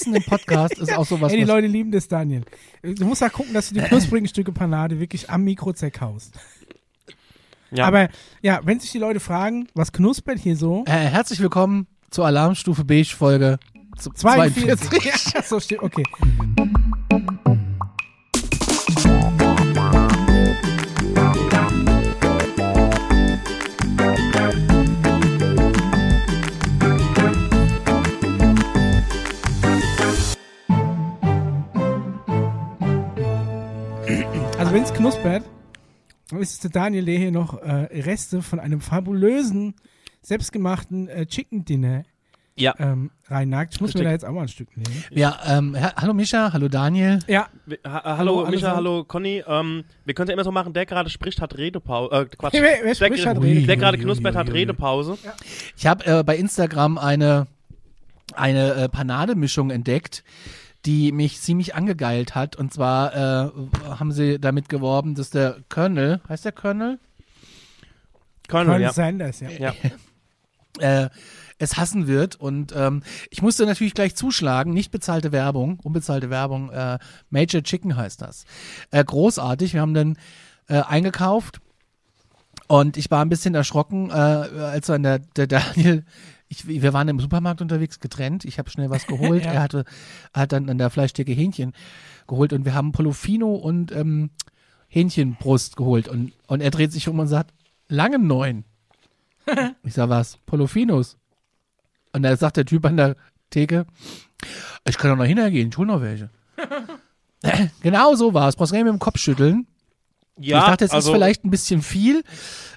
Essen im Podcast ist auch sowas. Ey, die was- Leute lieben das, Daniel. Du musst ja gucken, dass du die knusprigen Stücke Panade wirklich am Mikro zerkaust. Ja. Aber ja, wenn sich die Leute fragen, was knuspert hier so? äh, herzlich willkommen zur Alarmstufe Beige Folge zu- 42. 42. Ja, so steht, okay. Wenn es knuspert, dann ist der Daniel, der hier noch äh, Reste von einem fabulösen, selbstgemachten äh, Chicken Dinner ja. ähm, reinnagt. Ich muss mir Richtig. da jetzt auch mal ein Stück nehmen. Ja, ähm, ha hallo Mischa, hallo Daniel. Ja, ha Hallo, hallo, Micha, hallo Conny. Ähm, wir können es ja immer so machen, der gerade spricht, hat Redepause. Äh, Quatsch. Wer- wer der, spricht, hat der, Rede- der gerade knuspert, hat. Redepause. Ich habe äh, bei Instagram eine, eine äh, Panademischung entdeckt, die mich ziemlich angegeilt hat. Und zwar äh, haben sie damit geworben, dass der Colonel, heißt der Colonel? Colonel, Colonel ja. Sanders, ja. ja. äh, es hassen wird. Und ähm, ich musste natürlich gleich zuschlagen, nicht bezahlte Werbung, unbezahlte Werbung, äh, Major Chicken heißt das. Äh, großartig, wir haben dann äh, eingekauft und ich war ein bisschen erschrocken, äh, als dann der, der Daniel, ich, wir waren im Supermarkt unterwegs, getrennt, ich habe schnell was geholt, Ja. er hatte hat dann an der Fleischtheke Hähnchen geholt und wir haben Polofino und ähm, Hähnchenbrust geholt und, und er dreht sich um und sagt, langen neun. Ich sag was, Polofinos. Und da sagt der Typ an der Theke, ich kann doch noch hintergehen, ich hol noch welche. genau so war es. Brauchst nicht mit dem Kopf schütteln. Ja ich dachte, es also, ist vielleicht ein bisschen viel.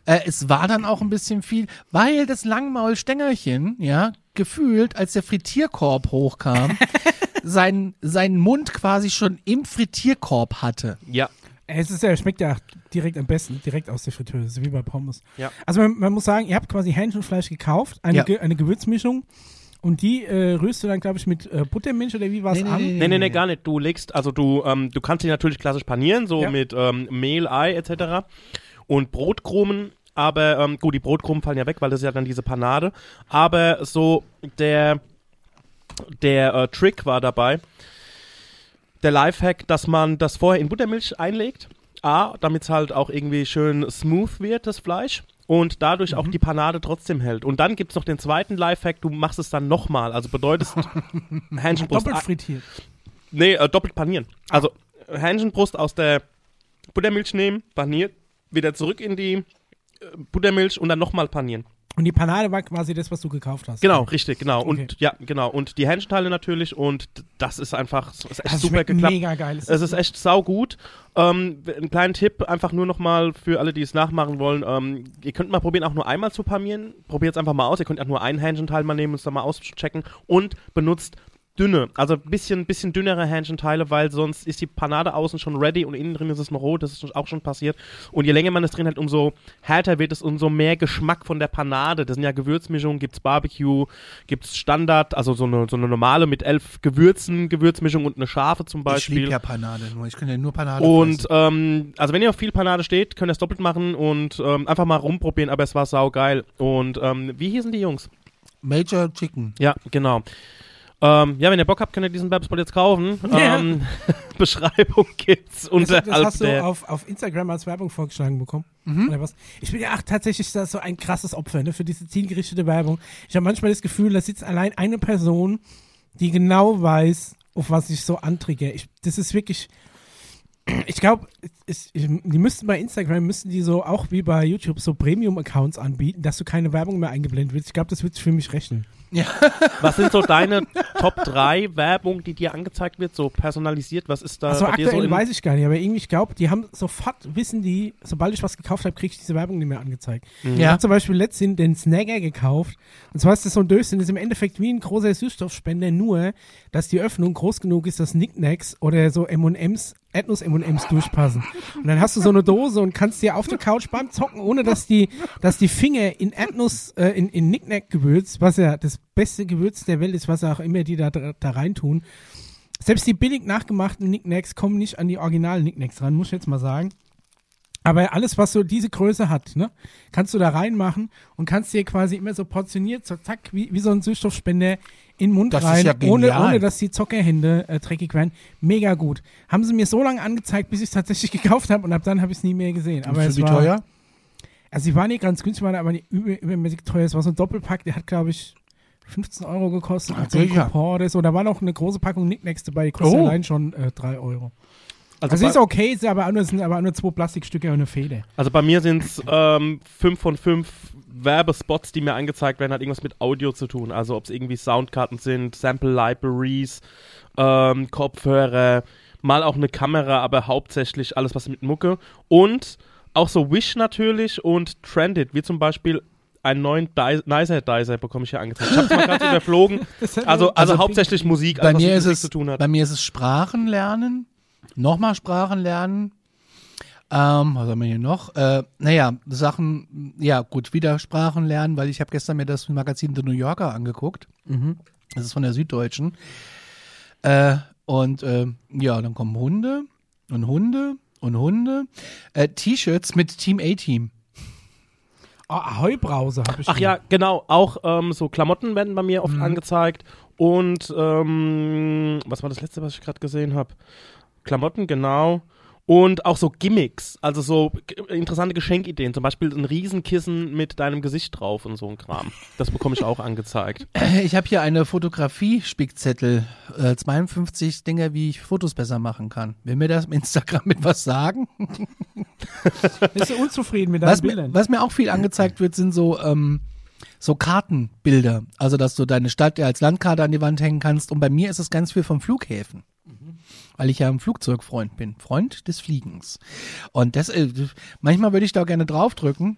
Äh, es war dann auch ein bisschen viel, weil das Langmaul-Stängerchen, ja, gefühlt, als der Frittierkorb hochkam, sein, seinen Mund quasi schon im Frittierkorb hatte. Ja. Es ist ja, schmeckt ja direkt am besten, direkt aus der Fritteuse, wie bei Pommes. Ja. Also man, man muss sagen, ihr habt quasi Hähnchenfleisch gekauft, eine, Ja. Ge eine Gewürzmischung und die äh, rührst du dann, glaube ich, mit äh, Buttermilch oder wie war es Nee, nee, an? nee, Nee, nee, nee, gar nicht. Du legst, also du, ähm, du kannst die natürlich klassisch panieren, so Ja. mit ähm, Mehl, Ei etc. und Brotkrumen. Aber ähm, gut, die Brotkrumen fallen ja weg, weil das ist ja dann diese Panade. Aber so der der äh, Trick war dabei, der Lifehack, dass man das vorher in Buttermilch einlegt. A, damit es halt auch irgendwie schön smooth wird, das Fleisch. Und dadurch auch die Panade trotzdem hält. Und dann gibt es noch den zweiten Lifehack, du machst es dann nochmal. Also bedeutest Hähnchenbrust. Doppelt frittiert. Nee, äh, doppelt panieren. Also äh, Hähnchenbrust aus der Buttermilch nehmen, paniert, wieder zurück in die äh, Buttermilch und dann nochmal panieren. Und die Panade war quasi das, was du gekauft hast. Genau, richtig, genau. Okay. Und ja, genau. Und die Hähnchenteile natürlich und das ist einfach das ist echt Das super geklappt. mega geil. Es ist echt saugut. Ähm, ein kleiner Tipp, einfach nur nochmal für alle, die es nachmachen wollen. Ähm, ihr könnt mal probieren, auch nur einmal zu panieren. Probiert es einfach mal aus. Ihr könnt auch nur einen Hähnchenteil mal nehmen und es dann mal auschecken. Und benutzt dünne, also ein bisschen, bisschen dünnere Hähnchenteile, weil sonst ist die Panade außen schon ready und innen drin ist es noch roh. Das ist auch schon passiert. Und je länger man es drin hat, umso härter wird es, umso mehr Geschmack von der Panade. Das sind ja Gewürzmischungen, gibt's Barbecue, gibt's Standard, also so eine, so eine normale mit elf Gewürzen, Gewürzmischung und eine scharfe zum Ich Beispiel. liebe ja Panade, nur ich kann ja nur Panade Und ähm, also wenn ihr auf viel Panade steht, könnt ihr es doppelt machen und ähm, einfach mal rumprobieren, aber es war saugeil. Und ähm, wie hießen die Jungs? Major Chicken. Ja, genau. Ähm, ja, wenn ihr Bock habt, könnt ihr diesen Werbespot jetzt kaufen. Ja. Ähm, Beschreibung gibt's Das, unterhalb das hast du auf, auf Instagram als Werbung vorgeschlagen bekommen. Mhm. Oder was? Ich bin ja ach, tatsächlich das so ein krasses Opfer ne, für diese zielgerichtete Werbung. Ich habe manchmal das Gefühl, da sitzt allein eine Person, die genau weiß, auf was ich so antrigge. Ich, das ist wirklich. Ich glaube, die müssten bei Instagram, müssten die so auch wie bei YouTube so Premium-Accounts anbieten, dass du keine Werbung mehr eingeblendet wird. Ich glaube, das wird sich für mich rechnen. Was sind so deine Top 3 Werbung, die dir angezeigt wird, so personalisiert? Was ist da Also bei dir aktuell so weiß ich gar nicht, aber irgendwie, ich glaube, die haben sofort, wissen die, sobald ich was gekauft habe, kriege ich diese Werbung nicht mehr angezeigt. Ich Ja. habe zum Beispiel letztens den Snagger gekauft. Und zwar ist das so ein Döschen, das ist im Endeffekt wie ein großer Süßstoffspender, nur, dass die Öffnung groß genug ist, dass Knickknacks oder so M&M's, Erdnuss-M&M's durchpassen. Und dann hast du so eine Dose und kannst dir auf der Couch beim Zocken, ohne dass die, dass die Finger in Erdnuss, äh, in, in Knickknack-Gewürz, was ja das beste Gewürz der Welt ist, was auch immer die da, da reintun, selbst die billig nachgemachten Knickknacks kommen nicht an die originalen Knickknacks ran, muss ich jetzt mal sagen. Aber alles, was so diese Größe hat, ne, kannst du da reinmachen und kannst dir quasi immer so portioniert, so zack, wie, wie so ein Süßstoffspender in den Mund Das rein, ja ohne, ohne dass die Zockerhände äh, dreckig werden. Mega gut. Haben sie mir so lange angezeigt, bis ich es tatsächlich gekauft habe und ab dann habe ich es nie mehr gesehen. Aber es wie war, teuer? Also sie waren nicht ganz günstig, waren aber nicht über, übermäßig teuer. Es war so ein Doppelpack, der hat, glaube ich, 15 Euro gekostet. Ach, mit so. Coupon. Da war noch eine große Packung Nicknacks dabei, die kostet Oh. allein schon äh, 3 Euro. Also, Also ist okay, ist aber nur, sind aber nur zwei Plastikstücke und eine Feder. also bei mir sind es ähm, fünf von fünf Werbespots, die mir angezeigt werden, hat irgendwas mit Audio zu tun. Also ob es irgendwie Soundkarten sind, Sample Libraries, ähm, Kopfhörer, mal auch eine Kamera, aber hauptsächlich alles was mit Mucke. Und auch so Wish natürlich und Trended, wie zum Beispiel einen neuen Dy- Nicer Dicer bekomme ich hier angezeigt. Ich habe es mal gerade überflogen. Also, also, Also hauptsächlich Musik, Bei alles, was mir, ist Musik es, zu tun hat. bei mir ist es Sprachen lernen, nochmal Sprachen lernen. Ähm, was haben wir hier noch? Äh, naja, Sachen, ja gut, wieder Sprachen lernen, weil ich habe gestern mir das Magazin The New Yorker angeguckt. Mhm. Das ist von der Süddeutschen. Äh, und äh, ja, dann kommen Hunde und Hunde und Hunde. Äh, T-Shirts mit Team A-Team. Oh, Ahoi-Brause habe ich. Ach hier. ja, genau. Auch ähm, so Klamotten werden bei mir oft Mhm. angezeigt. Und ähm, was war das letzte, was ich gerade gesehen habe? Klamotten, genau. Und auch so Gimmicks, also so interessante Geschenkideen. Zum Beispiel ein Riesenkissen mit deinem Gesicht drauf und so ein Kram. Das bekomme ich auch angezeigt. Ich habe hier eine Fotografie-Spickzettel. Äh, 52 Dinge, wie ich Fotos besser machen kann. Will mir das im Instagram mit was sagen? Bist du unzufrieden mit deinen Was mir, Bildern? was mir auch viel angezeigt wird, sind so, ähm, so Kartenbilder. Also, dass du deine Stadt ja als Landkarte an die Wand hängen kannst. Und bei mir ist es ganz viel von Flughäfen. Weil ich ja ein Flugzeugfreund bin. Freund des Fliegens. Und das, äh, manchmal würde ich da gerne draufdrücken,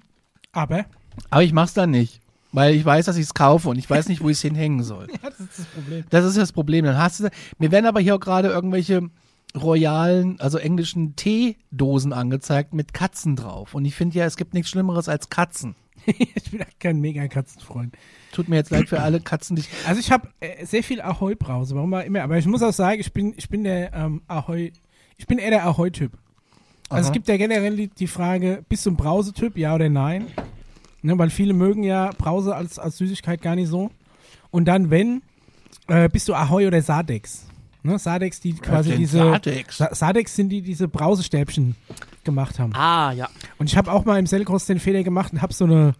Aber, aber ich mach's dann nicht. Weil ich weiß, dass ich es kaufe und ich weiß nicht, wo ich es hinhängen soll. ja, das ist das Problem. Das ist das Problem. Dann hast du, mir werden aber hier auch gerade irgendwelche royalen, also englischen Teedosen angezeigt mit Katzen drauf. Und ich finde ja, es gibt nichts Schlimmeres als Katzen. ich bin auch kein mega Katzenfreund. Tut mir jetzt leid für alle Katzen, die ich. Also ich habe äh, sehr viel Ahoi-Brause, warum auch immer. Aber ich muss auch sagen, ich bin, ich bin der ähm, Ahoi, ich bin eher der Ahoi-Typ. Also es Aha. gibt ja generell die, die Frage, bist du ein Brause-Typ, ja oder nein? Ne, weil viele mögen ja Brause als, als Süßigkeit gar nicht so. Und dann, wenn, äh, bist du Ahoi oder Sadex. Ne, Sadex, die quasi denn diese. Sadex? Sa Sadex sind die, die diese Brausestäbchen gemacht haben. Ah, ja. Und ich habe auch mal im Selkross den Fehler gemacht und habe so eine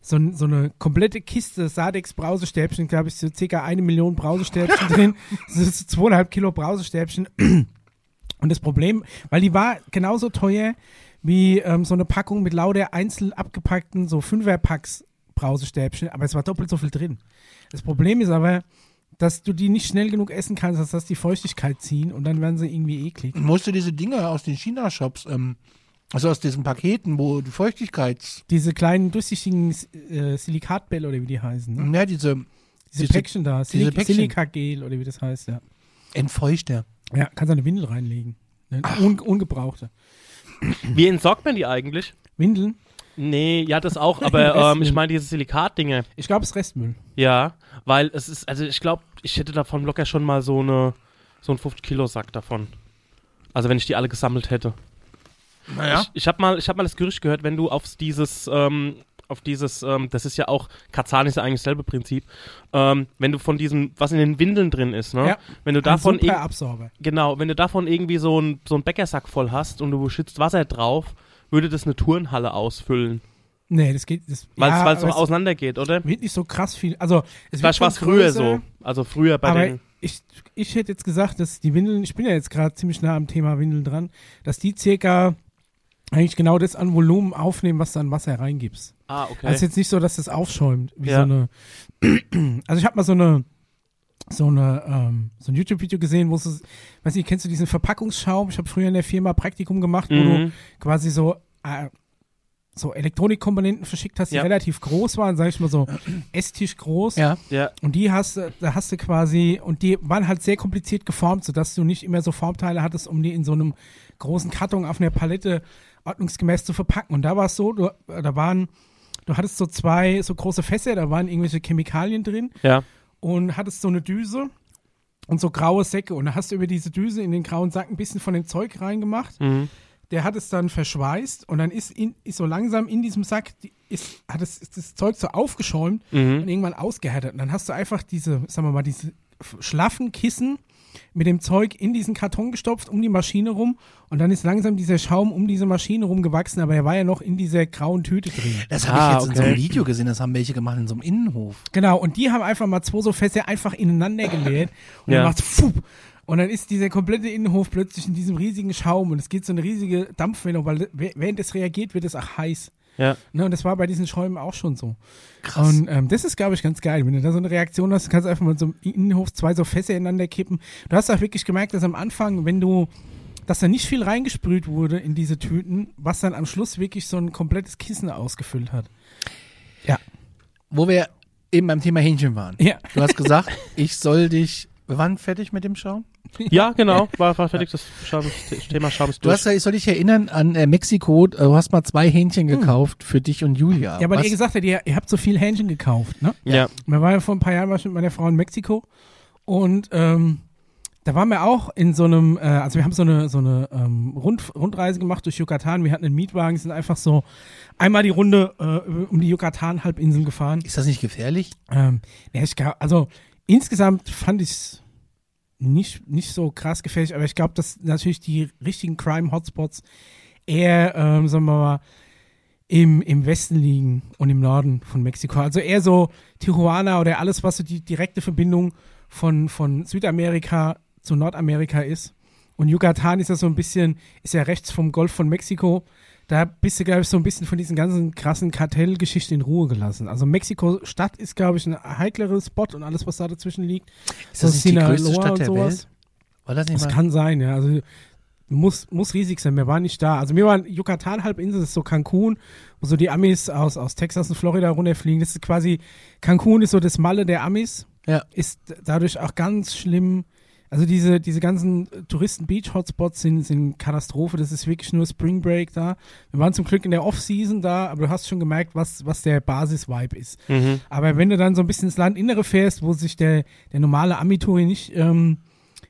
so, so eine komplette Kiste Sadex Brausestäbchen, glaube ich, so circa eine Million Brausestäbchen drin. Das ist so zweieinhalb Kilo Brausestäbchen. Und das Problem, weil die war genauso teuer wie ähm, so eine Packung mit lauter einzeln abgepackten so Fünferpacks Brausestäbchen, aber es war doppelt so viel drin. Das Problem ist aber, dass du die nicht schnell genug essen kannst, dass das die Feuchtigkeit ziehen und dann werden sie irgendwie eklig. Musst du diese Dinge aus den China-Shops, ähm, also aus diesen Paketen, wo die Feuchtigkeit, Diese kleinen durchsichtigen äh, Silikatbälle oder wie die heißen. Ne? ne, diese Diese, Diese- Päckchen da, diese Silik Päckchen. Silikagel oder wie das heißt, ja. Entfeuchter. Ja, kannst eine Windel reinlegen. Ne? Un ungebrauchte. Wie entsorgt man die eigentlich? Windeln? Nee, ja, das auch, aber ähm, ich meine diese Silikatdinge. Ich glaube, es ist Restmüll. Ja, weil es ist, also ich glaube, ich hätte davon locker schon mal so eine, so einen 50-Kilo-Sack davon. Also wenn ich die alle gesammelt hätte. Naja. Ich, ich habe mal, ich hab mal das Gerücht gehört, wenn du auf dieses, ähm, auf dieses, ähm, das ist ja auch, Kazan ist ja eigentlich dasselbe Prinzip, ähm, wenn du von diesem, was in den Windeln drin ist, ne? Ja. Wenn du davon, Ein Absorber. genau, wenn du davon irgendwie so ein, so ein Bäckersack voll hast und du schützt Wasser drauf, würde das eine Turnhalle ausfüllen. Nee, das geht. Das, Weil ja, es so auseinander geht, oder? es wird nicht so krass viel. Also, es war es früher so. Also früher bei aber den. ich, ich hätte jetzt gesagt, dass die Windeln, ich bin ja jetzt gerade ziemlich nah am Thema Windeln dran, dass die circa eigentlich genau das an Volumen aufnehmen, was du an Wasser reingibst. Ah, okay. Also jetzt nicht so, dass das aufschäumt, wie Ja. so eine. Also ich habe mal so eine so eine ähm, so ein YouTube-Video gesehen, wo es, weiß nicht, kennst du diesen Verpackungsschaum? Ich habe früher in der Firma Praktikum gemacht, wo du mhm. quasi so äh, so Elektronikkomponenten verschickt hast, die Ja. relativ groß waren, sag ich mal so Esstisch groß. Ja. Ja, Und die hast du, da hast du quasi, und die waren halt sehr kompliziert geformt, sodass du nicht immer so Formteile hattest, um die in so einem großen Karton auf einer Palette ordnungsgemäß zu verpacken. Und da war es so, du, da waren, du hattest so zwei so große Fässer, da waren irgendwelche Chemikalien drin ja. Und hattest so eine Düse und so graue Säcke. Und da hast du über diese Düse in den grauen Sack ein bisschen von dem Zeug reingemacht. Mhm. der hat es dann verschweißt und dann ist, in, ist so langsam in diesem Sack, ist, hat es, ist das Zeug so aufgeschäumt Mhm. und irgendwann ausgehärtet. Und dann hast du einfach diese, sagen wir mal, diese schlaffen Kissen mit dem Zeug in diesen Karton gestopft, um die Maschine rum und dann ist langsam dieser Schaum um diese Maschine rum gewachsen, aber er war ja noch in dieser grauen Tüte drin. Das habe Ah, ich jetzt in so einem okay. Video gesehen, das haben welche gemacht in so einem Innenhof. Genau, und die haben einfach mal zwei so Fässer einfach ineinander geleert und Ja. dann macht's fup. Und dann ist dieser komplette Innenhof plötzlich in diesem riesigen Schaum und es geht so eine riesige Dampfwelle, weil während es reagiert, wird es auch heiß. Ja. Ne, und das war bei diesen Schäumen auch schon so. Krass. Und ähm, das ist, glaube ich, ganz geil. Wenn du da so eine Reaktion hast, kannst du einfach mal so im Innenhof zwei so Fässer ineinander kippen. Du hast auch wirklich gemerkt, dass am Anfang, wenn du, dass da nicht viel reingesprüht wurde in diese Tüten, was dann am Schluss wirklich so ein komplettes Kissen ausgefüllt hat. Wo wir eben beim Thema Hähnchen waren. Ja. Du hast gesagt, ich soll dich. Waren fertig mit dem Schaum? ja, genau, war, war fertig, das, Schaum, das Thema Schaum ist Du durch. hast ja, ich soll dich erinnern an äh, Mexiko, äh, du hast mal zwei Hähnchen gekauft für dich und Julia. Ja, weil Was- ihr gesagt habt, ihr, ihr habt so viel Hähnchen gekauft, ne? ja. Wir waren ja vor ein paar Jahren mit meiner Frau in Mexiko und ähm, da waren wir auch in so einem, äh, also wir haben so eine so eine ähm, Rund, Rundreise gemacht durch Yucatan. Wir hatten einen Mietwagen, sind einfach so einmal die Runde äh, um die Yucatan-Halbinseln gefahren. ist das nicht gefährlich? Ähm, ja, ich also insgesamt fand ich es nicht, nicht so krass gefährlich, aber ich glaube, dass natürlich die richtigen Crime-Hotspots eher, ähm, sagen wir mal, im, im Westen liegen und im Norden von Mexiko. Also eher so Tijuana oder alles, was so die direkte Verbindung von, von Südamerika zu Nordamerika ist. Und Yucatan ist ja so ein bisschen, ist ja rechts vom Golf von Mexiko. Da bist du, glaube ich, so ein bisschen von diesen ganzen krassen Kartellgeschichten in Ruhe gelassen. Also Mexiko-Stadt ist, glaube ich, ein heiklerer Spot und alles, was da dazwischen liegt. Ist das So nicht die größte Stadt der. Welt? War das nicht Das mal? kann sein, ja. Also muss, muss riesig sein. Wir waren nicht da. Also wir waren Yucatan-Halbinsel, das ist so Cancun, wo so die Amis aus, aus Texas und Florida runterfliegen. Das ist quasi, Cancun ist so das Malle der Amis. Ja. Ist dadurch auch ganz schlimm. Also diese, diese ganzen Touristen-Beach-Hotspots sind, sind Katastrophe. Das ist wirklich nur Spring Break da. Wir waren zum Glück in der Off-Season da, aber du hast schon gemerkt, was, was der Basis-Vibe ist. Mhm. Aber wenn du dann so ein bisschen ins Landinnere fährst, wo sich der, der normale Ami-Touri nicht ähm,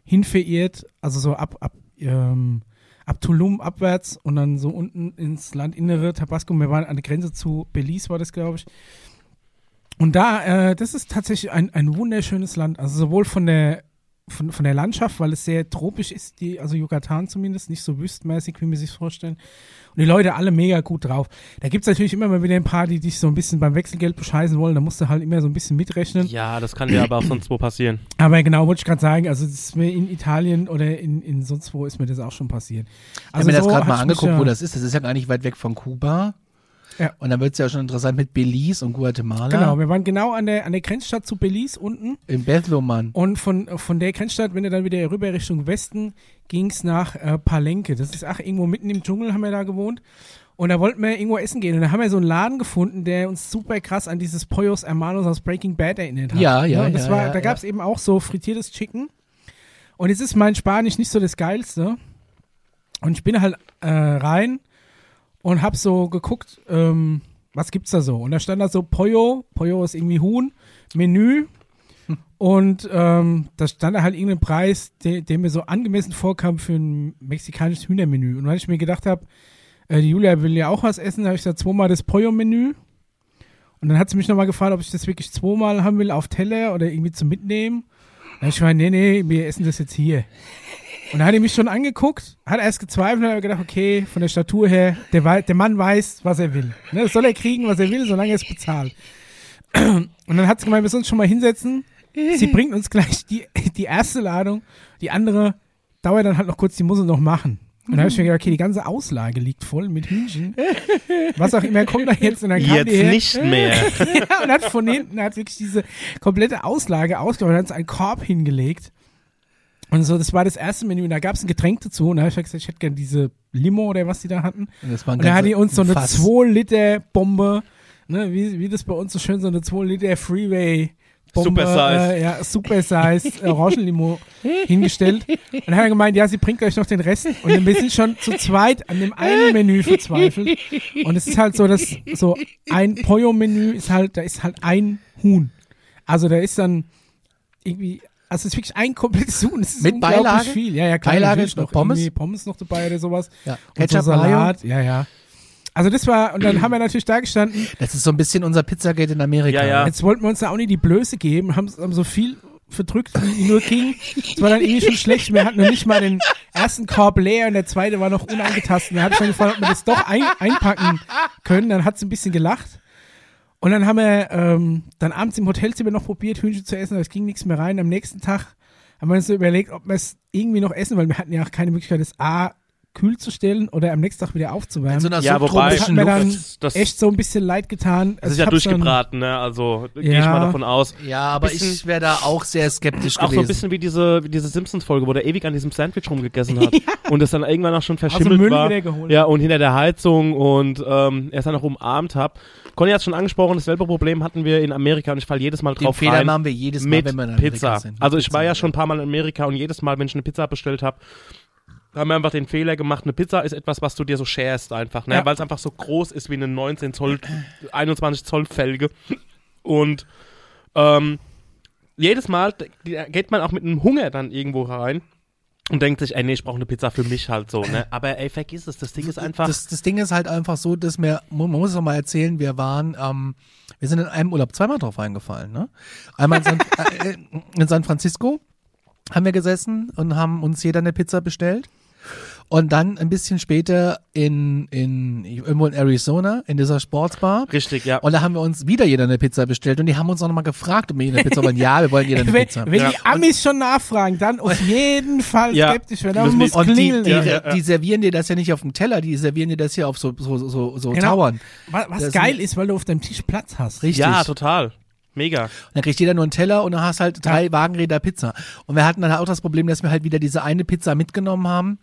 hinverirrt, also so ab, ab, ähm, ab Tulum abwärts und dann so unten ins Landinnere, Tabasco, wir waren an der Grenze zu Belize, war das, glaube ich. Und da, äh, das ist tatsächlich ein, ein wunderschönes Land, also sowohl von der von, von der Landschaft, weil es sehr tropisch ist, die, also Yucatan zumindest, nicht so wüstmäßig, wie man sich vorstellen. Und die Leute alle mega gut drauf. Da gibt's natürlich immer mal wieder ein paar, die dich so ein bisschen beim Wechselgeld bescheißen wollen. Da musst du halt immer so ein bisschen mitrechnen. Ja, das kann dir aber auch sonst wo passieren. Aber genau, wollte ich gerade sagen, also das ist mir in Italien oder in, in sonst wo ist mir das auch schon passiert. Ich Also habe mir das so gerade mal angeguckt, ja- wo das ist. Das ist ja gar nicht weit weg von Kuba. Ja. Und dann wird es ja schon interessant mit Belize und Guatemala. Genau, wir waren genau an der, an der Grenzstadt zu Belize unten. In Bethlehem. Und von, von der Grenzstadt, wenn du dann wieder rüber Richtung Westen, ging's nach äh, Palenque. Das ist auch irgendwo mitten im Dschungel, haben wir da gewohnt. Und da wollten wir irgendwo essen gehen. Und da haben wir so einen Laden gefunden, der uns super krass an dieses Pollos Hermanos aus Breaking Bad erinnert hat. Ja, ja, Und das ja, war, ja, da ja. gab's eben auch so frittiertes Chicken. Und jetzt ist mein Spanisch nicht so das Geilste. Und ich bin halt äh, rein und hab so geguckt, ähm, was gibt's da so? Und da stand da so Pollo, Pollo ist irgendwie Huhn, Menü. Und ähm, da stand da halt irgendein Preis, der, der mir so angemessen vorkam für ein mexikanisches Hühnermenü. Und weil ich mir gedacht habe, äh, die Julia will ja auch was essen, habe ich da zweimal das Pollo-Menü. Und dann hat sie mich nochmal gefragt, ob ich das wirklich zweimal haben will auf Teller oder irgendwie zum Mitnehmen. Da hab ich gemeint, nee, nee, wir essen das jetzt hier. Und dann hat er mich schon angeguckt, hat erst gezweifelt und hat gedacht, okay, von der Statur her, der, der Mann weiß, was er will. Ne, das soll er kriegen, was er will, solange er es bezahlt. Und dann hat sie gemeint, wir sollen uns schon mal hinsetzen. Sie bringt uns gleich die, die erste Ladung, die andere dauert dann halt noch kurz, die muss sie noch machen. Und dann habe ich mir gedacht, okay, die ganze Auslage liegt voll mit Hühnchen. Was auch immer kommt da jetzt und dann kam die Jetzt her. nicht mehr. Ja, und hat von hinten hat wirklich diese komplette Auslage ausgebaut und hat uns einen Korb hingelegt. Und so, das war das erste Menü. Und da gab es ein Getränk dazu. Und da habe ich gesagt, ich hätte gerne diese Limo oder was die da hatten. Und, das war Und da hat die uns so eine Fass. 2-Liter-Bombe, ne, wie, wie das bei uns so schön, so eine 2-Liter-Freeway. Bombe, Super Size. Äh, ja, Super Size äh, Orangenlimo hingestellt. Und dann hat er gemeint, ja, sie bringt gleich noch den Rest. Und wir sind schon zu zweit an dem einen Menü verzweifelt. Und es ist halt so, dass so ein Pollo-Menü ist halt, da ist halt ein Huhn. Also da ist dann irgendwie also es ist wirklich ein komplettes Huhn. Es ist Mit unglaublich Beilage? viel. Ja, ja, klar. Beilage natürlich noch Pommes? Pommes noch dabei oder sowas. Ja. Ketchup, so Mayo. Salat. Ja, ja. Also das war, und dann haben wir natürlich da gestanden. Das ist so ein bisschen unser Pizzagate in Amerika. Ja, ja. Jetzt wollten wir uns da auch nicht die Blöße geben, haben, haben so viel verdrückt, wie nur ging. Es war dann irgendwie schon schlecht. Wir hatten noch nicht mal den ersten Korb leer und der zweite war noch unangetastet. Da habe ich dann gefragt, ob wir das doch ein, einpacken können. Dann hat sie ein bisschen gelacht. Und dann haben wir ähm, dann abends im Hotelzimmer noch probiert, Hühnchen zu essen, aber es ging nichts mehr rein. Am nächsten Tag haben wir uns so überlegt, ob wir es irgendwie noch essen, weil wir hatten ja auch keine Möglichkeit, das A kühl zu stellen oder am nächsten Tag wieder In aufzuwärmen. so einer Ja, wobei- das hat mir dann Das- echt so ein bisschen leid getan. Das Also ist ich ja hab durchgebraten, ne? Also gehe ich Ja. mal davon aus. Ja, aber Bisschen- ich wäre da auch sehr skeptisch Auch so gewesen. ein bisschen wie diese, wie diese Simpsons-Folge, wo der ewig an diesem Sandwich rumgegessen hat und es dann irgendwann auch schon Also verschimmelt Müll war. wieder geholt. Ja, und hinter der Heizung und ähm, er es dann noch umarmt hat. Conny hat es schon angesprochen, dasselbe Problem hatten wir in Amerika und ich falle jedes Mal Den drauf Fehler rein. machen wir jedes Mal, mit wenn wir in Amerika Pizza. sind. Also ich Pizza, war ja schon ein paar Mal in Amerika und jedes Mal, wenn ich eine Pizza bestellt habe, haben wir einfach den Fehler gemacht. Eine Pizza ist etwas, was du dir so sharest einfach, ne? Ja. weil es einfach so groß ist wie eine 19 Zoll, 21 Zoll Felge. Und ähm, jedes Mal geht man auch mit einem Hunger dann irgendwo rein und denkt sich, ey, nee, ich brauche eine Pizza für mich halt so. Ne? Aber ey, vergiss es, das Ding ist einfach. Das, das Ding ist halt einfach so, dass wir, man muss es noch mal erzählen, wir waren, ähm, wir sind in einem Urlaub zweimal drauf eingefallen. Ne? Einmal in San, äh, in San Francisco haben wir gesessen und haben uns jeder eine Pizza bestellt. Und dann ein bisschen später in, in irgendwo in Arizona, in dieser Sportsbar. Richtig, ja. Und da haben wir uns wieder jeder eine Pizza bestellt und die haben uns auch nochmal gefragt, ob wir jeder eine Pizza wollen. Ja, wir wollen jeder eine Wenn, Pizza. wenn Ja. die Amis schon nachfragen, dann auf jeden Fall Ja. skeptisch werden. Da Müssen muss die- Und die, klingeln. die, Ja, ja, ja. die servieren dir das ja nicht auf dem Teller, die servieren dir das hier auf so, so, so, so Genau. Tauern. was was geil ist, weil du auf deinem Tisch Platz hast. Richtig. ja, total. Mega. Dann kriegt jeder nur einen Teller und dann hast halt drei Wagenräder Pizza. Und wir hatten dann auch das Problem, dass wir halt wieder diese eine Pizza mitgenommen haben.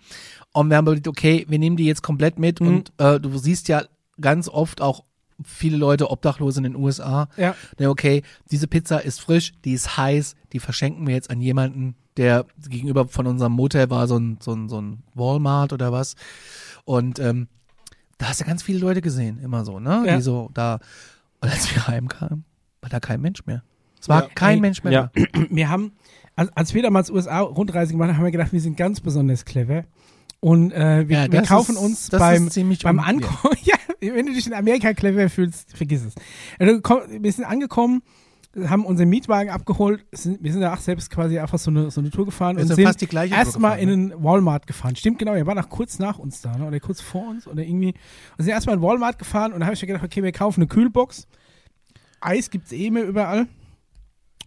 Und wir haben überlegt, okay, wir nehmen die jetzt komplett mit. Mhm. Und äh, du siehst ja ganz oft auch viele Leute obdachlos in den USA. Ja. Okay, diese Pizza ist frisch, die ist heiß, die verschenken wir jetzt an jemanden, der gegenüber von unserem Motel war, so ein, so ein, so ein Walmart oder was. Und ähm, da hast du ganz viele Leute gesehen, immer so, ne? Ja. Die so da. Und als wir heimkamen, war da kein Mensch mehr. Es war Ja. kein Ey, Mensch mehr ja. da. Wir haben, als, als wir damals USA-Rundreise gemacht haben, haben wir gedacht, wir sind ganz besonders clever. Und äh, wir, Ja, wir kaufen ist- uns beim, beim Ankommen, ja. wenn du dich in Amerika clever fühlst, vergiss es. Also, wir sind angekommen, haben unseren Mietwagen abgeholt, sind, wir sind da auch selbst quasi einfach so eine, so eine Tour gefahren Wir und sind sind fast die gleiche Tour erstmal in gefahren, einen Walmart gefahren. Stimmt genau, er war nach kurz nach uns da, ne? oder kurz vor uns oder irgendwie. Und sind erstmal in Walmart gefahren und da habe ich mir gedacht, okay, wir kaufen eine Kühlbox. Eis gibt's eh mehr überall.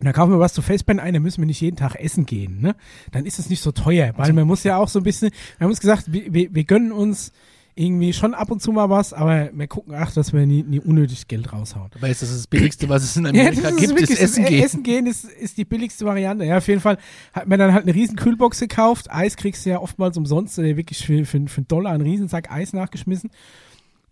Und dann kaufen wir was zu Festband ein, dann müssen wir nicht jeden Tag essen gehen. Ne? Dann ist es nicht so teuer, weil man muss ja auch so ein bisschen, wir haben uns gesagt, wir, wir, wir gönnen uns irgendwie schon ab und zu mal was, aber wir gucken auch, dass wir nie, nie unnötig Geld raushauen. Dabei ist das das Billigste, was es in Ja, Amerika das ist gibt, wirklich, ist Essen das gehen. Essen gehen ist, ist die billigste Variante. Ja, auf jeden Fall hat man dann halt eine riesen Kühlbox gekauft. Eis kriegst du ja oftmals umsonst, oder wirklich für, für, für einen Dollar einen Riesensack Eis nachgeschmissen.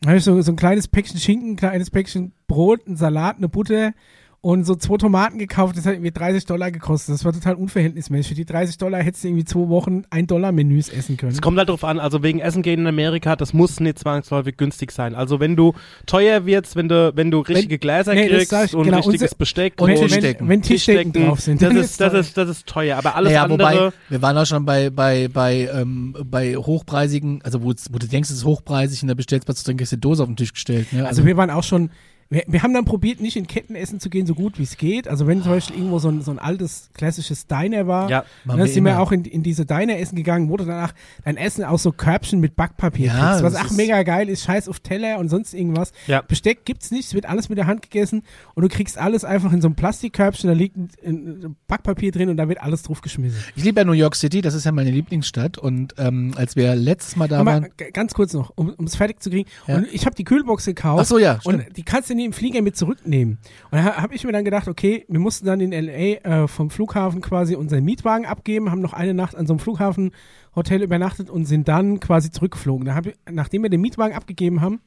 Dann habe ich so, so ein kleines Päckchen Schinken, ein kleines Päckchen Brot, einen Salat, eine Butter und so zwei Tomaten gekauft. Das hat irgendwie 30 Dollar gekostet. Das war total unverhältnismäßig. Für die 30 Dollar hättest du irgendwie zwei Wochen ein Dollar Menüs essen können. Es kommt halt drauf an, also wegen Essen gehen in Amerika, das muss nicht zwangsläufig günstig sein. Also wenn du teuer wirst, wenn du, wenn du richtige Gläser nee, kriegst ich, und genau, richtiges unser- Besteck und wenn, Tischdecken. wenn, wenn Tischdecken drauf sind, das dann ist, das teuer. ist, das ist teuer. Aber alles naja, andere, wobei, wir waren auch schon bei, bei, bei, ähm, bei hochpreisigen, also wo, wo du denkst, es ist hochpreisig und da bestellst was zu trinken, ist die Dose auf den Tisch gestellt. Ne? Also wir waren auch schon, wir, wir haben dann probiert, nicht in Ketten essen zu gehen, so gut wie es geht. Also wenn zum Beispiel irgendwo so ein, so ein altes, klassisches Diner war, ja, dann wir sind wir immer. auch in, in diese Diner essen gegangen, wo du danach dein Essen aus so Körbchen mit Backpapier Ja, kriegst, was auch mega geil ist, scheiß auf Teller und sonst irgendwas. Ja. Besteck gibt's nicht, es wird alles mit der Hand gegessen und du kriegst alles einfach in so einem Plastikkörbchen, da liegt ein, ein Backpapier drin und da wird alles drauf geschmissen. ich liebe ja New York City, das ist ja meine Lieblingsstadt und ähm, als wir letztes Mal da Aber waren, ganz kurz noch, um es fertig zu kriegen. Ja. Und ich habe die Kühlbox gekauft. ach so ja, stimmt. Und die kannst du nie im Flieger mit zurücknehmen. Und da habe ich mir dann gedacht, okay, wir mussten dann in L.A. Äh, vom Flughafen quasi unseren Mietwagen abgeben, haben noch eine Nacht an so einem Flughafenhotel übernachtet und sind dann quasi zurückgeflogen. Da ich, nachdem wir den Mietwagen abgegeben haben,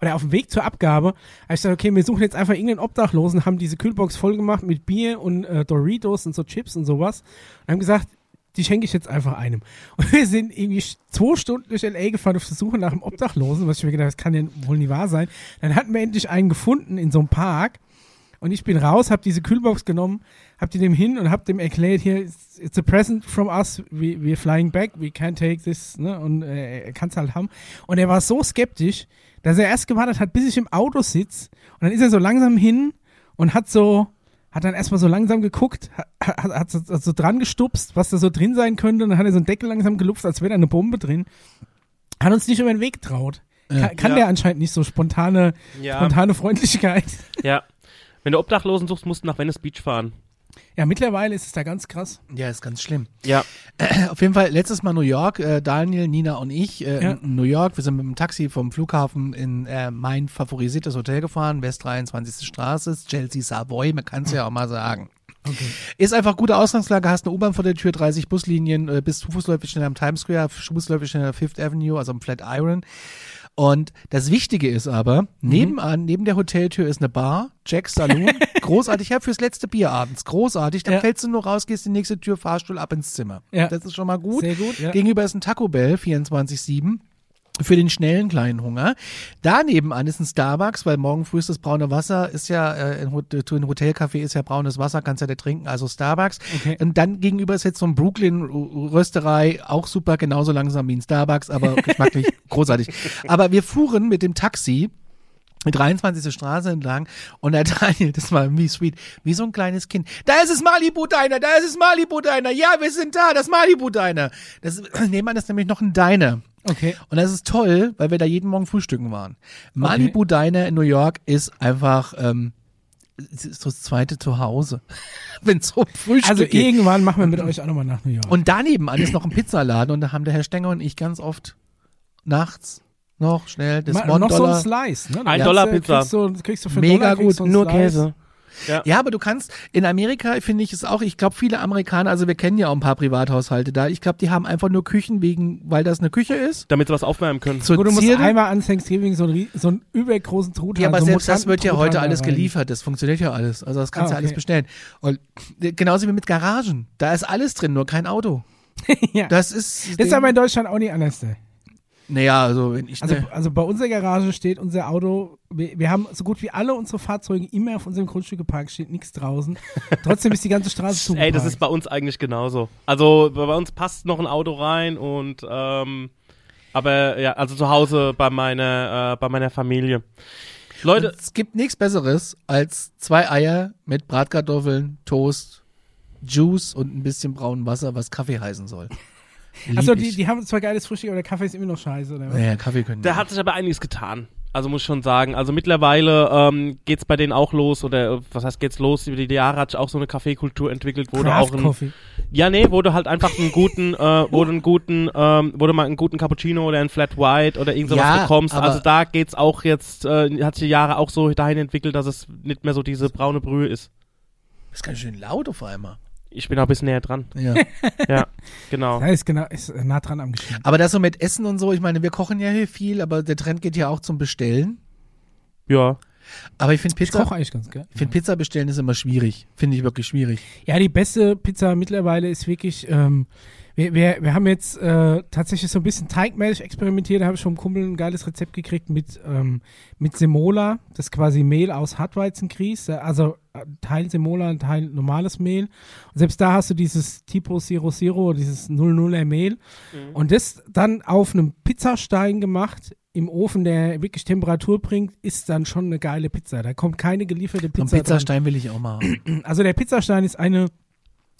oder auf dem Weg zur Abgabe, habe ich gesagt, okay, wir suchen jetzt einfach irgendeinen Obdachlosen, haben diese Kühlbox voll gemacht mit Bier und äh, Doritos und so Chips und sowas. Und haben gesagt, die schenke ich jetzt einfach einem. Und wir sind irgendwie zwei Stunden durch L.A. gefahren auf der Suche nach einem Obdachlosen, was ich mir gedacht habe, das kann ja wohl nie wahr sein. Dann hatten wir endlich einen gefunden in so einem Park. Und ich bin raus, hab diese Kühlbox genommen, hab die dem hin und hab dem erklärt, hier, it's, a present from us, we, we're flying back, we can't take this, ne? Und äh, er kann's halt haben. Und er war so skeptisch, dass er erst gewartet hat, bis ich im Auto sitz. Und dann ist er so langsam hin und hat so, hat dann erstmal so langsam geguckt, hat, hat, hat, so, hat so dran gestupst, was da so drin sein könnte. Und dann hat er so einen Deckel langsam gelupft, als wäre da eine Bombe drin. Hat uns nicht über den Weg traut. Ja. Kann, kann Ja. der anscheinend nicht so spontane, Ja, spontane Freundlichkeit. ja. Wenn du Obdachlosen suchst, musst du nach Venice Beach fahren. Ja, mittlerweile ist es da ganz krass. Ja, ist ganz schlimm. Ja. Auf jeden Fall letztes Mal New York, äh, Daniel, Nina und ich äh, Ja. in New York. Wir sind mit dem Taxi vom Flughafen in äh, mein favorisiertes Hotel gefahren, West 23. Straße, Chelsea Savoy, man kann es ja auch mal sagen. Ist einfach gute Ausgangslage, hast eine U-Bahn vor der Tür, 30 Buslinien, äh, bist fußläufig schnell am Times Square, fußläufig schnell am Fifth Avenue, also am Flatiron. Und das Wichtige ist aber, nebenan, neben der Hoteltür ist eine Bar, Jack Saloon, großartig, ja, fürs letzte Bier abends, großartig, da Ja. fällst du nur raus, gehst die nächste Tür, Fahrstuhl ab ins Zimmer. Ja. Das ist schon mal gut. Sehr gut, ja. Gegenüber ist ein Taco Bell, 24-7. Für den schnellen kleinen Hunger. Daneben an ist ein Starbucks, weil morgen früh ist das braune Wasser, ist ja, äh, in, Hot- in Hotelcafé ist ja braunes Wasser, kannst ja da trinken, also Starbucks. Okay. Und dann gegenüber ist jetzt so ein Brooklyn-Rösterei, auch super, genauso langsam wie ein Starbucks, aber geschmacklich großartig. Aber wir fuhren mit dem Taxi die 23. Straße entlang und der Daniel, das war wie sweet, wie so ein kleines Kind. Da ist es Malibu Diner, da ist es Malibu Diner, ja, wir sind da, das Malibu Diner. Das, nebenan ist nämlich noch ein Diner. Okay. Und das ist toll, weil wir da jeden Morgen frühstücken waren. Malibu Diner in New York ist einfach, ähm, es ist so das zweite Zuhause. Wenn es um Frühstück Also geht. irgendwann machen wir mit euch auch nochmal nach New York. Und daneben an ist noch ein Pizzaladen und da haben der Herr Stenger und ich ganz oft nachts noch schnell das Ma- noch so ein. Slice, ne? Ein Ja. Dollar du- Pizza. Kriegst du, kriegst du für Mega Dollar, gut, Nur Slice. Käse. Ja, aber du kannst, in Amerika finde ich es auch, ich glaube viele Amerikaner, also wir kennen ja auch ein paar Privathaushalte da, ich glaube die haben einfach nur Küchen wegen, weil das eine Küche ist. Damit sie was aufwärmen können. Zur Gut, du musst einmal an Thanksgiving so einen, so einen übergroßen Truthahn. Ja, aber so selbst das wird ja heute alles geliefert. Das funktioniert ja alles. Also das kannst du Ah, alles okay. bestellen. Und äh, genauso wie mit Garagen. Da ist alles drin, nur kein Auto. ja. Das ist. Das ist aber in Deutschland auch nicht anders. Naja, also wenn ich. Also, ne, also bei unserer Garage steht unser Auto, wir, wir haben so gut wie alle unsere Fahrzeuge immer auf unserem Grundstück geparkt, steht nichts draußen. Trotzdem ist die ganze Straße zu. Ey, das ist bei uns eigentlich genauso. Also bei uns passt noch ein Auto rein und ähm, aber ja, also zu Hause bei meiner äh, bei meiner Familie. Leute, es gibt nichts Besseres als zwei Eier mit Bratkartoffeln, Toast, Juice und ein bisschen braunem Wasser, was Kaffee heißen soll. Achso, die, die haben zwar geiles Frühstück, aber der Kaffee ist immer noch scheiße, oder was? Naja, Kaffee können da hat sich aber einiges getan. Also muss ich schon sagen. Also mittlerweile ähm, geht's bei denen auch los oder äh, was heißt geht's los? Über die Jahre hat sich auch so eine Kaffeekultur entwickelt, wo du Craft auch ein, Coffee. Ja, nee, wo du halt einfach einen guten, äh, wo du einen guten, ähm, wo du mal einen guten Cappuccino oder einen Flat White oder irgend sowas Ja, bekommst. Also da geht's auch jetzt, äh, hat sich die Jahre auch so dahin entwickelt, dass es nicht mehr so diese braune Brühe ist. Das ist ganz schön laut auf einmal. Ich bin auch ein bisschen näher dran. Ja. Ja, genau. Ja, ist genau, ist nah dran am Geschehen. aber das so mit Essen und so, ich meine, wir kochen ja hier viel, aber der Trend geht ja auch zum Bestellen. Ja. Aber ich finde Ich Pizza. koche eigentlich ganz gern. Ich finde Pizza bestellen ist immer schwierig. Finde ich wirklich schwierig. Ja, die beste Pizza mittlerweile ist wirklich, ähm, wir, wir, wir haben jetzt äh, tatsächlich so ein bisschen teigmäßig experimentiert. Da habe ich vom Kumpel ein geiles Rezept gekriegt mit, ähm, mit Semola. Das ist quasi Mehl aus Hartweizengrieß. äh, Also äh, Teil Semola, Teil normales Mehl. Und selbst da hast du dieses Tipo Zero Zero, dieses 00er Mehl. Und das dann auf einem Pizzastein gemacht, im Ofen, der wirklich Temperatur bringt, ist dann schon eine geile Pizza. Da kommt keine gelieferte So Pizza. einen dran. Pizzastein will ich auch mal haben. Also der Pizzastein ist eine,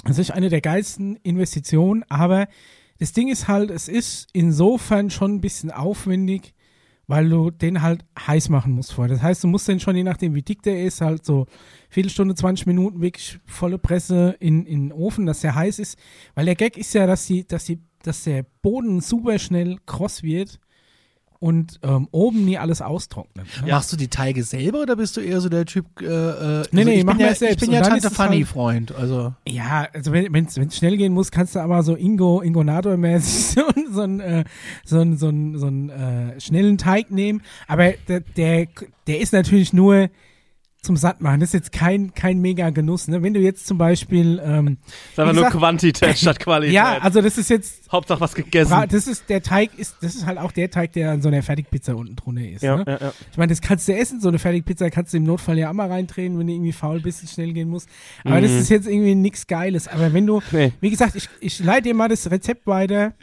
das ist eine der geilsten Investitionen, aber das Ding ist halt, es ist insofern schon ein bisschen aufwendig, weil du den halt heiß machen musst vorher. Das heißt, du musst den schon, je nachdem wie dick der ist, halt so Viertelstunde, 20 Minuten wirklich volle Presse in, in den Ofen, dass der heiß ist. Weil der Gag ist ja, dass die, dass die, dass der Boden super schnell kross wird und ähm, oben nie alles austrocknet. ne? Machst du die Teige selber oder bist du eher so der Typ? Äh, äh, Nee, nee, ich mach bin ja, mir ich selbst. bin ja Tante es Fanny halt- Freund. Also Ja, also wenn es schnell gehen muss, kannst du aber so Ingo, Ingo Nador-mäßig so, so einen äh, so ein, so ein, so ein, äh, schnellen Teig nehmen. Aber der, der, der ist natürlich nur zum Sattmachen. Das ist jetzt kein, kein mega Genuss. Ne? Wenn du jetzt zum Beispiel. Ähm, Das ist einfach nur Quantität statt Qualität. ja, also das ist jetzt. Hauptsache was gegessen. Das ist der Teig ist, das ist halt auch der Teig, der an so einer Fertigpizza unten drunter ist. ja, ne? ja, ja. Ich meine, das kannst du essen, so eine Fertigpizza kannst du im Notfall ja auch mal reindrehen, wenn du irgendwie faul bist und schnell gehen musst. Aber das Mhm. ist jetzt irgendwie nichts Geiles. Aber wenn du, Nee. wie gesagt, ich, ich leite dir mal das Rezept weiter,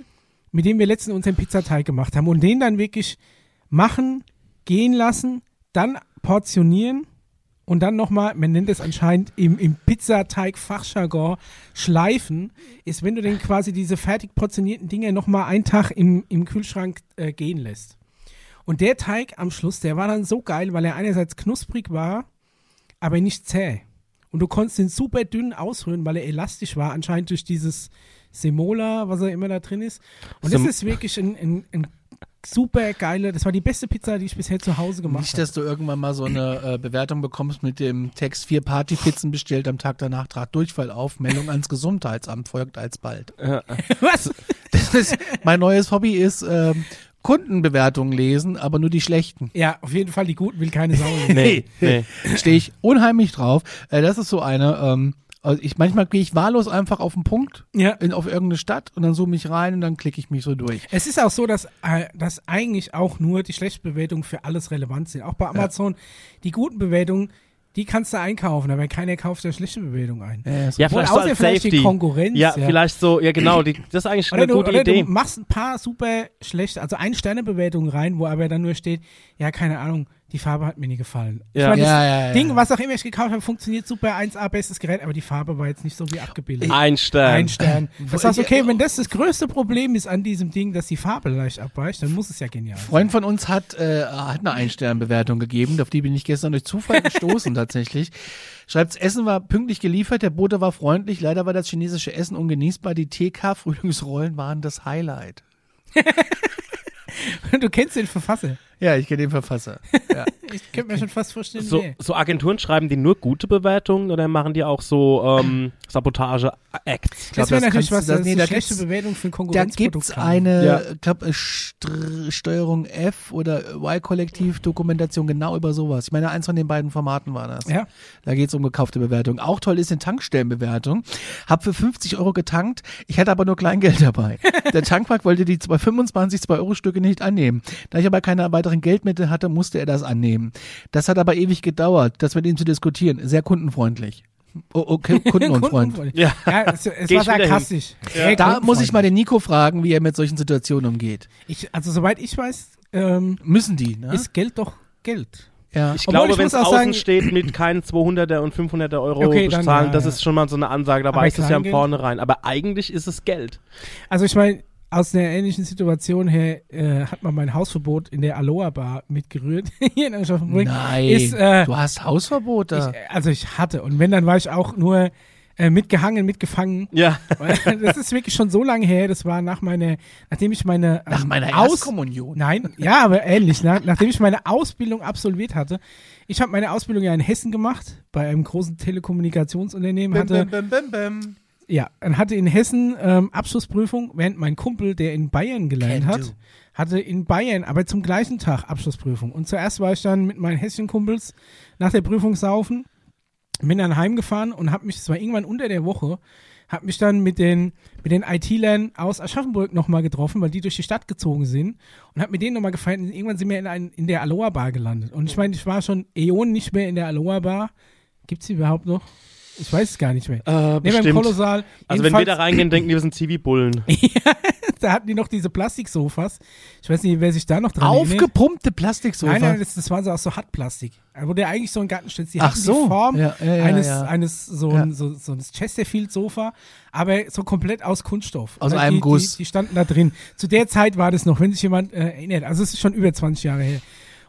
mit dem wir letztens unseren Pizzateig gemacht haben und den dann wirklich machen, gehen lassen, dann portionieren und dann nochmal, man nennt es anscheinend im, im Pizzateig-Fachjargon, schleifen, ist, wenn du dann quasi diese fertig portionierten Dinge nochmal einen Tag im, im Kühlschrank äh, gehen lässt. Und der Teig am Schluss, der war dann so geil, weil er einerseits knusprig war, aber nicht zäh. Und du konntest ihn super dünn ausrühren, weil er elastisch war, anscheinend durch dieses Semola, was er immer da drin ist. Und das Sem- ist wirklich ein, ein, ein super geile, das war die beste Pizza, die ich bisher zu Hause gemacht Nicht, habe. dass du irgendwann mal so eine äh, Bewertung bekommst mit dem Text vier Partypizzen bestellt, am Tag danach trat Durchfall auf, Meldung ans Gesundheitsamt folgt alsbald. Was? Das ist, mein neues Hobby ist ähm, Kundenbewertungen lesen, aber nur die schlechten. Ja, auf jeden Fall, die guten will keine Sau. Nee, nee. Stehe ich unheimlich drauf. Äh, das ist so eine, ähm, also ich manchmal gehe ich wahllos einfach auf den Punkt ja. in, auf irgendeine Stadt und dann zoome ich rein und dann klicke ich mich so durch. Es ist auch so, dass, äh, dass eigentlich auch nur die schlechten Bewertungen für alles relevant sind. Auch bei Amazon, die guten Bewertungen, die kannst du einkaufen, aber keiner kauft ja schlechte Bewertungen ein. Äh, so- Ja, Obwohl, vielleicht so außer als vielleicht die. Konkurrenz. Ja, vielleicht so, ja genau, die, das ist eigentlich Oder, eine du, gute oder Idee. du machst ein paar super schlechte, also Ein-Sterne-Bewertungen rein, wo aber dann nur steht, ja, keine Ahnung, die Farbe hat mir nie gefallen. Ja. Ich meine, das Ja, ja, Ding, was auch immer ich gekauft habe, funktioniert super, 1A, bestes Gerät, aber die Farbe war jetzt nicht so wie abgebildet. Ein Stern. Ein Stern. Das heißt, okay, wenn das das größte Problem ist an diesem Ding, dass die Farbe leicht abweicht, dann muss es ja genial sein. Freund von uns hat, äh, hat eine Ein-Stern-Bewertung gegeben, auf die bin ich gestern durch Zufall gestoßen tatsächlich. Schreibt, Essen war pünktlich geliefert, der Bote war freundlich, leider war das chinesische Essen ungenießbar, die TK-Frühlingsrollen waren das Highlight. Du kennst den Verfasser. Ja, ich kenne den Verfasser. Ja. Ich könnte mir schon fast vorstellen, So, wer. so Agenturen schreiben die nur gute Bewertungen oder machen die auch so ähm, Sabotage-Acts? Das wäre natürlich kannst was, das das- nee, da eine schlechte Bewertung für ein Da gibt's haben. eine, Ja. ich glaub, Str Steuerung F oder Y-Kollektiv-Dokumentation genau über sowas. Ich meine, eins von den beiden Formaten war das. Ja. Da geht's um gekaufte Bewertung. Auch toll ist eine Tankstellenbewertung. Hab für 50 Euro getankt, ich hatte aber nur Kleingeld dabei. Der Tankwart wollte die zwei- 25 2-Euro-Stücke nicht annehmen. Da ich aber keine weiteren Geldmittel hatte, musste er das annehmen. Das hat aber ewig gedauert, das mit ihm zu diskutieren. Sehr kundenfreundlich. Oh, okay, kundenunfreundlich. Kundenfreundlich. Ja. Ja, es, es war sarkastisch. Hey, Da muss ich mal den Nico fragen, wie er mit solchen Situationen umgeht. Ich, also, soweit ich weiß, ähm, Müssen die, ne? ist Geld doch Geld. ja. Ich Obwohl, glaube, ich wenn es außen sagen- steht mit keinen 200er und 500er Euro Okay, dann, bezahlen, ja, das ja. ist schon mal so eine Ansage, da Aber weiß es ja im? Vornherein. Aber eigentlich ist es Geld. Also ich meine, aus einer ähnlichen Situation her äh, hat man mein Hausverbot in der Aloha Bar mitgerührt hier in Aschaffenburg. Nein, Ist, äh, du hast Hausverbot da. Ich, also ich hatte und wenn dann war ich auch nur äh, mitgehangen, mitgefangen. Ja. Das ist wirklich schon so lange her. Das war nach meiner, nachdem ich meine Nach ähm, meiner Aus Erstkommunion. Nein, ja, aber ähnlich. Ne? Nachdem ich meine Ausbildung absolviert hatte, ich habe meine Ausbildung ja in Hessen gemacht, bei einem großen Telekommunikationsunternehmen. Hatte, Bim, bim, bim, bim. Ja, und hatte in Hessen ähm, Abschlussprüfung, während mein Kumpel, der in Bayern gelernt Can hat, do. hatte in Bayern, aber zum gleichen Tag Abschlussprüfung. Und zuerst war ich dann mit meinen Hesschen-Kumpels nach der Prüfung saufen, bin dann heimgefahren und habe mich, es war irgendwann unter der Woche, habe mich dann mit den, mit den IT-Lern aus Aschaffenburg nochmal getroffen, weil die durch die Stadt gezogen sind und habe mit denen nochmal gefeiert. Und irgendwann sind wir in, ein, in der Aloha Bar gelandet. Und ich meine, ich war schon Äonen nicht mehr in der Aloha Bar. Gibt's die überhaupt noch? Ich weiß es gar nicht mehr. Äh, Nee, beim. Kolossal. Also wenn wir da reingehen, denken die, wir sind TV-Bullen. da hatten die noch diese Plastiksofas. Ich weiß nicht, wer sich da noch dran erinnert. Aufgepumpte Plastiksofa. Nein, nein, das, das waren so aus so Hartplastik. Wo der eigentlich so ein Garten steht. Die Ach hatten so. die Form Ja, ja, ja, eines, ja. eines so, Ja. ein, so, so ein Chesterfield-Sofa, aber so komplett aus Kunststoff. Aus einem die, Guss. Die, die standen da drin. Zu der Zeit war das noch, wenn sich jemand äh, erinnert. Also es ist schon über 20 Jahre her.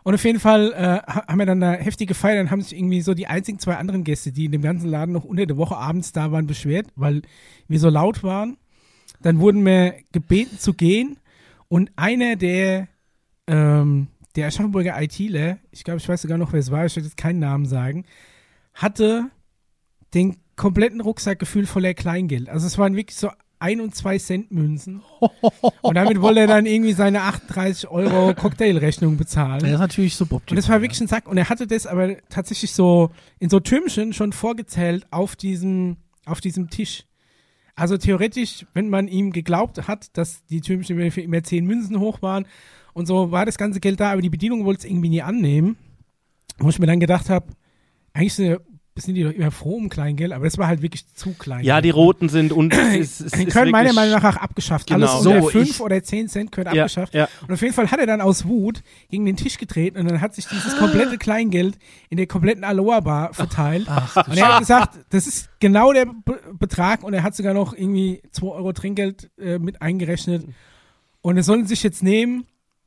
Und auf jeden Fall äh, ha- haben wir dann da heftig gefeiert. Dann haben sich irgendwie so die einzigen zwei anderen Gäste, die in dem ganzen Laden noch unter der Woche abends da waren, beschwert, weil wir so laut waren. Dann wurden wir gebeten zu gehen und einer der, ähm, der Aschaffenburger ITler, ich glaube, ich weiß sogar noch, wer es war, ich werde jetzt keinen Namen sagen, hatte den kompletten Rucksack gefüllt voller Kleingeld. Also es waren wirklich so 1 und 2 Cent Münzen. Und damit wollte er dann irgendwie seine 38 Euro Cocktailrechnung bezahlen. Das ist natürlich Und suboptimal. das war wirklich ein Sack. Und er hatte das aber tatsächlich so in so Türmchen schon vorgezählt auf diesem, auf diesem Tisch. Also theoretisch, wenn man ihm geglaubt hat, dass die Türmchen immer für immer 10 Münzen hoch waren und so war das ganze Geld da, aber die Bedienung wollte es irgendwie nie annehmen. Wo ich mir dann gedacht habe, eigentlich sind, sind die doch immer froh um Kleingeld, aber das war halt wirklich zu klein. Ja, die roten sind und es Die ist können meiner Meinung nach auch abgeschafft. Genau. Alles So, 5 ich- oder 10 Cent gehört Ja, abgeschafft. ja. Und auf jeden Fall hat er dann aus Wut gegen den Tisch getreten und dann hat sich dieses komplette Kleingeld in der kompletten Aloha-Bar verteilt. Ach, du und er hat gesagt, das ist genau der Be Betrag und er hat sogar noch irgendwie 2 Euro Trinkgeld äh, mit eingerechnet. Und es sollen sich jetzt nehmen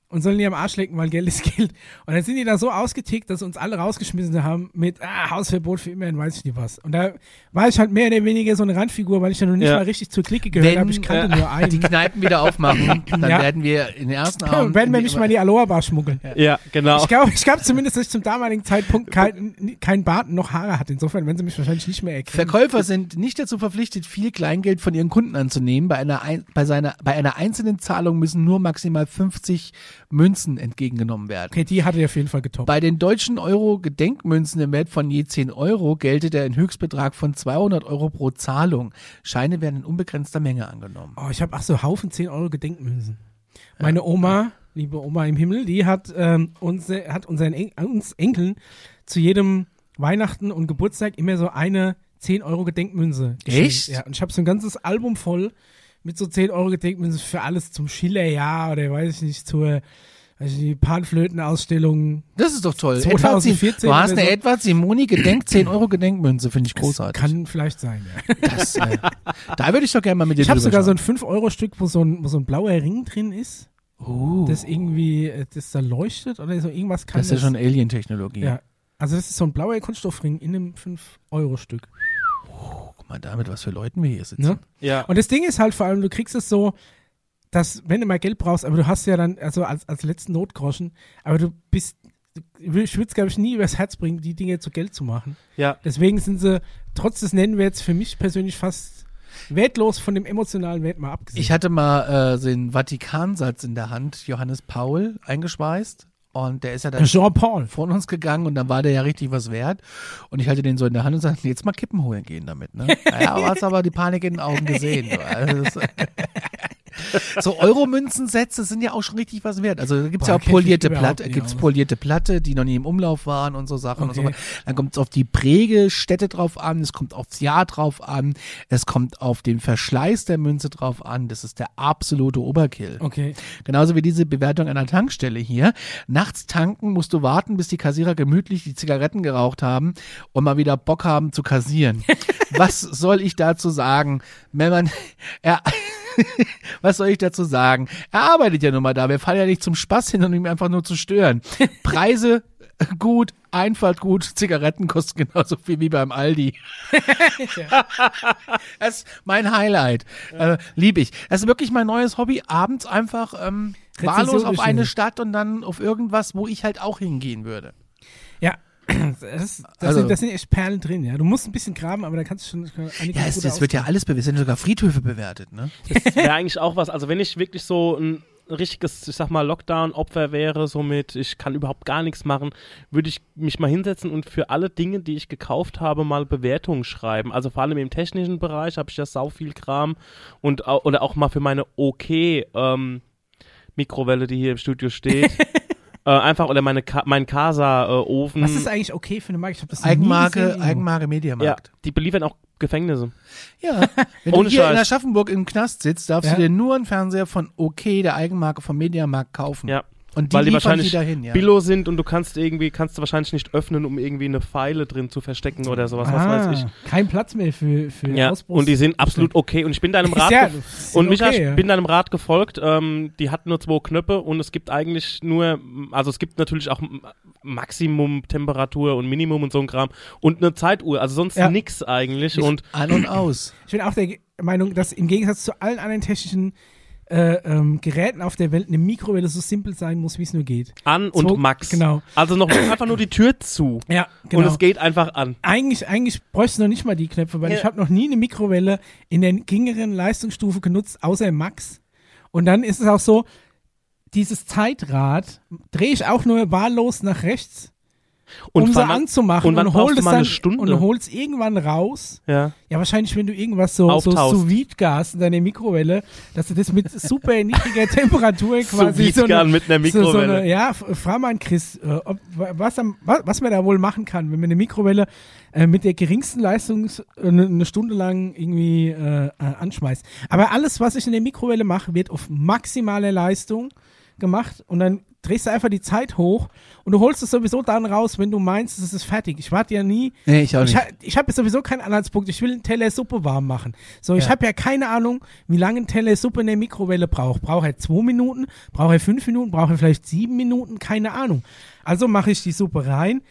und sollen die am Arsch lecken, weil Geld ist Geld. Und dann sind die da so ausgetickt, dass sie uns alle rausgeschmissen haben mit ah, Hausverbot für immer und weiß ich nicht was. Und da war ich halt mehr oder weniger so eine Randfigur, weil ich ja noch nicht Ja. mal richtig zur Clique gehört habe. Ich kannte äh, nur einen. die Kneipen wieder aufmachen, dann Ja. werden wir in den ersten Abend. werden wir mich mal die Aloha-Bar schmuggeln. Ja, genau. Ich glaube ich glaub zumindest, dass ich zum damaligen Zeitpunkt kein, kein Bart noch Haare hatte. Insofern werden sie mich wahrscheinlich nicht mehr erkennen. Verkäufer sind nicht dazu verpflichtet, viel Kleingeld von ihren Kunden anzunehmen. Bei einer, ein, bei seiner, bei einer einzelnen Zahlung müssen nur maximal 50 Münzen entgegengenommen werden. Okay, die hatte ich auf jeden Fall getoppt. Bei den deutschen Euro-Gedenkmünzen im Wert von je 10 Euro gelte der ein Höchstbetrag von 200 Euro pro Zahlung. Scheine werden in unbegrenzter Menge angenommen. Oh, ich habe ach so Haufen 10 Euro Gedenkmünzen. Meine Oma, liebe Oma im Himmel, die hat, ähm, uns, hat unseren En uns Enkeln zu jedem Weihnachten und Geburtstag immer so eine 10 Euro Gedenkmünze geschenkt. Echt? Ja, und ich habe so ein ganzes Album voll mit so 10 Euro Gedenkmünzen für alles zum Schillerjahr oder weiß ich nicht, zur ich nicht, Panflötenausstellung. Das ist doch toll. 2014 du hast eine so. Edward Simoni Gedenk 10 Euro Gedenkmünze, finde ich großartig. Kann vielleicht sein, ja. Das, äh, da würde ich doch gerne mal mit dir Ich habe sogar so ein schauen. 5-Euro-Stück, wo, so ein- wo so ein blauer Ring drin ist, Oh, das irgendwie, äh, das da leuchtet oder so irgendwas kann das ist ja schon Alien-Technologie. Ja. Also das ist so ein blauer Kunststoffring in einem 5-Euro-Stück. Guck mal damit, was für Leuten wir hier sitzen. Ne? Ja. Und das Ding ist halt vor allem, du kriegst es so, dass, wenn du mal Geld brauchst, aber du hast ja dann, also als, als letzten Notgroschen, aber du bist, ich würde es, glaube ich, nie übers Herz bringen, die Dinge zu Geld zu machen. ja. Deswegen sind sie, trotz des Nennwerts, für mich persönlich fast wertlos von dem emotionalen Wert mal abgesehen. Ich hatte mal äh, den Vatikansatz in der Hand, Johannes Paul, eingeschweißt. Und der ist ja dann Jean-Paul. von uns gegangen und dann war der ja richtig was wert. Und ich halte den so in der Hand und sagte, jetzt mal Kippen holen gehen damit. Ne? Ja, du hast aber die Panik in den Augen gesehen. du. Also das, so Euromünzensätze sind ja auch schon richtig was wert. Also da gibt's Boah, ja auch polierte Platte, gibt's polierte Platte, die noch nie im Umlauf waren und so Sachen und so Okay. Dann kommt es auf die Prägestätte drauf an, es kommt aufs Jahr drauf an, es kommt auf den Verschleiß der Münze drauf an. Das ist der absolute Oberkill. Okay. Genauso wie diese Bewertung der Tankstelle hier. Nachts tanken musst du warten, bis die Kassierer gemütlich die Zigaretten geraucht haben und mal wieder Bock haben zu kassieren. Was soll ich dazu sagen, wenn man, er, was soll ich dazu sagen? Er arbeitet ja nun mal da. Wir fahren ja nicht zum Spaß hin, um ihn einfach nur zu stören. Preise gut, Einfahrt gut, Zigaretten kosten genauso viel wie beim Aldi. Das ist mein Highlight. Äh, lieb ich. Das ist wirklich mein neues Hobby. Abends einfach ähm, wahllos auf eine. Stadt und dann auf irgendwas, wo ich halt auch hingehen würde. Ja. Das, das, Also- sind, das sind echt Perlen drin, ja. Du musst ein bisschen graben, aber da kannst du schon einige Ja, es, es wird ja alles bewertet. Es sind sogar Friedhöfe bewertet, ne? Das wäre eigentlich auch was. Also wenn ich wirklich so ein richtiges, ich sag mal, Lockdown-Opfer wäre, somit ich kann überhaupt gar nichts machen, würde ich mich mal hinsetzen und für alle Dinge, die ich gekauft habe, mal Bewertungen schreiben. Also vor allem im technischen Bereich habe ich ja sau viel Kram und oder auch mal für meine OK ähm, Mikrowelle, die hier im Studio steht. äh, einfach oder meine Ka mein Casa äh, Ofen. Was ist eigentlich okay für eine Marke? Ich habe das noch nie Eigenmarke, gesehen. Eigenmarke ja, Mediamarkt. die beliefern auch Gefängnisse. Ja. Wenn Ohne du hier Scheiß. in Aschaffenburg im Knast sitzt, darfst Ja. du dir nur einen Fernseher von OK, der Eigenmarke vom Mediamarkt, kaufen. Ja. Und die Weil die wahrscheinlich die dahin, ja. Billo sind und du kannst irgendwie, kannst du wahrscheinlich nicht öffnen, um irgendwie eine Pfeile drin zu verstecken oder sowas, was ah, weiß ich. Kein Platz mehr für, für Ja, Ausbruchs- und die sind absolut okay. Und ich bin deinem Rat ja, und Micha, okay, ich bin deinem Rat gefolgt. Ähm, die hat nur zwei Knöpfe und es gibt eigentlich nur, also es gibt natürlich auch Maximum Temperatur und Minimum und so ein Kram und eine Zeituhr. Also sonst Ja. nix eigentlich. Ich- Und an und aus. Ich bin auch der Meinung, dass im Gegensatz zu allen anderen technischen äh, ähm, Geräten auf der Welt eine Mikrowelle so simpel sein muss, wie es nur geht. An und So, Max. genau. Also noch einfach nur die Tür zu. Ja, Und es geht einfach an. Eigentlich, eigentlich bräuchst du noch nicht mal die Knöpfe, weil Ja. ich habe noch nie eine Mikrowelle in der geringeren Leistungsstufe genutzt, außer im Max. Und dann ist es auch so, dieses Zeitrad drehe ich auch nur wahllos nach rechts, Und um sie anzumachen und und, brauchst hol du es mal dann eine Stunde? und hol es irgendwann raus. Ja. Ja, wahrscheinlich, wenn du irgendwas so, so Auftaust. sous vide gas in deiner Mikrowelle, dass du das mit super niedriger Temperatur quasi so eine, mit einer so, so Mikrowelle. eine, ja, frag mal an Chris, äh, ob, wa- was, was, was man da wohl machen kann, wenn man eine Mikrowelle äh, mit der geringsten Leistung äh, eine, eine Stunde lang irgendwie äh, äh, anschmeißt. Aber alles, was ich in der Mikrowelle mache, wird auf maximale Leistung gemacht und dann drehst du einfach die Zeit hoch und du holst es sowieso dann raus, wenn du meinst, es ist fertig. Ich warte ja nie, Nee, ich auch ich, nicht. ha ich habe sowieso keinen Anhaltspunkt. Ich will einen Teller Suppe warm machen. So, ich Ja. habe ja keine Ahnung, wie lange ein Teller Suppe in der Mikrowelle braucht. Braucht er zwei Minuten? Braucht er fünf Minuten? Braucht er vielleicht sieben Minuten? Keine Ahnung. Also mache ich die Suppe rein.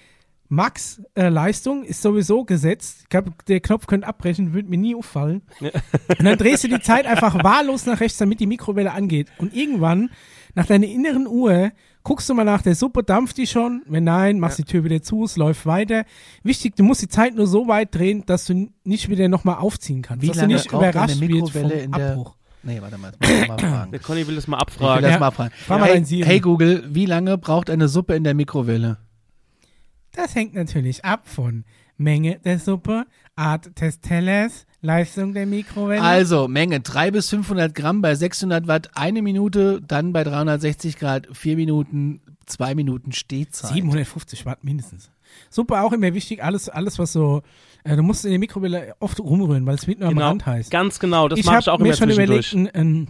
Max äh, Leistung ist sowieso gesetzt. Ich glaube, der Knopf könnte abbrechen, würde mir nie auffallen. Und dann drehst du die Zeit einfach wahllos nach rechts, damit die Mikrowelle angeht. Und irgendwann, nach deiner inneren Uhr, guckst du mal nach der Suppe, dampft die schon? Wenn nein, machst die Tür wieder zu, es läuft weiter. Wichtig, du musst die Zeit nur so weit drehen, dass du nicht wieder nochmal aufziehen kannst. Wie dass lange du nicht überrascht wirst Mikrowelle vom in der- Abbruch. Nee, warte mal, das muss ich mal fragen. Der Conny will das mal Ich will abfragen. das Ja. mal fragen. Frag mal hey, hey Google, wie lange braucht eine Suppe in der Mikrowelle? Das hängt natürlich ab von Menge der Suppe, Art des Tellers, Leistung der Mikrowelle. Also, Menge 3 bis 500 Gramm bei 600 Watt, eine Minute, dann bei 360 Grad, vier Minuten, zwei Minuten Stehzeit. 750 Watt mindestens. Suppe auch immer wichtig, alles, alles was so, äh, du musst in der Mikrowelle oft rumrühren, weil es wird nur am Genau. Rand heiß. Ganz genau, das ich mache ich habe auch mir immer schon überlegt, einen, einen,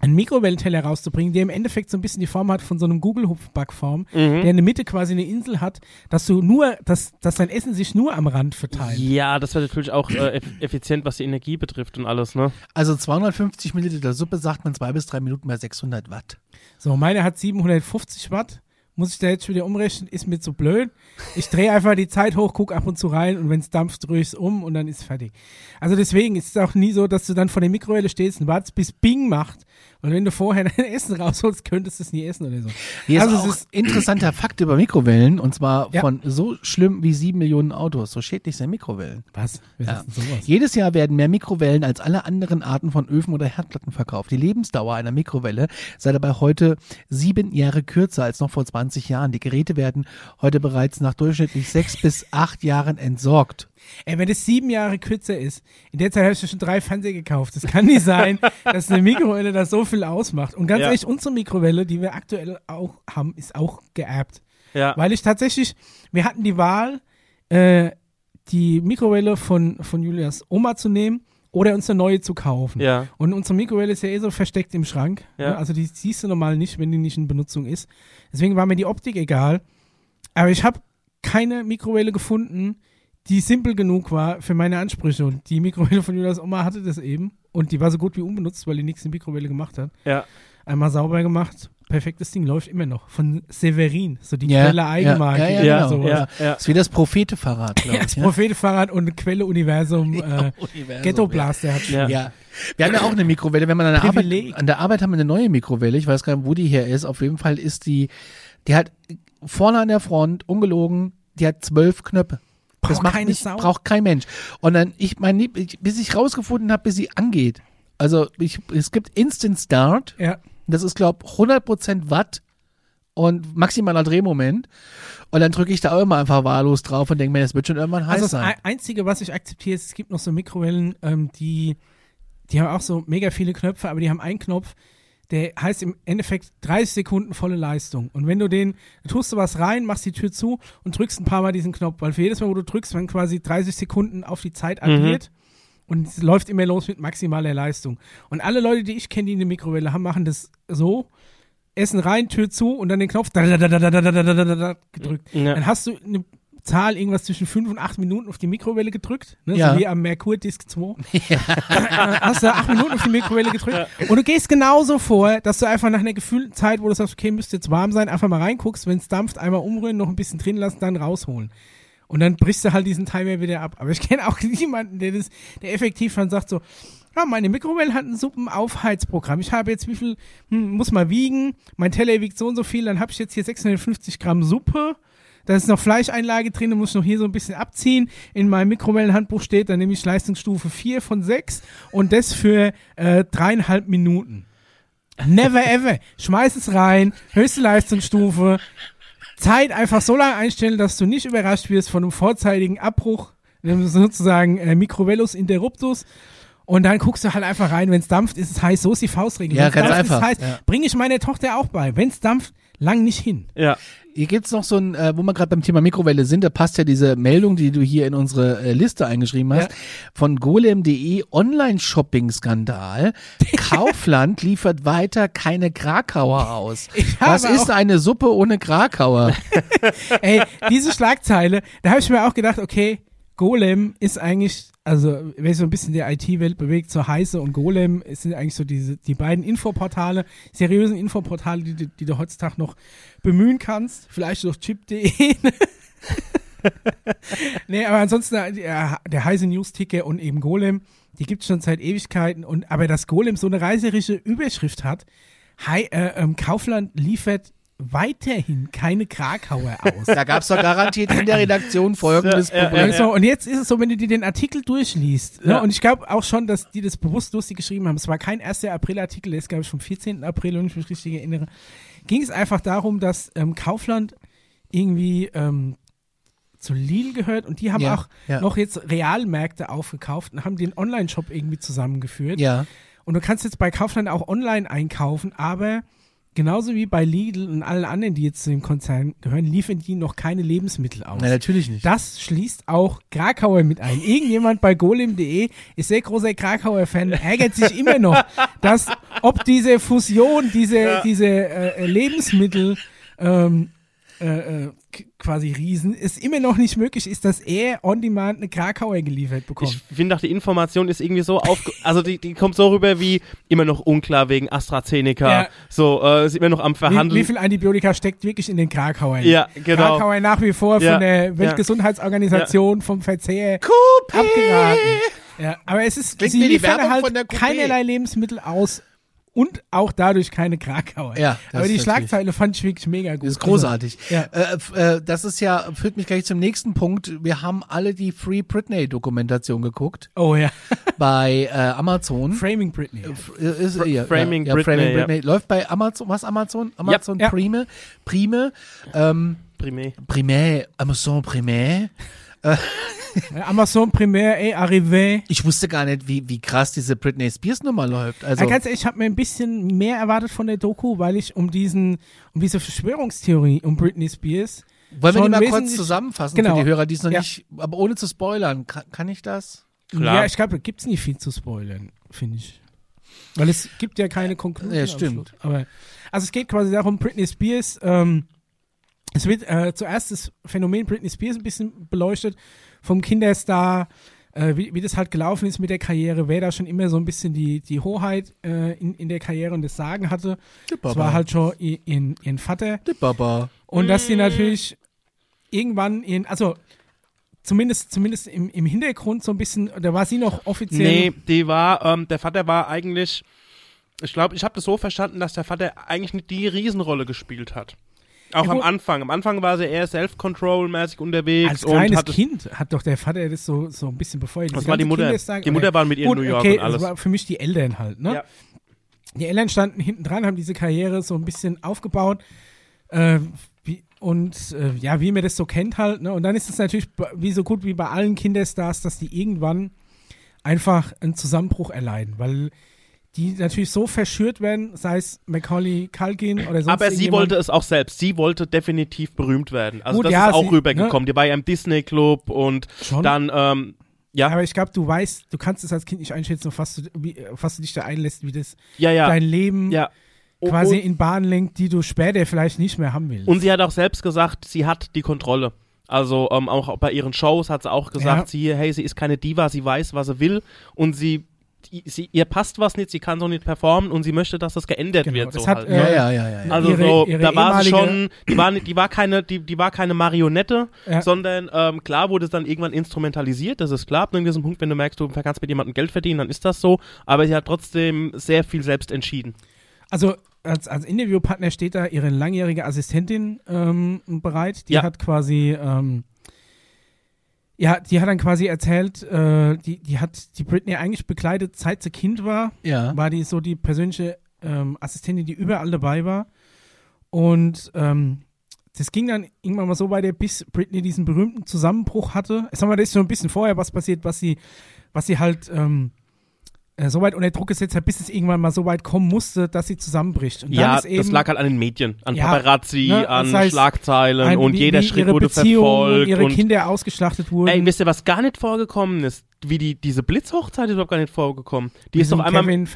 einen Mikrowellenteller rauszubringen, der im Endeffekt so ein bisschen die Form hat von so einem Google-Hupfbackform, Mhm. der in der Mitte quasi eine Insel hat, dass du nur, dass, dass dein Essen sich nur am Rand verteilt. Ja, das wäre natürlich auch äh, eff- effizient, was die Energie betrifft und alles, ne? Also 250 Milliliter Suppe sagt man zwei bis drei Minuten bei 600 Watt. So, meine hat 750 Watt. Muss ich da jetzt schon wieder umrechnen? Ist mir zu blöd. Ich drehe einfach die Zeit hoch, guck ab und zu rein und wenn es dampft, drehe ich es um und dann ist fertig. Also deswegen ist es auch nie so, dass du dann vor der Mikrowelle stehst und wartest, bis Bing macht. Und wenn du vorher dein Essen rausholst, könntest du es nie essen oder so. Hier Also ist es auch ist- interessanter Fakt über Mikrowellen und zwar Ja. von so schlimm wie sieben Millionen Autos. So schädlich sind Mikrowellen. Was? Ja. Jedes Jahr werden mehr Mikrowellen als alle anderen Arten von Öfen oder Herdplatten verkauft. Die Lebensdauer einer Mikrowelle sei dabei heute sieben Jahre kürzer als noch vor 20 Jahren. Die Geräte werden heute bereits nach durchschnittlich sechs bis acht Jahren entsorgt. Ey, wenn das sieben Jahre kürzer ist, in der Zeit habe ich ja schon drei Fernseher gekauft. Das kann nicht sein, dass eine Mikrowelle da so viel ausmacht. Und ganz Ja. ehrlich, unsere Mikrowelle, die wir aktuell auch haben, ist auch geerbt. Ja. Weil ich tatsächlich, wir hatten die Wahl, äh, die Mikrowelle von, von Julias Oma zu nehmen oder uns eine neue zu kaufen. Ja. Und unsere Mikrowelle ist ja eh so versteckt im Schrank. Ja. Ne? Also die siehst du normal nicht, wenn die nicht in Benutzung ist. Deswegen war mir die Optik egal. Aber ich habe keine Mikrowelle gefunden, die simpel genug war für meine Ansprüche. Und die Mikrowelle von Julias Oma hatte das eben. Und die war so gut wie unbenutzt, weil die nichts in die Mikrowelle gemacht hat. Ja. Einmal sauber gemacht. Perfektes Ding läuft immer noch. Von Severin, so die Ja, Quelle ja, Eigenmarke. ja, ja, Ja, genau. sowas. ja, ja. Das ist wie das Prophetefahrrad, glaube Ja, ich. das Prophetefahrrad und Quelle Universum, äh, Universum, Ghetto Blaster hat Ja. Ja. Wir haben ja auch eine Mikrowelle. Wenn man an der, Arbeit, an der Arbeit haben wir eine neue Mikrowelle. Ich weiß gar nicht, wo die hier ist. Auf jeden Fall ist die, die hat vorne an der Front, ungelogen, die hat zwölf Knöpfe. Das Braucht macht keine nicht, Sau. braucht kein Mensch. Und dann, ich mein, Lieb- ich, bis ich rausgefunden habe, bis sie angeht. Also, ich, es gibt Instant Start. Ja. Das ist, glaube 100% Watt und maximaler Drehmoment. Und dann drücke ich da auch immer einfach wahllos drauf und denke mir, das wird schon irgendwann heiß Also das sein. Ei- Einzige, was ich akzeptiere, ist, es gibt noch so Mikrowellen, ähm, die, die haben auch so mega viele Knöpfe, aber die haben einen Knopf, der heißt im Endeffekt 30 Sekunden volle Leistung. Und wenn du den, da tust du was rein, machst die Tür zu und drückst ein paar Mal diesen Knopf, weil für jedes Mal, wo du drückst, werden quasi 30 Sekunden auf die Zeit addiert. Mhm. Und es läuft immer los mit maximaler Leistung. Und alle Leute, die ich kenne, die eine Mikrowelle haben, machen das so. Essen rein, Tür zu und dann den Knopf gedrückt. Ja. Dann hast du eine Zahl irgendwas zwischen 5 und 8 Minuten auf die Mikrowelle gedrückt, ne? Ja. so wie am Merkur Disk 2. Dann hast du 8 Minuten auf die Mikrowelle gedrückt und du gehst genauso vor, dass du einfach nach einer gefühlten Zeit, wo du sagst, okay, müsste jetzt warm sein, einfach mal reinguckst, wenn es dampft, einmal umrühren, noch ein bisschen drin lassen, dann rausholen. Und dann brichst du halt diesen Timer wieder ab. Aber ich kenne auch niemanden, der das, der effektiv dann sagt so, Ja, meine Mikrowelle hat ein Suppenaufheizprogramm. Ich habe jetzt wie viel, hm, muss mal wiegen. Mein Teller wiegt so und so viel, dann habe ich jetzt hier 650 Gramm Suppe. Da ist noch Fleischeinlage drin, da muss ich noch hier so ein bisschen abziehen. In meinem Mikrowellenhandbuch steht, dann nehme ich Leistungsstufe 4 von 6 und das für äh, dreieinhalb Minuten. Never ever. Schmeiß es rein, höchste Leistungsstufe. Zeit einfach so lange einstellen, dass du nicht überrascht wirst von einem vorzeitigen Abbruch, sozusagen äh, Mikrowellus interruptus. Und dann guckst du halt einfach rein, wenn es dampft, ist es heiß. So ist die Faustregel. Ja, Wenn's ganz dampft, einfach, Ist heiß. ja. Bringe ich meine Tochter auch bei. Wenn es dampft, lang nicht hin. Ja. Hier gibt's noch so ein, äh, wo wir gerade beim Thema Mikrowelle sind, da passt ja diese Meldung, die du hier in unsere äh, Liste eingeschrieben hast, Ja. von golem.de Online-Shopping-Skandal. Kaufland liefert weiter keine Krakauer aus. Was ist eine Suppe ohne Krakauer? Ey, diese Schlagzeile, da habe ich mir auch gedacht, okay, Golem ist eigentlich, also wer sich so ein bisschen der IT-Welt bewegt, so heiße und Golem es sind eigentlich so diese, die beiden Infoportale, seriösen Infoportale, die, du- die du heutzutage noch bemühen kannst. Vielleicht durch chip.de. nee, aber ansonsten äh, der, der heiße News-Ticker und eben Golem, die gibt es schon seit Ewigkeiten. Und aber dass Golem so eine reißerische Überschrift hat, Hi, äh, ähm, Kaufland liefert weiterhin keine Krakauer aus. Da gab's doch garantiert in der Redaktion folgendes Ja, ja, Problem. So, und jetzt ist es so, wenn du dir den Artikel durchliest, Ja. ne, und ich glaube auch schon, dass die das bewusst lustig geschrieben haben. Es war kein 1. April-Artikel, der ist, glaube ich, vom 14. April, wenn ich mich richtig erinnere. Ging es einfach darum, dass ähm, Kaufland irgendwie ähm, zu Lidl gehört und die haben Ja, auch ja. noch jetzt Realmärkte aufgekauft und haben den Online-Shop irgendwie zusammengeführt. Ja. Und du kannst jetzt bei Kaufland auch online einkaufen, aber genauso wie bei Lidl und allen anderen, die jetzt zu dem Konzern gehören, liefern die noch keine Lebensmittel aus. Nein, natürlich nicht. Das schließt auch Krakauer mit ein. Irgendjemand bei golem.de ist sehr großer Krakauer-Fan, ärgert sich immer noch, dass ob diese Fusion, diese, diese äh, Lebensmittel ähm, äh, äh, quasi Riesen, es immer noch nicht möglich ist, dass er on demand eine Krakauer geliefert bekommt. Ich finde auch, die Information ist irgendwie so auf, also die, die kommt so rüber wie immer noch unklar wegen AstraZeneca. Ja. So, äh, ist immer noch am wie, Verhandeln. wie viel Antibiotika steckt wirklich in den Krakauern? Ja, genau. Krakauer nach wie vor Ja, von der ja. Weltgesundheitsorganisation vom Verzehr Coupé! abgeraten. Ja, aber es ist, Klingt sie wie die liefern halt von der Coupé. keinerlei Lebensmittel aus und auch dadurch keine Krakauer. Ja, aber die Schlagzeile fand ich wirklich mega gut. Das ist großartig. Ja. Äh, äh, das ist ja, führt mich gleich zum nächsten Punkt. Wir haben alle die Free Britney-Dokumentation geguckt Also, oh ja. bei äh, Amazon. Framing Britney. F- äh, ist, ja, Framing ja, Britney, Framing ja. Britney. Läuft bei Amazon, was Amazon? Amazon Ja. Prime. Prime. Ähm, Primé. Primär, Amazon Primär. Äh, Amazon Primaire et Arrivé. Ich wusste gar nicht, wie, wie krass diese Britney Spears Nummer läuft. Also, Ja, ganz ehrlich, ich habe mir ein bisschen mehr erwartet von der Doku, weil ich um diesen, um diese Verschwörungstheorie um Britney Spears. wollen wir die schon mal kurz zusammenfassen Genau. für die Hörer, die es noch Ja. nicht, aber ohne zu spoilern. Kann, kann ich das? Klar. Ja, ich glaube, da gibt's nicht viel zu spoilern, finde ich. Weil es gibt ja keine Konklusion. Ja, stimmt. Aber, also es geht quasi darum, Britney Spears, ähm, es wird äh, zuerst das Phänomen Britney Spears ein bisschen beleuchtet, vom Kinderstar, äh, wie, wie das halt gelaufen ist mit der Karriere, wer da schon immer so ein bisschen die, die Hoheit äh, in, in der Karriere und das Sagen hatte. Das war halt schon ihren, ihren Vater. Die Baba. Und dass sie natürlich irgendwann ihren, also zumindest, zumindest im, im Hintergrund so ein bisschen, da war sie noch offiziell. Nee, die war, ähm, der Vater war eigentlich, ich glaube, ich habe das so verstanden, dass der Vater eigentlich nicht die Riesenrolle gespielt hat. Auch Ja, am. Anfang. Am Anfang war sie eher self-control-mäßig unterwegs Als und kleines Kind hat doch der Vater das so, so ein bisschen bevor er Das war die Mutter. Kinderstar- Die Mutter oder- war mit ihr in New York okay, und alles. Das war für mich die Eltern halt, ne? Ja. Die Eltern standen hinten dran, haben diese Karriere so ein bisschen aufgebaut. Äh, wie, und äh, ja, wie man das so kennt halt, ne? Und dann ist es natürlich wie so gut wie bei allen Kinderstars, dass die irgendwann einfach einen Zusammenbruch erleiden, weil die natürlich so verschürt werden, sei es Macaulay Culkin oder sonst Aber sie wollte es auch selbst. Sie wollte definitiv berühmt werden. Also Gut, das ja, ist auch sie- rübergekommen. Die war ja im Disney-Club und Schon. dann, ähm, ja, Aber ich glaube, du weißt, du kannst es als Kind nicht einschätzen, auf was du, wie, auf was du dich da einlässt, wie das ja, ja. dein Leben ja. Und- quasi und, in Bahnen lenkt, die du später vielleicht nicht mehr haben willst. und sie hat auch selbst gesagt, sie hat die Kontrolle. Also ähm, auch bei ihren Shows hat sie auch gesagt, Ja. sie, hey, sie ist keine Diva, sie weiß, was sie will und sie sie, ihr passt was nicht, sie kann so nicht performen und sie möchte, dass das geändert Genau, wird. das so hat, halt. äh, Ja, ja, ja, ja. ja. Also ihre- so, ihre da war sie schon, die war, die war keine, die, die war keine Marionette, Ja. sondern ähm, klar wurde es dann irgendwann instrumentalisiert, das ist klar, ab einem gewissen Punkt, wenn du merkst, du kannst mit jemandem Geld verdienen, dann ist das so, aber sie hat trotzdem sehr viel selbst entschieden. Also als, als Interviewpartner steht da ihre langjährige Assistentin ähm, bereit. Die Ja. hat quasi, ähm, ja, die hat dann quasi erzählt, äh, die, die hat die Britney eigentlich begleitet, seit sie Kind war. ja. War die so die persönliche ähm, Assistentin, die überall dabei war. Und ähm, das ging dann irgendwann mal so weiter, bis Britney diesen berühmten Zusammenbruch hatte. Sagen wir, das ist schon ein bisschen vorher was passiert, was sie, was sie halt ähm, äh, so weit unter Druck gesetzt hat, bis es irgendwann mal so weit kommen musste, dass sie zusammenbricht. Und ja, eben das lag halt an den Medien, an Ja, Paparazzi, ne, an das heißt, Schlagzeilen ein- und wie, jeder Schritt ihre wurde Beziehung verfolgt. und ihre und Kinder ausgeschlachtet wurden. Ey, wisst ihr, was gar nicht vorgekommen ist? Wie die, diese Blitzhochzeit ist überhaupt gar nicht vorgekommen. Die ist doch einmal Kevin?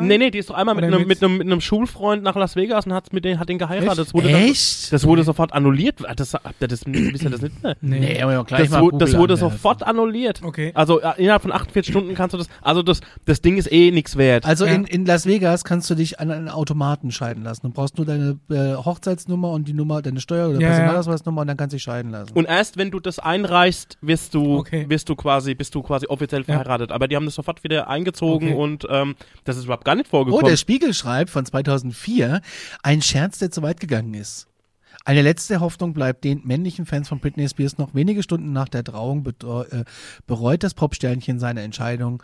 Nee, nee, die ist doch einmal mit einem, mit- einem, mit einem Schulfreund nach Las Vegas und hat, mit den, hat den geheiratet. Echt? Das wurde, dann, Echt? das wurde sofort annulliert. Ah, Das, habt ihr das, wisst ihr das nicht mehr? Nee. Nee, aber gleich Das, mal wu- das wurde anwerfen. sofort annulliert. Okay. Also innerhalb von 48 Stunden kannst du das. Also das, das Ding ist eh nichts wert. Also Ja. in, in Las Vegas kannst du dich an einen Automaten scheiden lassen. Du brauchst nur deine äh, Hochzeitsnummer und die Nummer, deine Steuer- oder Ja, ja. Personalausweisnummer und dann kannst du dich scheiden lassen. und erst wenn du das einreichst, wirst du, Okay. wirst du quasi, bist du quasi offiziell Ja. verheiratet. Aber die haben das sofort wieder eingezogen Okay. und ähm, das ist überhaupt gar nicht oh, vorgekommen. der Spiegel schreibt von 2004, ein Scherz, der zu weit gegangen ist. Eine letzte Hoffnung bleibt den männlichen Fans von Britney Spears noch wenige Stunden nach der Trauung äh, bereut das Popsternchen seine Entscheidung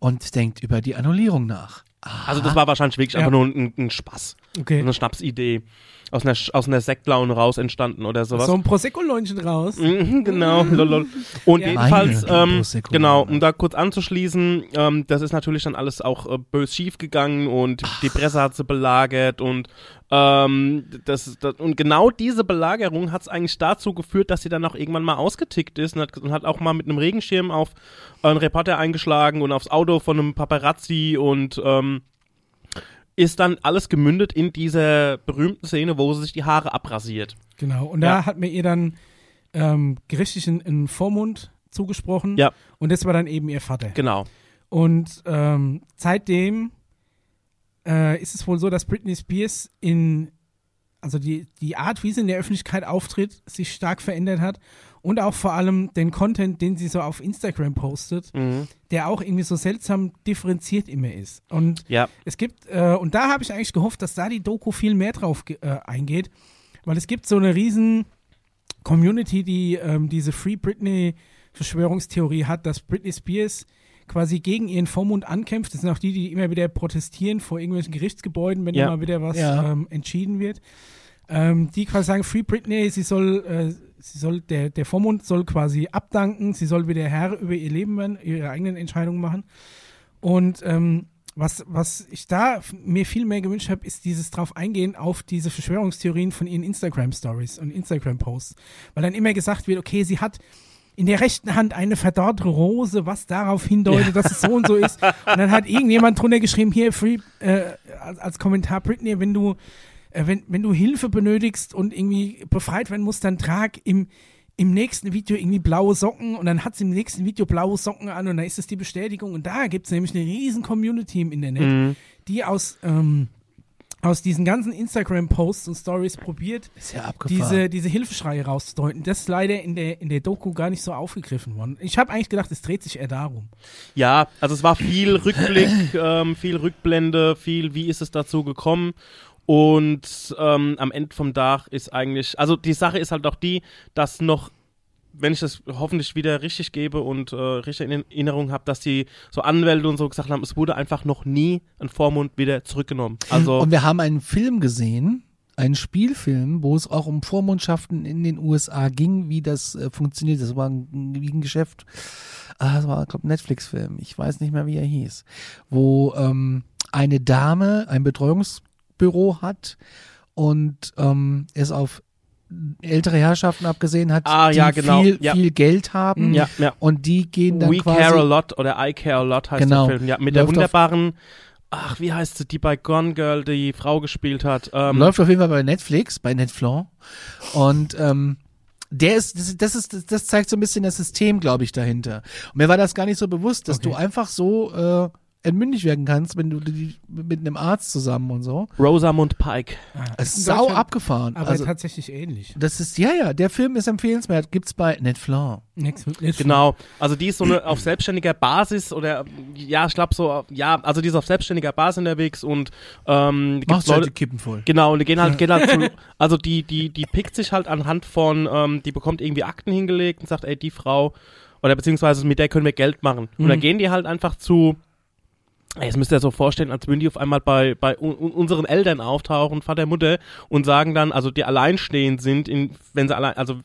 und denkt über die Annullierung nach. also das war wahrscheinlich wirklich Ja. einfach nur ein, ein Spaß. Okay. Eine Schnapsidee. Aus einer, aus einer Sektlaune raus entstanden oder sowas. So ein Prosecco-Läunchen raus. Mhm, genau. lolol. Und Ja. jedenfalls, ähm, genau, um da kurz anzuschließen, ähm, das ist natürlich dann alles auch äh, bös schief gegangen und die Presse hat sie belagert und ähm, das, das und genau diese Belagerung hat es eigentlich dazu geführt, dass sie dann auch irgendwann mal ausgetickt ist und hat, und hat auch mal mit einem Regenschirm auf einen Reporter eingeschlagen und aufs Auto von einem Paparazzi und ähm, ist dann alles gemündet in dieser berühmten Szene, wo sie sich die Haare abrasiert. Genau. Und Ja. da hat mir ihr dann ähm, gerichtlich einen, einen Vormund zugesprochen. Ja. Und das war dann eben ihr Vater. Genau. Und ähm, seitdem äh, ist es wohl so, dass Britney Spears in, also die, die Art, wie sie in der Öffentlichkeit auftritt, sich stark verändert hat. Und auch vor allem den Content, den sie so auf Instagram postet, Mhm. der auch irgendwie so seltsam differenziert immer ist. Und Ja. es gibt, äh, und da habe ich eigentlich gehofft, dass da die Doku viel mehr drauf äh, eingeht, weil es gibt so eine riesen Community, die ähm, diese Free Britney Verschwörungstheorie hat, dass Britney Spears quasi gegen ihren Vormund ankämpft. Das sind auch die, die immer wieder protestieren vor irgendwelchen Gerichtsgebäuden, wenn Ja. mal wieder was Ja. ähm, entschieden wird. Ähm, die quasi sagen, Free Britney, sie soll, äh, sie soll, der, der Vormund soll quasi abdanken, sie soll wieder Herr über ihr Leben werden, ihre eigenen Entscheidungen machen. Und ähm, was, was ich da mir viel mehr gewünscht habe, ist dieses drauf eingehen auf diese Verschwörungstheorien von ihren Instagram-Stories und Instagram-Posts. Weil dann immer gesagt wird, okay, sie hat in der rechten Hand eine verdorrte Rose, was darauf hindeutet, dass es so und so ist. Und dann hat irgendjemand drunter geschrieben, hier, Free, äh, als, als Kommentar, Britney, wenn du, äh, wenn, wenn du Hilfe benötigst und irgendwie befreit werden musst, dann trag im, im nächsten Video irgendwie blaue Socken und dann hat sie im nächsten Video blaue Socken an und dann ist es die Bestätigung. Und da gibt es nämlich eine riesen Community im Internet, Mhm. die aus, ähm, aus diesen ganzen Instagram-Posts und Stories probiert, ja diese, diese Hilfeschreie rauszudeuten. Das ist leider in der, in der Doku gar nicht so aufgegriffen worden. Ich habe eigentlich gedacht, es dreht sich eher darum. Ja, also es war viel Rückblick, ähm, viel Rückblende, viel, wie ist es dazu gekommen. Und ähm, am Ende vom Tag ist eigentlich, also die Sache ist halt auch die, dass noch, wenn ich das hoffentlich wieder richtig gebe und äh, richtig in Erinnerung habe, dass die so Anwälte und so gesagt haben, es wurde einfach noch nie ein Vormund wieder zurückgenommen. Also Und wir haben einen Film gesehen, einen Spielfilm, wo es auch um Vormundschaften in den USA ging, wie das äh, funktioniert. Das war ein, wie ein Geschäft. Ah, das war, glaube ein Netflix-Film. Ich weiß nicht mehr, wie er hieß. Wo ähm, eine Dame ein Betreuungsbüro hat und ähm, es auf ältere Herrschaften abgesehen hat, Ah, die ja, genau. viel, Ja. viel Geld haben. ja, ja. Und die gehen dann We quasi Care a Lot oder I Care a Lot heißt Genau. der Film. Ja, mit der wunderbaren, ach, wie heißt sie, die bei Gone Girl die Frau gespielt hat. Ähm, Läuft auf jeden Fall bei Netflix, bei Netflix. Und ähm, der ist, das, das ist, das zeigt so ein bisschen das System, glaube ich, dahinter. Und mir war das gar nicht so bewusst, dass Okay. du einfach so äh, entmündigt werden kannst, wenn du die, mit einem Arzt zusammen und so. Rosamund Pike. Es ist sau abgefahren. Aber Also, tatsächlich ähnlich. das ist, ja, ja, der Film ist empfehlenswert. Gibt's bei Netflix. Netflix. Genau, also die ist so eine auf selbstständiger Basis oder ja, ich glaube so, ja, also die ist auf selbstständiger Basis unterwegs und ähm, halt Leute, die Kippen voll. Genau, und die gehen halt, gehen halt zu, also die, die, die pickt sich halt anhand von, ähm, die bekommt irgendwie Akten hingelegt und sagt, ey, die Frau, oder beziehungsweise mit der können wir Geld machen. Und dann Mhm. gehen die halt einfach zu, das müsst ihr so vorstellen, als würden die auf einmal bei, bei un unseren Eltern auftauchen, Vater, Mutter, und sagen dann, also die alleinstehend sind, in, wenn sie allein, also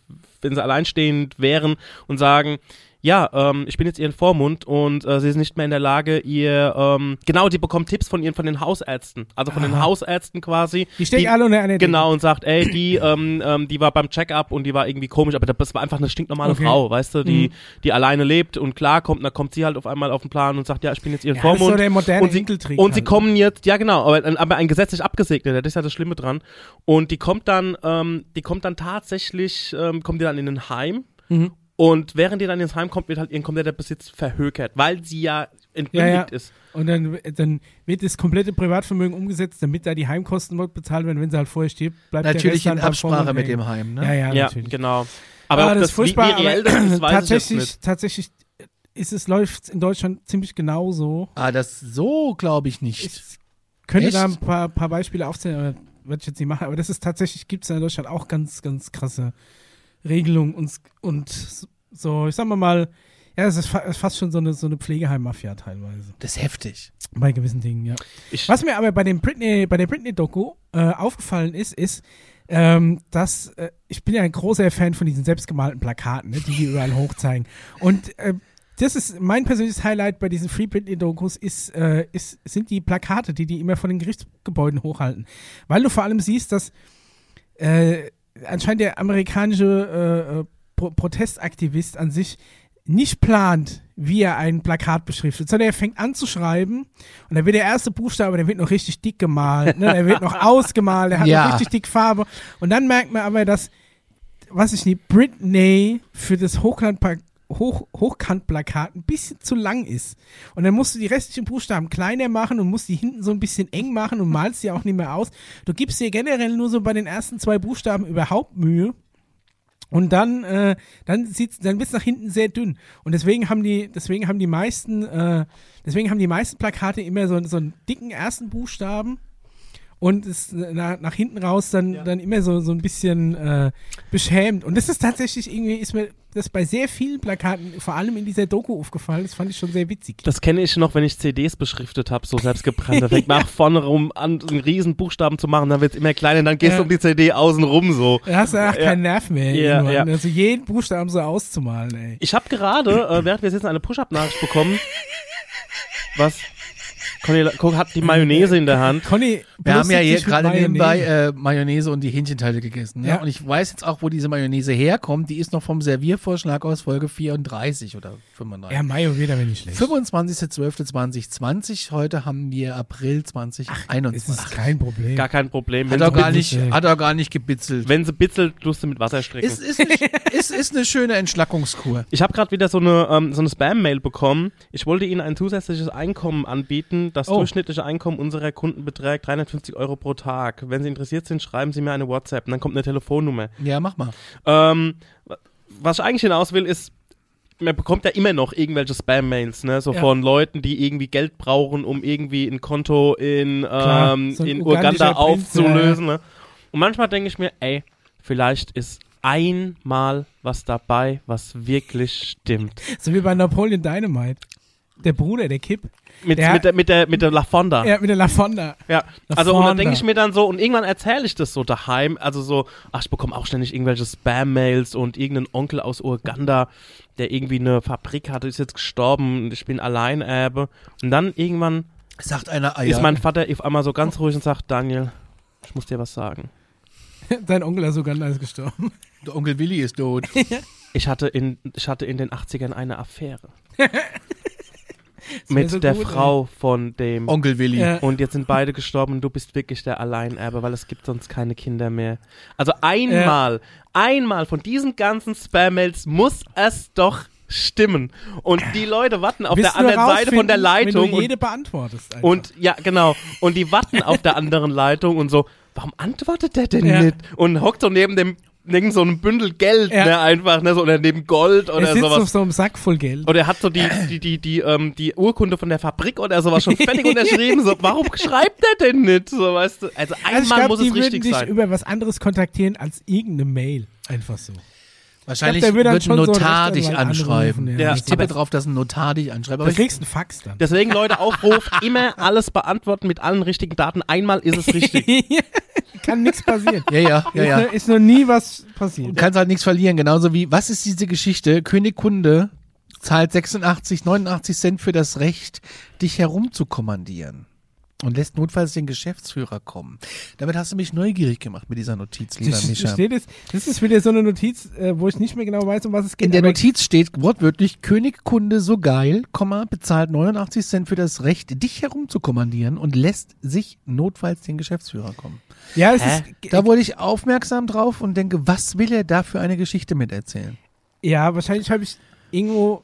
wenn sie alleinstehend wären und sagen, ja, ähm, ich bin jetzt ihren Vormund und äh, sie ist nicht mehr in der Lage, ihr, ähm, genau, die bekommt Tipps von ihren, von den Hausärzten, also von den Aha. Hausärzten quasi. Die stecken alle unter einer. Genau, und sagt, ey, die, ähm, ähm, die war beim Check-up und die war irgendwie komisch, aber das war einfach eine stinknormale Okay. Frau, weißt du, die, Mhm. die alleine lebt und klar kommt, dann kommt sie halt auf einmal auf den Plan und sagt, ja, ich bin jetzt ihren Ja, das ist so Vormund. der moderne und sie, und sie halt. kommen jetzt, ja genau, aber, aber ein gesetzlich abgesegneter, das ist ja das Schlimme dran. Und die kommt dann, ähm, die kommt dann tatsächlich, ähm, kommt die dann in ein Heim Mhm. Und während die dann ins Heim kommt, wird halt ihr kompletter Besitz verhökert, weil sie ja entmündigt Ja, ja. ist. Und dann, dann wird das komplette Privatvermögen umgesetzt, damit da die Heimkosten bezahlt werden. Wenn sie halt vorher stirbt, bleibt der Natürlich in Absprache mit dem Heim, ne? Ja, ja, Ja, natürlich. genau. Aber ob das das, ist furchtbar, wie, wie reell das ist, weiß ich tatsächlich, nicht. tatsächlich ist es, läuft in Deutschland ziemlich genauso. Ah, das so glaube ich nicht. Ich könnte Echt? da ein paar, paar Beispiele aufzählen, aber werde ich jetzt nicht machen. Aber das ist tatsächlich, gibt es in Deutschland auch ganz, ganz krasse Regelungen und, und so, ich sag mal mal, ja, es ist fa ist fast schon so eine, so eine Pflegeheimmafia teilweise. Das ist heftig. Bei gewissen Dingen, ja. Ich, Was mir aber bei dem Britney, bei der Britney-Doku äh, aufgefallen ist, ist, ähm, dass äh, ich bin ja ein großer Fan von diesen selbstgemalten Plakaten, ne, die die überall hochzeigen. Und äh, das ist mein persönliches Highlight bei diesen Free Britney-Dokus ist, äh, ist, sind die Plakate, die die immer von den Gerichtsgebäuden hochhalten. Weil du vor allem siehst, dass äh, anscheinend der amerikanische äh, äh, Pro Protestaktivist an sich nicht plant, wie er ein Plakat beschriftet, sondern er fängt an zu schreiben und dann wird der erste Buchstabe, der wird noch richtig dick gemalt, ne? der wird noch ausgemalt, der hat Ja. noch richtig dick Farbe und dann merkt man aber, dass, was ich nicht, Britney für das Hochkant Hoch, Hochkantplakat ein bisschen zu lang ist. Und dann musst du die restlichen Buchstaben kleiner machen und musst die hinten so ein bisschen eng machen und malst die auch nicht mehr aus. Du gibst dir generell nur so bei den ersten zwei Buchstaben überhaupt Mühe. Und dann, äh, dann sieht's, dann wird's nach hinten sehr dünn. Und deswegen haben die, deswegen haben die meisten, äh, deswegen haben die meisten Plakate immer so, so einen dicken ersten Buchstaben und es nach, nach hinten raus dann, Ja. dann immer so, so ein bisschen äh, beschämt. Und das ist tatsächlich irgendwie, ist mir das bei sehr vielen Plakaten, vor allem in dieser Doku aufgefallen. Das fand ich schon sehr witzig. das kenne ich noch, wenn ich CDs beschriftet habe, so selbstgebrannt. Da fängt man vorne rum an, einen riesen Buchstaben zu machen, dann wird es immer kleiner, dann gehst Ja. du um die CD außen rum so. Da hast du auch Ja. keinen Nerv mehr. Ja, ja. Also jeden Buchstaben so auszumalen, ey. Ich habe gerade, äh, während wir sitzen, eine Push-Up-Nachricht bekommen. Was? Conny guck, hat die Mayonnaise in der Hand. Conny, Wir haben ja hier gerade Mayonnaise. nebenbei äh, Mayonnaise und die Hähnchenteile gegessen. Ne? Ja. Und ich weiß jetzt auch, wo diese Mayonnaise herkommt. Die ist noch vom Serviervorschlag aus Folge 34 oder 35. Ja, Mayo wird aber nicht schlecht. 25.12.2020. Heute haben wir April 2021. Es ist kein Problem. Gar kein Problem. hat Wenn er sie, gar nicht, hat er gar nicht gebitzelt. wenn sie bitzelt, tust du mit Wasser stricken. Ist, ist, ist, ist, ist eine schöne Entschlackungskur. Ich habe gerade wieder so eine, ähm, so eine Spam-Mail bekommen. Ich wollte Ihnen ein zusätzliches Einkommen anbieten. Das Oh. durchschnittliche Einkommen unserer Kunden beträgt 350 Euro pro Tag. Wenn Sie interessiert sind, schreiben Sie mir eine WhatsApp und dann kommt eine Telefonnummer. Ja, mach mal. Ähm, was ich eigentlich hinaus will, ist, man bekommt ja immer noch irgendwelche Spam-Mails, ne? So Ja. von Leuten, die irgendwie Geld brauchen, um irgendwie ein Konto in, Klar, ähm, so in Uganda aufzulösen. Ne? Und manchmal denke ich mir, ey, vielleicht ist einmal was dabei, was wirklich stimmt. So wie bei Napoleon Dynamite. Der Bruder, der Kipp. Mit, Der- mit, der, mit, der, mit der La Fonda. Ja, mit der La Fonda. Ja, La also und dann Fonda. denke ich mir dann so, und irgendwann erzähle ich das so daheim, also so, ach, ich bekomme auch ständig irgendwelche Spam-Mails und irgendein Onkel aus Uganda, der irgendwie eine Fabrik hatte, ist jetzt gestorben und ich bin Alleinerbe. Und dann irgendwann Sagt einer Eier. ist mein Vater auf einmal so ganz ruhig und sagt, Daniel, ich muss dir was sagen. Dein Onkel aus Uganda ist gestorben. Der Onkel Willi ist tot. Ich hatte in, ich hatte in den 80ern eine Affäre mit so der gut, Frau von dem Onkel Willi. Ja. Und jetzt sind beide gestorben und du bist wirklich der Alleinerbe, weil es gibt sonst keine Kinder mehr. Also einmal, einmal von diesen ganzen Spam-Mails muss es doch stimmen. Und die Leute warten auf Wirst der anderen Seite von der Leitung Wenn du und jede beantwortest. Einfach. Und ja, genau. Und die warten auf der anderen Leitung und so, warum antwortet der denn Ja. nicht? Und hockt so neben dem neben so einem Bündel Geld, Ja. ne, einfach, ne, so, oder neben Gold er oder sitzt auf sowas. so einem Sack voll Geld. Oder er hat so die, die, die, die, ähm, die Urkunde von der Fabrik oder sowas schon fertig unterschrieben. So, warum schreibt der denn nicht? So, weißt du? Also einmal also ich glaub, muss die es würden richtig dich sein. über was anderes kontaktieren als irgendeine Mail. Einfach so. Wahrscheinlich der wird wird ein schon so Notar einen dich anschreiben. anrufen, ja. Ja, ich tippe aber- drauf, dass ein Notar dich anschreibt. Aber ich, kriegst du einen Fax dann. Deswegen, Leute, Aufruf, immer alles beantworten mit allen richtigen Daten. Einmal ist es richtig. Kann nichts passieren. ja, ja, ja, ja. Ist, noch- nie was Du passiert. kannst halt nichts verlieren. Genauso wie, was ist diese Geschichte? König Kunde zahlt 86, 89 Cent für das Recht, dich herumzukommandieren. Und lässt notfalls den Geschäftsführer kommen. Damit hast du mich neugierig gemacht mit dieser Notiz, lieber Das, steht es, das ist wieder so eine Notiz, äh, wo ich nicht mehr genau weiß, um was es geht. In der Notiz steht wortwörtlich, König Kunde so geil, Komma, bezahlt 89 Cent für das Recht, dich herumzukommandieren und lässt sich notfalls den Geschäftsführer kommen. Ja, es Hä? ist, Da wurde ich aufmerksam drauf und denke, was will er da für eine Geschichte miterzählen? ja, wahrscheinlich habe ich irgendwo,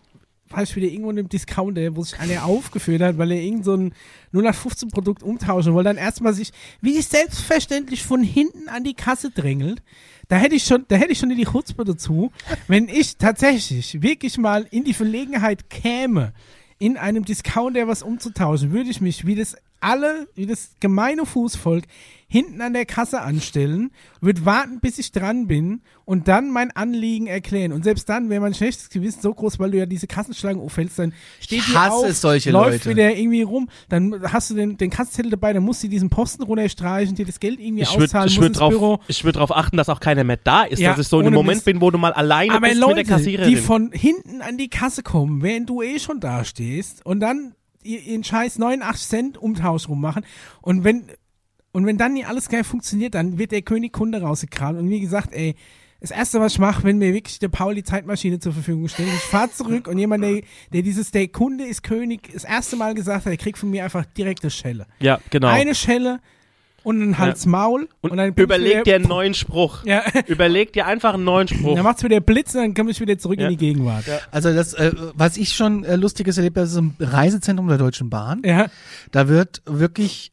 falsch wieder irgendwo in einem Discounter, wo sich einer aufgeführt hat, weil er irgend so ein 0815 Produkt umtauschen wollte, dann erstmal sich, wie selbstverständlich von hinten an die Kasse drängelt. Da hätte ich schon, da hätte ich schon die Chutzpe dazu, wenn ich tatsächlich wirklich mal in die Verlegenheit käme, in einem Discounter was umzutauschen, würde ich mich wie das alle, wie das gemeine Fußvolk hinten an der Kasse anstellen, würde warten, bis ich dran bin und dann mein Anliegen erklären. Und selbst dann wäre mein schlechtes Gewissen so groß, weil du ja diese Kassenschlangen auffällst, dann steht Ich die auf, es, solche läuft Leute. wieder irgendwie rum, dann hast du den, den Kassenzettel dabei, dann musst du diesen Posten runterstreichen, dir das Geld irgendwie Ich würde auszahlen, ich musst würd ins drauf, Büro. ich würd drauf achten, dass auch keiner mehr da ist. Ja, dass ich so in einem ohne Moment Mist. bin, wo du mal alleine Aber bist mit der Leute, Kassiererin. die von hinten an die Kasse kommen, während du eh schon da stehst und dann ihren scheiß 89 Cent Umtausch rummachen und wenn und wenn dann nicht alles geil funktioniert, dann wird der König Kunde rausgekramt und wie gesagt, ey, das erste, was ich mache, wenn mir wirklich der Paul die Zeitmaschine zur Verfügung stellt, ich fahre zurück und jemand, der, der dieses, der Kunde ist König, das erste Mal gesagt hat, der kriegt von mir einfach direkte Schelle. ja, genau. Eine Schelle und ein Hals-Maul und und, dann überleg dir einen neuen Spruch. Ja, Überleg dir einfach einen neuen Spruch. dann macht's wieder Blitz und dann komme ich wieder zurück Ja. in die Gegenwart. Also das, äh, was ich schon äh, Lustiges erlebt habe, ist im Reisezentrum der Deutschen Bahn. Ja. Da wird wirklich,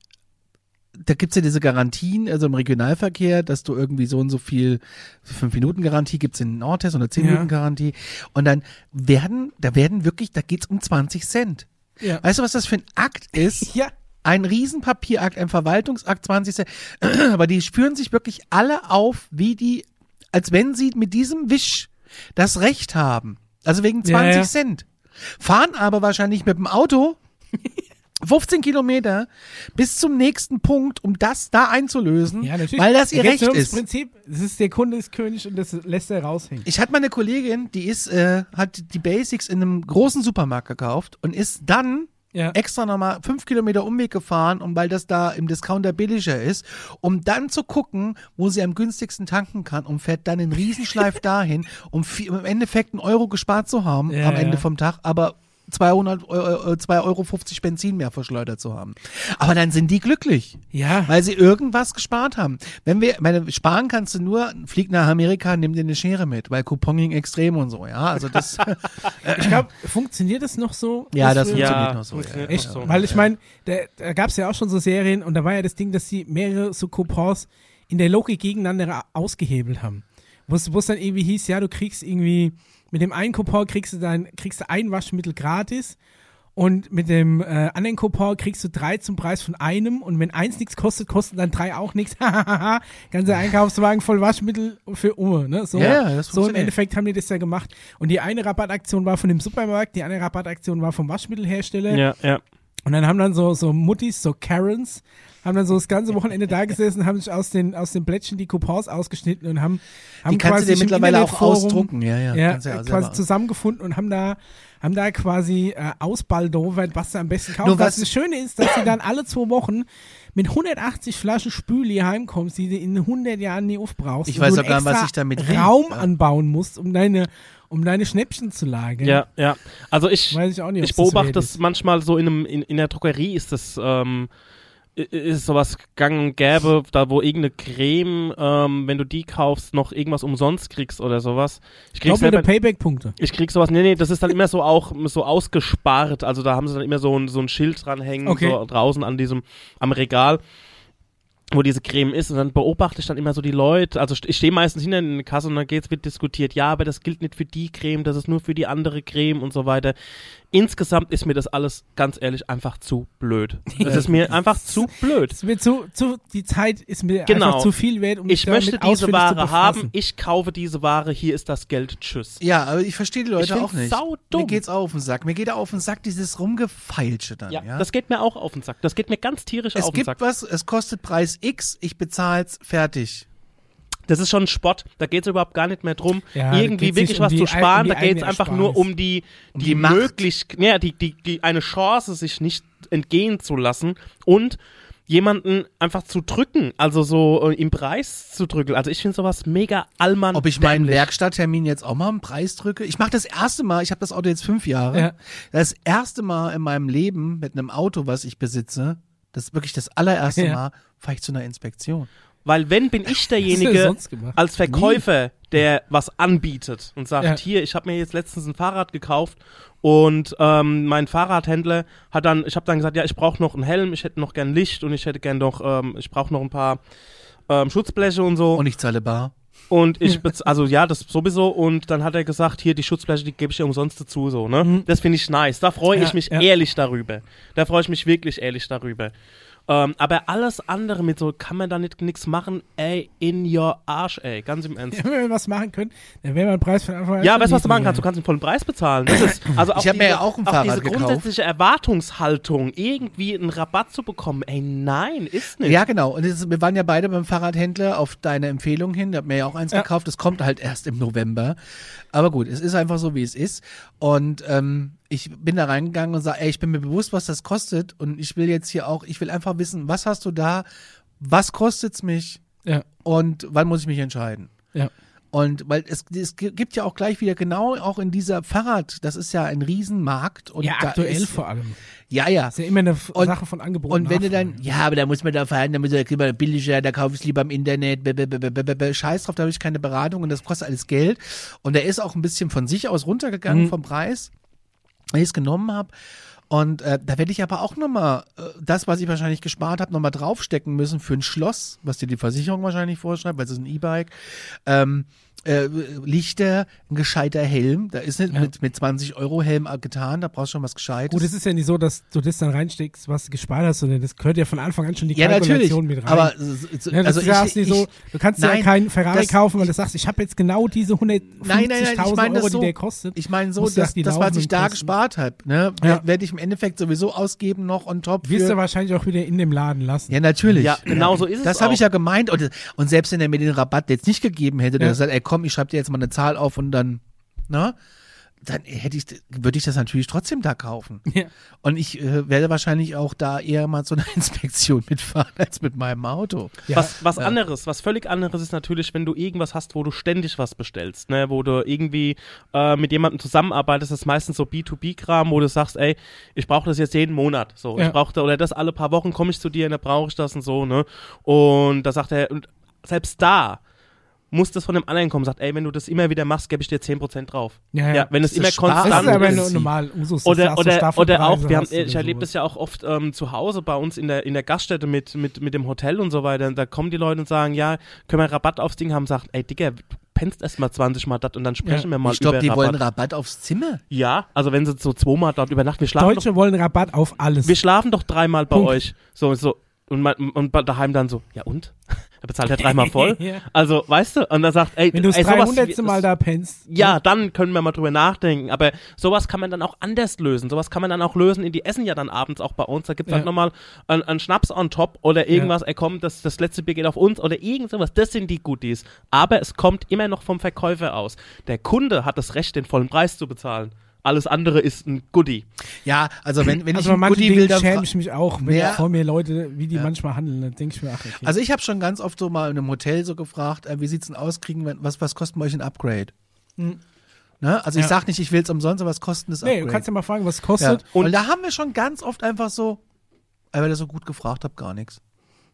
da gibt's ja diese Garantien, also im Regionalverkehr, dass du irgendwie so und so viel, fünf Minuten Garantie gibt's in Nordtest oder zehn Ja. Minuten Garantie. Und dann werden, da werden wirklich, da geht's um 20 Cent. Ja. Weißt du, was das für ein Akt ist? Ja. Ein Riesenpapierakt, ein Verwaltungsakt, 20 Cent. Aber die spüren sich wirklich alle auf, wie die, als wenn sie mit diesem Wisch das Recht haben. Also wegen 20 Ja, ja. Cent. Fahren aber wahrscheinlich mit dem Auto 15 Kilometer bis zum nächsten Punkt, um das da einzulösen, Ja, natürlich. weil das ihr Recht ist. Prinzip, das ist der Kunde ist König und das lässt er raushängen. Ich hatte mal eine Kollegin, die ist, äh, hat die Basics in einem großen Supermarkt gekauft und ist dann Ja. extra nochmal fünf Kilometer Umweg gefahren, um weil das da im Discounter billiger ist, um dann zu gucken, wo sie am günstigsten tanken kann und fährt dann einen Riesenschleif dahin, um vi- um im Endeffekt einen Euro gespart zu haben Ja, am Ende ja. vom Tag, aber 200 Euro, äh, 2,50 Euro Benzin mehr verschleudert zu haben. Aber dann sind die glücklich. Ja. Weil sie irgendwas gespart haben. Wenn wir, meine, sparen kannst du nur, flieg nach Amerika, nimm dir eine Schere mit, weil Couponing extrem und so, ja. Also das, Ich glaube, funktioniert das noch so? ja, das funktioniert Ja, noch so. Funktioniert ja, Echt? so. Weil ich meine, da, da gab es ja auch schon so Serien und da war ja das Ding, dass sie mehrere so Coupons in der Logik gegeneinander ausgehebelt haben. Wo es dann irgendwie hieß, ja, du kriegst irgendwie, mit dem einen Coupon kriegst du dann, kriegst du ein Waschmittel gratis und mit dem äh, anderen Coupon kriegst du drei zum Preis von einem und wenn eins nichts kostet, kosten dann drei auch nichts. Ganzer Einkaufswagen voll Waschmittel für Umme, ne? So, Ja, ja, das so im. Endeffekt haben die das ja gemacht. Und die eine Rabattaktion war von dem Supermarkt, die andere Rabattaktion war vom Waschmittelhersteller. Ja, ja. Und dann haben dann so, so Muttis, so Karens, haben dann so das ganze Wochenende da gesessen, haben sich aus den, aus den Plättchen die Coupons ausgeschnitten und haben, haben Die kannst du dir mittlerweile auch ausdrucken, ja, ja. Ja, kannst du ja quasi zusammengefunden und haben da, haben da quasi äh, ausbaldowert, was du am besten kaufst. Nur was was- das Schöne ist, dass du dann alle zwei Wochen mit 180 Flaschen Spüli heimkommst, die du in 100 Jahren nie aufbrauchst. Ich weiß auch gar nicht, was ich damit will. Raum Ja. anbauen musst, um deine, um deine Schnäppchen zu lagern. Ja, ja. Also ich, Weiß ich auch nicht, ich das beobachte das ist. manchmal so in, einem, in, in der Druckerie ist das, ähm, ist sowas gang und gäbe, da wo irgendeine Creme, ähm, wenn du die kaufst, noch irgendwas umsonst kriegst oder sowas. Ich krieg Doppelte selber, Payback-Punkte. ich krieg sowas, nee, nee, das ist dann immer so auch so ausgespart, also da haben sie dann immer so ein, so ein Schild dranhängen, Okay. so draußen an diesem, am Regal wo diese Creme ist und dann beobachte ich dann immer so die Leute, also ich stehe meistens hinter in der Kasse und dann geht's, wird diskutiert, ja, aber das gilt nicht für die Creme, das ist nur für die andere Creme und so weiter. Insgesamt ist mir das alles, ganz ehrlich, einfach zu blöd. Es ist mir einfach zu blöd. Es wird zu, zu, die Zeit ist mir Genau. einfach zu viel wert, um Ich möchte diese Ware haben, ich kaufe diese Ware, hier ist das Geld, tschüss. Ja, aber ich verstehe die Leute auch nicht. saudumm. Mir geht's auch auf den Sack. Mir geht auch auf den Sack dieses Rumgefeilsche dann, ja. Ja, das geht mir auch auf den Sack. Das geht mir ganz tierisch es auf den gibt Sack. was, es kostet Preis X, ich bezahl's, fertig. Das ist schon ein Spott. Da geht es überhaupt gar nicht mehr drum, Ja, irgendwie wirklich um was die zu sparen. um da geht es einfach nur um die, Um die, die Macht. möglich, ja, die, die, die, eine Chance, sich nicht entgehen zu lassen und jemanden einfach zu drücken, also so äh, im Preis zu drücken. Also ich finde sowas mega allmann Ob ich meinen. Werkstatttermin jetzt auch mal einen Preis drücke? Ich mache das erste Mal, ich habe das Auto jetzt fünf Jahre. Ja. Das erste Mal in meinem Leben mit einem Auto, was ich besitze, das ist wirklich das allererste Ja. Mal, fahre ich zu einer Inspektion. Weil wenn bin ich derjenige als Verkäufer, der was anbietet und sagt, Ja. hier, ich habe mir jetzt letztens ein Fahrrad gekauft und ähm, mein Fahrradhändler hat dann, ich habe dann gesagt, ja, ich brauche noch einen Helm, ich hätte noch gern Licht und ich hätte gern noch, ähm, ich brauche noch ein paar ähm, Schutzbleche und so. Und ich zahle bar. Und ich, also ja, das sowieso. Und dann hat er gesagt, hier, die Schutzbleche, die gebe ich dir umsonst dazu, so, ne? Das finde ich nice. Da freue ich Ja, mich ja. ehrlich darüber. Da freue ich mich wirklich ehrlich darüber. Ähm, aber alles andere mit so, kann man da nicht nichts machen, ey, in your Arsch, ey, ganz im Ernst. Ja, wenn wir was machen können, dann wäre mein Preis von Anfang an Ja, weißt du, was du machen kannst? Du kannst den vollen Preis bezahlen. Das ist, also Ich hab mir ja auch ein auch Fahrrad diese gekauft. grundsätzliche Erwartungshaltung, irgendwie einen Rabatt zu bekommen. Ey, nein, ist nicht. Ja, genau. Und es, wir waren ja beide beim Fahrradhändler auf deine Empfehlung hin. Der hat mir ja auch eins Ja. gekauft. Das kommt halt erst im November. Aber gut, es ist einfach so, wie es ist. Und ähm, ich bin da reingegangen und sage, ey, ich bin mir bewusst, was das kostet. Und ich will jetzt hier auch, ich will einfach wissen, was hast du da? Was kostet's mich? Ja, Und wann muss ich mich entscheiden? ja. Und weil es, es gibt ja auch gleich wieder genau auch in dieser Fahrrad, das ist ja ein Riesenmarkt. Und ja, aktuell ist, vor allem. Ja, ja. Ist ja immer eine Und- Sache von Angebot Und wenn du dann, ja, aber da muss man da fahren, da muss man da billiger, da kaufe ich es lieber im Internet, b- b- b- b- b- b- scheiß drauf, da habe ich keine Beratung und das kostet alles Geld. Und er ist auch ein bisschen von sich aus runtergegangen Mhm. vom Preis, ich es genommen habe. Und äh, da werde ich aber auch nochmal äh, das, was ich wahrscheinlich gespart habe, nochmal draufstecken müssen für ein Schloss, was dir die Versicherung wahrscheinlich vorschreibt, weil es ist ein E-Bike. Ähm, äh, Lichter, ein gescheiter Helm, da ist nicht Ja. mit, mit 20 Euro Helm getan, da brauchst du schon was Gescheites. Gut, es ist ja nicht so, dass du das dann reinsteckst, was du gespart hast, sondern das gehört ja von Anfang an schon die ja, natürlich, Kalkulation mit rein. aber äh, so- ja, das also ist ja ich, nicht ich, so, du kannst ja nein, keinen Ferrari das- kaufen, weil du sagst, ich habe jetzt genau diese 150.000 Nein, nein, nein, ich meine Euro, das so. die der kostet. Ich meine so, die das, was ich da Kosten- gespart habe, ne, Ja. wer- werde ich im Endeffekt sowieso ausgeben noch on top. Wirst du wahrscheinlich auch wieder in dem Laden lassen. ja, natürlich. Ja, genau so ist es Das habe ich ja gemeint. Und, und selbst wenn er mir den Rabatt jetzt nicht gegeben hätte, Ja. der gesagt, ey komm, ich schreibe dir jetzt mal eine Zahl auf und dann, na, dann hätte ich, würde ich das natürlich trotzdem da kaufen. Ja. Und ich äh, werde wahrscheinlich auch da eher mal zu einer Inspektion mitfahren als mit meinem Auto. Ja. Was, was Ja. anderes, was völlig anderes ist natürlich, wenn du irgendwas hast, wo du ständig was bestellst, ne, wo du irgendwie äh, mit jemandem zusammenarbeitest, das ist meistens so B2B-Kram, wo du sagst, ey, ich brauche das jetzt jeden Monat, so, Ja. ich brauche da, oder das alle paar Wochen komme ich zu dir und da brauche ich das und so, ne, und da sagt er, und selbst da muss das von dem anderen kommen, sagt, ey, wenn du das immer wieder machst, gebe ich dir 10% drauf. Ja, ja. Ja, wenn es Das ist immer Spaß. Das konstant ist aber ist nur sie. normal Usus. oder, oder, oder auch, wir haben, ich erlebe das ja auch oft ähm, zu Hause bei uns in der, in der Gaststätte mit, mit, mit dem Hotel und so weiter. Da kommen die Leute und sagen, ja, können wir Rabatt aufs Ding haben? Sagt, ey Digga, du pennst erst mal 20 Mal das und dann sprechen wir mal ich glaube, über die Rabatt. wollen Rabatt aufs Zimmer. ja, also wenn sie so zweimal dort übernachten, wir schlafen, doch, Deutsche wollen Rabatt auf alles. wir schlafen doch dreimal bei Punkt. euch. So, so. Und, man, und daheim dann so, ja und? Er bezahlt ja dreimal voll. Ja. Also, weißt du, und er sagt, ey, Wenn du das ey, sowas 300. wie- Mal da pennst. ja, dann können wir mal drüber nachdenken. Aber sowas kann man dann auch anders lösen. Sowas kann man dann auch lösen. In die essen ja dann abends auch bei uns. Da gibt's Ja. halt nochmal einen, einen Schnaps on top oder irgendwas. Ey, komm, das, das letzte Bier geht auf uns oder irgend sowas. Das sind die Goodies. Aber es kommt immer noch vom Verkäufer aus. Der Kunde hat das Recht, den vollen Preis zu bezahlen. Alles andere ist ein Goodie. Ja, also wenn, wenn Also ich ein Goodie Dingen will, dann schäme ich mich auch, wenn Ja. vor mir Leute, wie die manchmal handeln, dann denke ich mir, ach, okay. Also ich habe schon ganz oft so mal in einem Hotel so gefragt, äh, wie sieht's denn aus, kriegen wir, was, was kostet bei euch ein Upgrade? Ne? Also ich Ja. sag nicht, ich will's umsonst, aber was kostet das nee, Upgrade? du kannst ja mal fragen, was es ja. kostet. Und, da haben wir schon ganz oft einfach so, weil ihr so gut gefragt habt, gar nichts.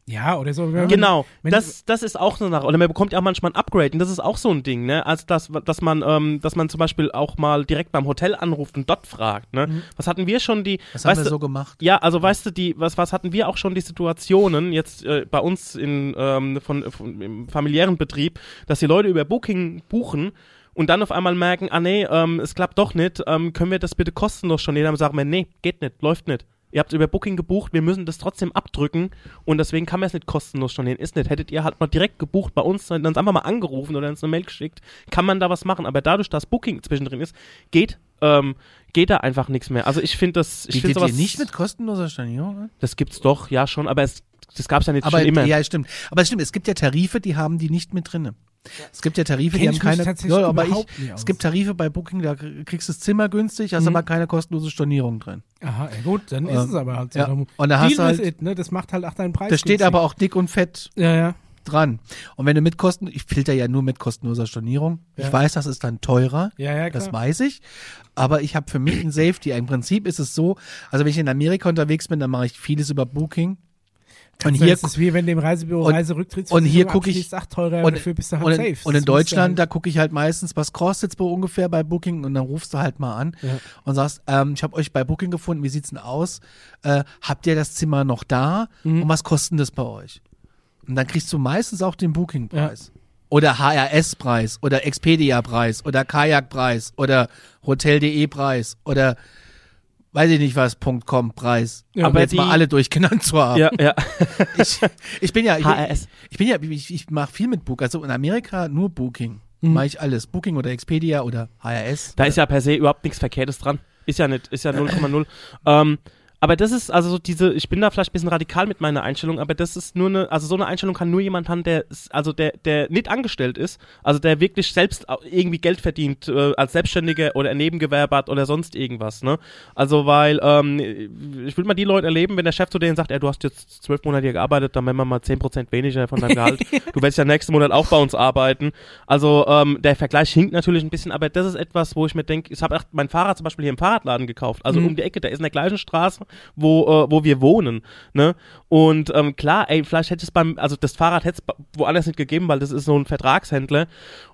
Ja, oder so. wenn Genau, wenn- das, das ist auch so eine Sache. Oder man bekommt ja auch manchmal ein Upgrade und das ist auch so ein Ding, ne? Also dass, dass man, ähm, dass man zum Beispiel auch mal direkt beim Hotel anruft und dort fragt, ne? Mhm. Was hatten wir schon die, Das haben wir du, so gemacht. ja, also weißt du, die, was, was hatten wir auch schon die Situationen jetzt äh, bei uns in, ähm, von, von, im familiären Betrieb, dass die Leute über Booking buchen und dann auf einmal merken, ah nee, ähm, es klappt doch nicht, ähm, können wir das bitte kostenlos schon? Dann sagen wir, nee, geht nicht, läuft nicht. Ihr habt über Booking gebucht, wir müssen das trotzdem abdrücken und deswegen kann man es nicht kostenlos stornieren. Ist nicht. Hättet ihr halt mal direkt gebucht bei uns, dann einfach mal angerufen oder uns eine Mail geschickt, kann man da was machen. Aber dadurch, dass Booking zwischendrin ist, geht, ähm, geht da einfach nichts mehr. Also ich finde das, ich finde sowas, nicht mit kostenloser Stornierung das gibt's doch, ja schon, aber es, das gab's ja nicht Aber schon immer. ja, stimmt. Aber es stimmt, es gibt ja Tarife, die haben die nicht mit drinne. Es gibt ja Tarife, die Kenn haben ich mich keine. Ja, aber ich, es gibt Tarife bei Booking, da kriegst du das Zimmer günstig, hast Mhm. aber keine kostenlose Stornierung drin. Aha, ja gut, dann ist Ähm, es aber halt so. ja. Und da hast du halt- it, ne? Das macht halt auch deinen Preis. Da steht günstig. aber auch dick und fett Ja, ja. dran. Und wenn du mit Kosten, ich filter ja nur mit kostenloser Stornierung. Ja. Ich weiß, das ist dann teurer. Ja, ja, klar. Das weiß ich. Aber ich habe für mich ein Safety. Im Prinzip ist es so, also wenn ich in Amerika unterwegs bin, dann mache ich vieles über Booking. Und Also hier, es ist wie wenn dem Reisebüro und- Reiserücktrittsversicherung und hier guck ich- ach teurer, und- dafür bist du halt und, safe. in, und Das in Deutschland, da halt- gucke ich halt meistens, was kostet es ungefähr bei Booking und dann rufst du halt mal an Ja. und sagst, ähm, ich habe euch bei Booking gefunden, wie sieht's denn aus? Äh, habt ihr das Zimmer noch da Mhm. und was kostet das bei euch? Und dann kriegst du meistens auch den Booking-Preis. Oder HRS-Preis oder Expedia-Preis oder Kajak-Preis oder Hotel.de-Preis oder weiß ich nicht was, .com-Preis. Ja, aber jetzt mal die- alle durchgenannt zu haben. ja, ja. Ich, ich bin ja, ich, HRS. ich bin ja, ich, ich mache viel mit Book. Also in Amerika nur Booking. Mhm. Mache ich alles. Booking oder Expedia oder HRS. Da ist ja per se überhaupt nichts Verkehrtes dran. Ist ja nicht, ist ja 0,0. ähm, aber das ist, also so diese, ich bin da vielleicht ein bisschen radikal mit meiner Einstellung, aber das ist nur eine, also so eine Einstellung kann nur jemand haben, der, also der, der nicht angestellt ist, also der wirklich selbst irgendwie Geld verdient, äh, als Selbstständiger oder Nebengewerbe hat oder sonst irgendwas, ne? Also weil, ähm, ich will mal die Leute erleben, wenn der Chef zu denen sagt, ey, du hast jetzt zwölf Monate hier gearbeitet, dann werden wir mal 10% weniger von deinem Gehalt. du willst ja nächsten Monat auch bei uns arbeiten. Also ähm, der Vergleich hinkt natürlich ein bisschen, aber das ist etwas, wo ich mir denke, ich habe mein Fahrrad zum Beispiel hier im Fahrradladen gekauft, also Mhm. um die Ecke, der ist in der gleichen Straße, wo, äh, wo wir wohnen. Ne? Und ähm, klar, ey, vielleicht hätte es beim, also das Fahrrad hätte es woanders nicht gegeben, weil das ist so ein Vertragshändler.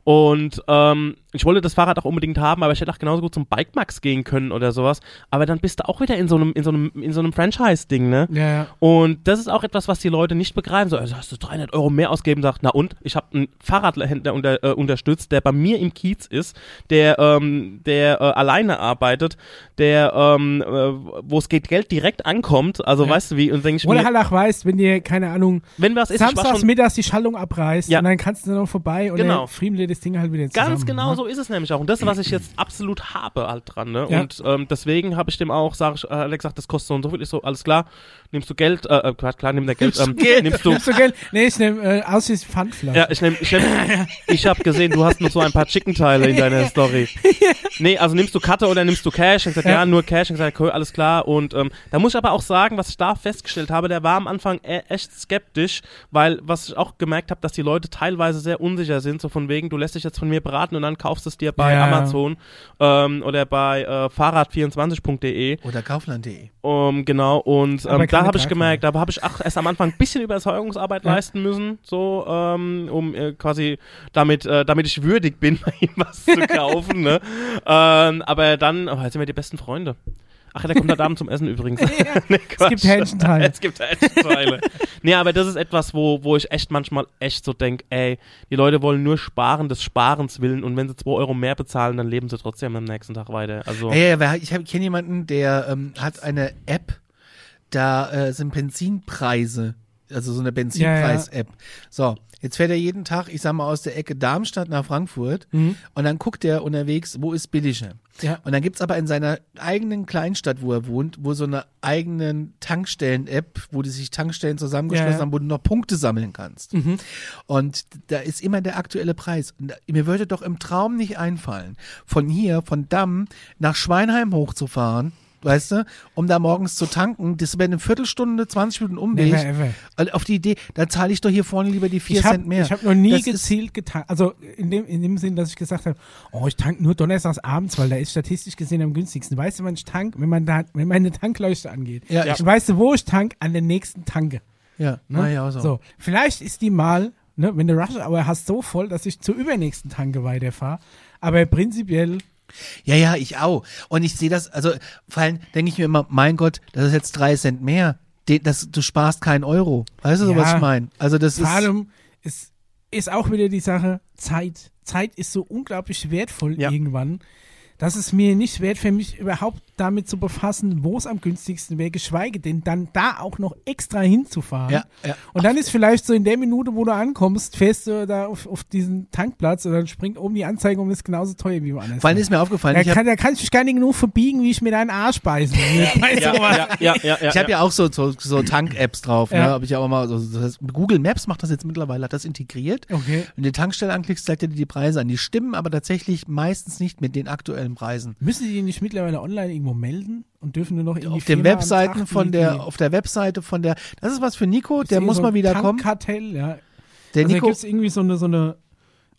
Und ähm, ich wollte das Fahrrad auch unbedingt haben, aber ich hätte auch genauso gut zum Bike Max gehen können oder sowas. Aber dann bist du auch wieder in so einem, in so einem, in so einem Franchise-Ding, ne? Ja, ja. Und das ist auch etwas, was die Leute nicht begreifen. So, also hast du 300 Euro mehr ausgeben, sagt, na und? Ich habe einen Fahrradhändler unter, äh, unterstützt, der bei mir im Kiez ist, der, ähm, der äh, alleine arbeitet, der, ähm, äh, wo es geht, Geld direkt ankommt. Also Ja. weißt du wie? Und denke ich Oder mir, halt auch weißt, wenn dir, keine Ahnung, wenn was ist, samstags mittags die Schaltung abreißt Ja. und dann kannst du noch vorbei und Genau. dann friemeln dir das Ding halt wieder zusammen. Ganz genau ne? so ist es nämlich auch. Und das, was ich jetzt absolut habe halt dran, ne? Ja. Und ähm, deswegen habe ich dem auch, sag ich, äh, Alex sagt, das kostet so und so viel. Ich so, alles klar, nimmst du Geld, äh, äh, klar, nimm der Geld, ähm, nimmst du, Nimmst du Geld? Nee, ich nehme äh, aus wie Pfandflasche. Ja, ich nehm, ich, nehm, ich habe gesehen, du hast noch so ein paar Chicken-Teile in deiner Story. Nee, also nimmst du Karte oder nimmst du Cash? Ich gesagt, ja, Ja. nur Cash. Ich gesagt, cool, alles klar. Und ähm, da muss ich aber auch sagen, was ich da festgestellt habe, der war am Anfang e echt skeptisch, weil was ich auch gemerkt habe, dass die Leute teilweise sehr unsicher sind, so von wegen, du lässt dich jetzt von mir beraten und dann kaufst du es dir bei Ja. Amazon ähm, oder bei äh, fahrrad24.de. Oder Kaufland.de. Um, genau, und ähm, da habe ich gemerkt, da habe ich auch erst am Anfang ein bisschen Überzeugungsarbeit Ja. leisten müssen, so, ähm, um äh, quasi damit, äh, damit ich würdig bin, bei ihm was zu kaufen, ne? Ähm, aber dann, oh, jetzt sind wir die besten Freunde. Ach, der kommt heute Abend zum Essen übrigens. nee, es gibt Hähnchenteile. es gibt Hähnchenteile. nee, aber das ist etwas, wo, wo ich echt manchmal echt so denke, ey, die Leute wollen nur sparen des Sparens willen und wenn sie zwei Euro mehr bezahlen, dann leben sie trotzdem am nächsten Tag weiter. Also, hab- ich kenne jemanden, der ähm, hat eine App, da äh, sind Benzinpreise, also so eine Benzinpreis-App. So, jetzt fährt er jeden Tag, ich sag mal, aus der Ecke Darmstadt nach Frankfurt Mhm. und dann guckt er unterwegs, wo ist billiger. Ja. Und dann gibt's aber in seiner eigenen Kleinstadt, wo er wohnt, wo so eine eigenen Tankstellen-App, wo die sich Tankstellen zusammengeschlossen Ja, ja. haben, wo du noch Punkte sammeln kannst. Mhm. Und da ist immer der aktuelle Preis. Und mir würde doch im Traum nicht einfallen, von hier, von Damm nach Schweinheim hochzufahren, weißt du, um da morgens zu tanken. Das wäre eine Viertelstunde, 20 Minuten Umweg. Never ever. Auf die Idee, da zahle ich doch hier vorne lieber die 4 Ich habe Cent mehr. hab noch nie Das gezielt getankt. Also in dem, in dem Sinn, dass ich gesagt habe, oh, ich tank nur donnerstags abends, weil da ist statistisch gesehen am günstigsten. Weißt du, wann ich tank? Wenn, man da, wenn meine Tankleuchte angeht. Ja, ich- weißt du, wo ich tank? An der nächsten Tanke. Ja, Ne? ich auch so. So, vielleicht ist die mal, ne, wenn du Rush Hour hast, so voll, dass ich zur übernächsten Tanke weiterfahre. Aber prinzipiell, Ja, ja, ich auch. Und ich sehe das, also vor allem denke ich mir immer, mein Gott, das ist jetzt drei Cent mehr. Den, das, du sparst keinen Euro. Weißt du, Ja. was ich meine? Also das vor ist. allem ist, ist auch wieder die Sache Zeit. Zeit ist so unglaublich wertvoll Ja. irgendwann, dass es mir nicht wert für mich überhaupt damit zu befassen, wo es am günstigsten wäre, geschweige denn dann da auch noch extra hinzufahren. Ja, ja. Und dann ist vielleicht so in der Minute, wo du ankommst, fährst du da auf, auf diesen Tankplatz und dann springt oben die Anzeige um, ist genauso teuer wie woanders. Vor allem ist mir aufgefallen, da, ich habe kann, da kann ich mich gar nicht genug verbiegen, wie ich mir deinen Arsch beißen will. Ja, ja, ja, ja, ja, ich hab ja auch so, so, so Tank-Apps drauf. Ne? Ja. Hab ich auch mal so, das heißt, Google Maps macht das jetzt mittlerweile, hat das integriert. Okay. Wenn du die Tankstelle anklickst, zeigt er dir die Preise an. Die stimmen aber tatsächlich meistens nicht mit den aktuellen Preisen. Müssen die nicht mittlerweile online irgendwo melden und dürfen nur noch in die Auf den Webseiten von der, auf der Webseite von der, das ist was für Nico, der irgendwie muss so mal wieder kommen. Tankkartell, ja. Der also Nico, gibt es irgendwie so eine, so eine,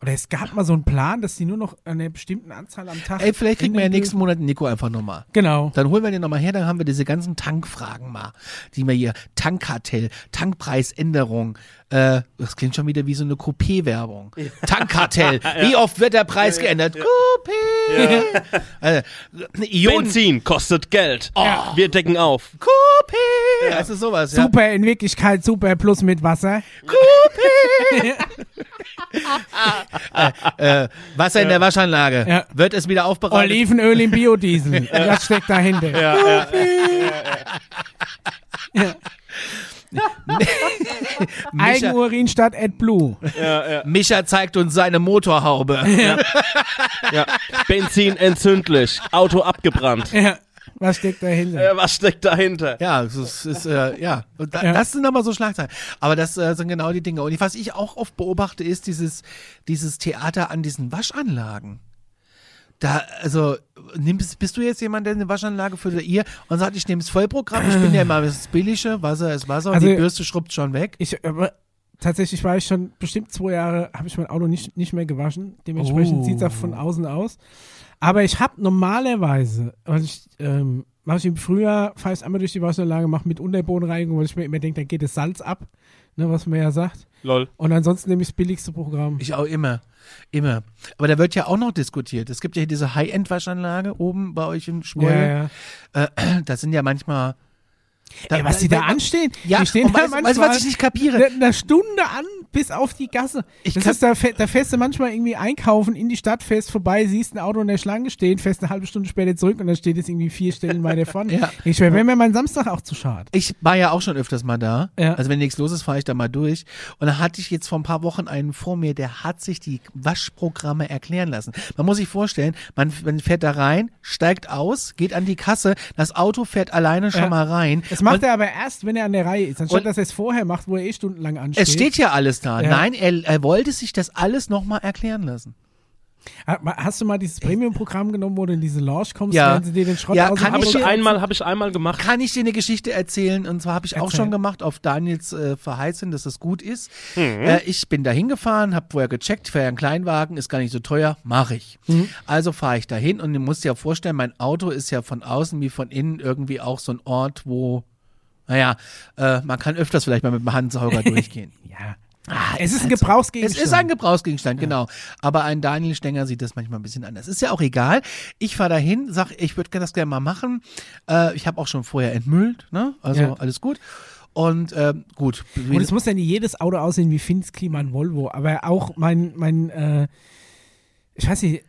oder es gab mal so einen Plan, dass die nur noch eine bestimmten Anzahl am Tag. ey, vielleicht kriegen wir ja nächsten Monat Nico einfach nochmal. Genau. Dann holen wir den nochmal her, dann haben wir diese ganzen Tankfragen mal, die wir hier, Tankkartell, Tankpreisänderung, äh, das klingt schon wieder wie so eine Coupé-Werbung. Tankkartell, wie oft wird der Preis geändert? Coupé! Äh, Ionen, Benzin kostet Geld. Wir decken auf. Coupé! Also sowas, ja. Super, in Wirklichkeit super plus mit Wasser. Äh, Wasser in der Waschanlage. Ja. Wird es wieder aufbereitet? Olivenöl im Biodiesel. Das steckt dahinter. Micha, Eigenurin statt AdBlue. Micha zeigt uns seine Motorhaube. Ja. Benzin entzündlich. Auto abgebrannt. Ja. Was steckt dahinter? Äh, was steckt dahinter? Ja, es ist, ist äh, ja. Und da, Ja. das sind aber so Schlagzeilen. Aber das äh, sind genau die Dinge. Und was ich auch oft beobachte, ist dieses, dieses Theater an diesen Waschanlagen. Da, also, nimmst, bist du jetzt jemand, der eine Waschanlage für ihr und sagt, ich nehme das Vollprogramm, ich bin ja immer das Billige, Wasser ist Wasser Also- und die Bürste schrubbt schon weg. Ich, aber tatsächlich war ich schon bestimmt zwei Jahre, habe ich mein Auto nicht, nicht mehr gewaschen. Dementsprechend Oh. sieht es auch von außen aus. Aber ich habe normalerweise, weil ich, ähm, mache ich im Frühjahr, fahre ich einmal durch die Waschanlage, mache mit Unterbodenreinigung, weil ich mir immer denke, da geht das Salz ab, ne, was man ja sagt. Lol. Und ansonsten nehme ich das billigste Programm. Ich auch immer. Immer. Aber da wird ja auch noch diskutiert. Es gibt ja hier diese High-End-Waschanlage oben bei euch in Schmoll. ja. Äh, das sind ja manchmal. Da, Ey, was die da anstehen, Ja, die stehen da weißt, manchmal weißt was ich nicht kapiere? eine Stunde an bis auf die Gasse. Ich das ist, da, da fährst du manchmal irgendwie einkaufen, in die Stadt, fährst vorbei, siehst ein Auto in der Schlange stehen, fährst eine halbe Stunde später zurück und dann steht es irgendwie vier Stellen weiter vorne. Ja. Ich wäre mir mein Samstag auch zu schade. Ich war ja auch schon öfters mal da. Ja. Also wenn nichts los ist, fahre ich da mal durch. Und da hatte ich jetzt vor ein paar Wochen einen vor mir, der hat sich die Waschprogramme erklären lassen. Man muss sich vorstellen, man, man fährt da rein, steigt aus, geht an die Kasse, das Auto fährt alleine schon Ja. mal rein. Das macht und er aber erst, wenn er an der Reihe ist, anstatt dass er es vorher macht, wo er eh stundenlang ansteht. es steht ja alles da. Ja. Nein, er, er wollte sich das alles nochmal erklären lassen. Hast du mal dieses Premium-Programm genommen, wo du in diese Lounge kommst, Ja. sie dir den Schrott Ja, kann ich Auto einmal, habe ich einmal gemacht. Kann ich dir eine Geschichte erzählen? Und zwar habe ich auch Erzähl. schon gemacht auf Daniels äh, Verheißen, dass es gut ist. Äh, ich bin da hingefahren, habe vorher gecheckt, fähre einen Kleinwagen, ist gar nicht so teuer, mache ich. Also fahre ich dahin und du musst dir ja vorstellen, mein Auto ist ja von außen wie von innen irgendwie auch so ein Ort, wo, naja, äh, man kann öfters vielleicht mal mit dem Handsauger durchgehen. Ja. Ah, Es ist ein. Gebrauchsgegenstand. Es ist ein Gebrauchsgegenstand, genau. Aber ein Daniel Stenger sieht das manchmal ein bisschen anders. Ist ja auch egal. Ich fahre dahin, sag, ich würde das gerne mal machen. Äh, ich habe auch schon vorher entmüllt, ne? Also Ja. alles gut. Und ähm, gut. Und es muss ja nicht jedes Auto aussehen wie Finns Klima ein Volvo, aber auch mein, mein, äh, ich weiß nicht,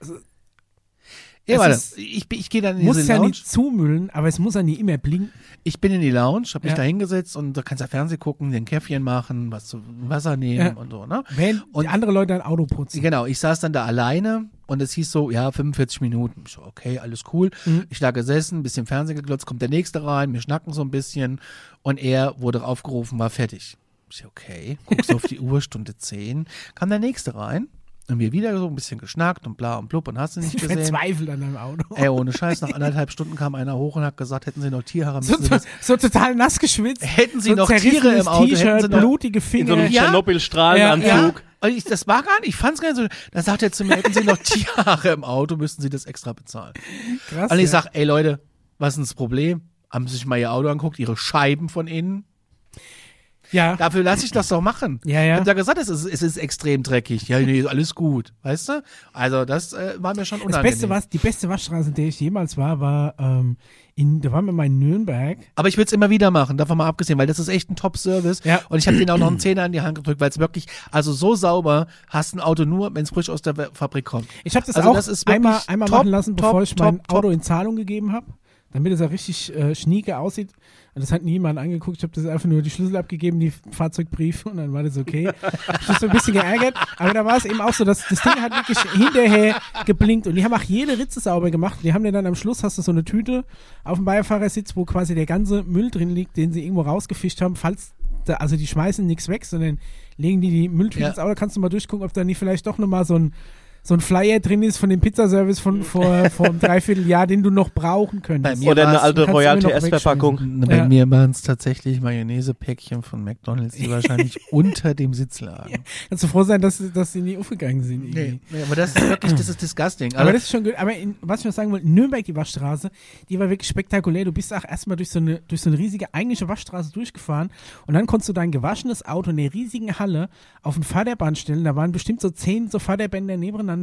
ja, warte, ist- ich, ich gehe dann in muss diese ja Lounge. nicht zumüllen, aber es muss ja nicht immer blinken. Ich bin in die Lounge, habe mich Ja. da hingesetzt und da kannst du Fernsehen gucken, den Käffchen machen, was zu Wasser nehmen Ja. und so, ne? Wenn Und- andere Leute ein Auto putzen. Genau, ich saß dann da alleine und es hieß so, ja, 45 Minuten. Ich so, okay, alles cool. Mhm. Ich da gesessen, ein bisschen Fernsehen geglotzt, kommt der nächste rein, wir schnacken so ein bisschen und er wurde aufgerufen, war fertig. Ich so, okay, guckst auf die Uhr, Stunde 10, kam der nächste rein. Und wir wieder so ein bisschen geschnackt und bla und blub und hast du nicht Ich gesehen. verzweifelt an deinem Auto. Ey, ohne Scheiß, nach anderthalb Stunden kam einer hoch und hat gesagt, hätten sie noch So, müssen so, so total nass geschwitzt. hätten sie so noch Tiere im Auto, hätten sie T-Shirt, noch, blutige In so Finger. einem Ja. Tschernobyl-Strahlenanzug. Und ich, das war gar nicht, ich fand's gar nicht so. Da sagt er zu mir, hätten sie noch Tiere im Auto, müssten sie das extra bezahlen. Krass. Und ich ja. sag, ey Leute, was ist denn das Problem? Haben sie sich mal ihr Auto anguckt, ihre Scheiben von innen? Ja. Dafür lasse ich das doch machen. Ja, ja. Ich hab ja gesagt, es ist, es ist extrem dreckig. Ja, nee, alles gut. Weißt du? Also, das äh, war mir schon Das unangenehm. Beste, was, die beste Waschstraße, in der ich jemals war, war, ähm, in, da waren wir mal in Nürnberg. Aber ich würde es immer wieder machen, davon mal abgesehen, weil das ist echt ein Top-Service. Ja. Und ich habe denen auch noch einen Zehner in die Hand gedrückt, weil es wirklich, also so sauber hast ein Auto nur, wenn es frisch aus der Fabrik kommt. Ich habe das Also auch das einmal, einmal top, machen lassen, top, bevor ich mein top, top. Auto in Zahlung gegeben habe, damit es auch richtig äh, schnieke aussieht. Und das hat niemand angeguckt. Ich habe das einfach nur die Schlüssel abgegeben, die Fahrzeugbriefe und dann war das okay. ich bin so ein bisschen geärgert, aber da war es eben auch so, dass das Ding hat wirklich hinterher geblinkt und die haben auch jede Ritze sauber gemacht. Die haben dir dann am Schluss hast du so eine Tüte auf dem Beifahrersitz, wo quasi der ganze Müll drin liegt, den sie irgendwo rausgefischt haben, falls da, also die schmeißen nichts weg, sondern legen die die Mülltüte Ja. ins Auto. Kannst du mal durchgucken, ob da nicht vielleicht doch nochmal so ein so ein Flyer drin ist von dem Pizzaservice von vor, vor einem Dreivierteljahr, den du noch brauchen könntest. Bei mir Oder eine alte Royal TS-Verpackung. Bei Ja. mir waren es tatsächlich Mayonnaise-Päckchen von McDonalds, die wahrscheinlich unter dem Sitz lagen. Kannst du froh sein, dass, dass sie nie aufgegangen sind. Irgendwie. Nee, nee, aber das ist wirklich, das ist disgusting. Aber Also, das ist schon gut. Aber in, was ich noch sagen wollte, Nürnberg, die Waschstraße, die war wirklich spektakulär. Du bist auch erstmal durch so eine, durch so eine riesige eigentliche Waschstraße durchgefahren und dann konntest du dein gewaschenes Auto in der riesigen Halle auf ein Förderband stellen. Da waren bestimmt so zehn so Förderbänder nebeneinander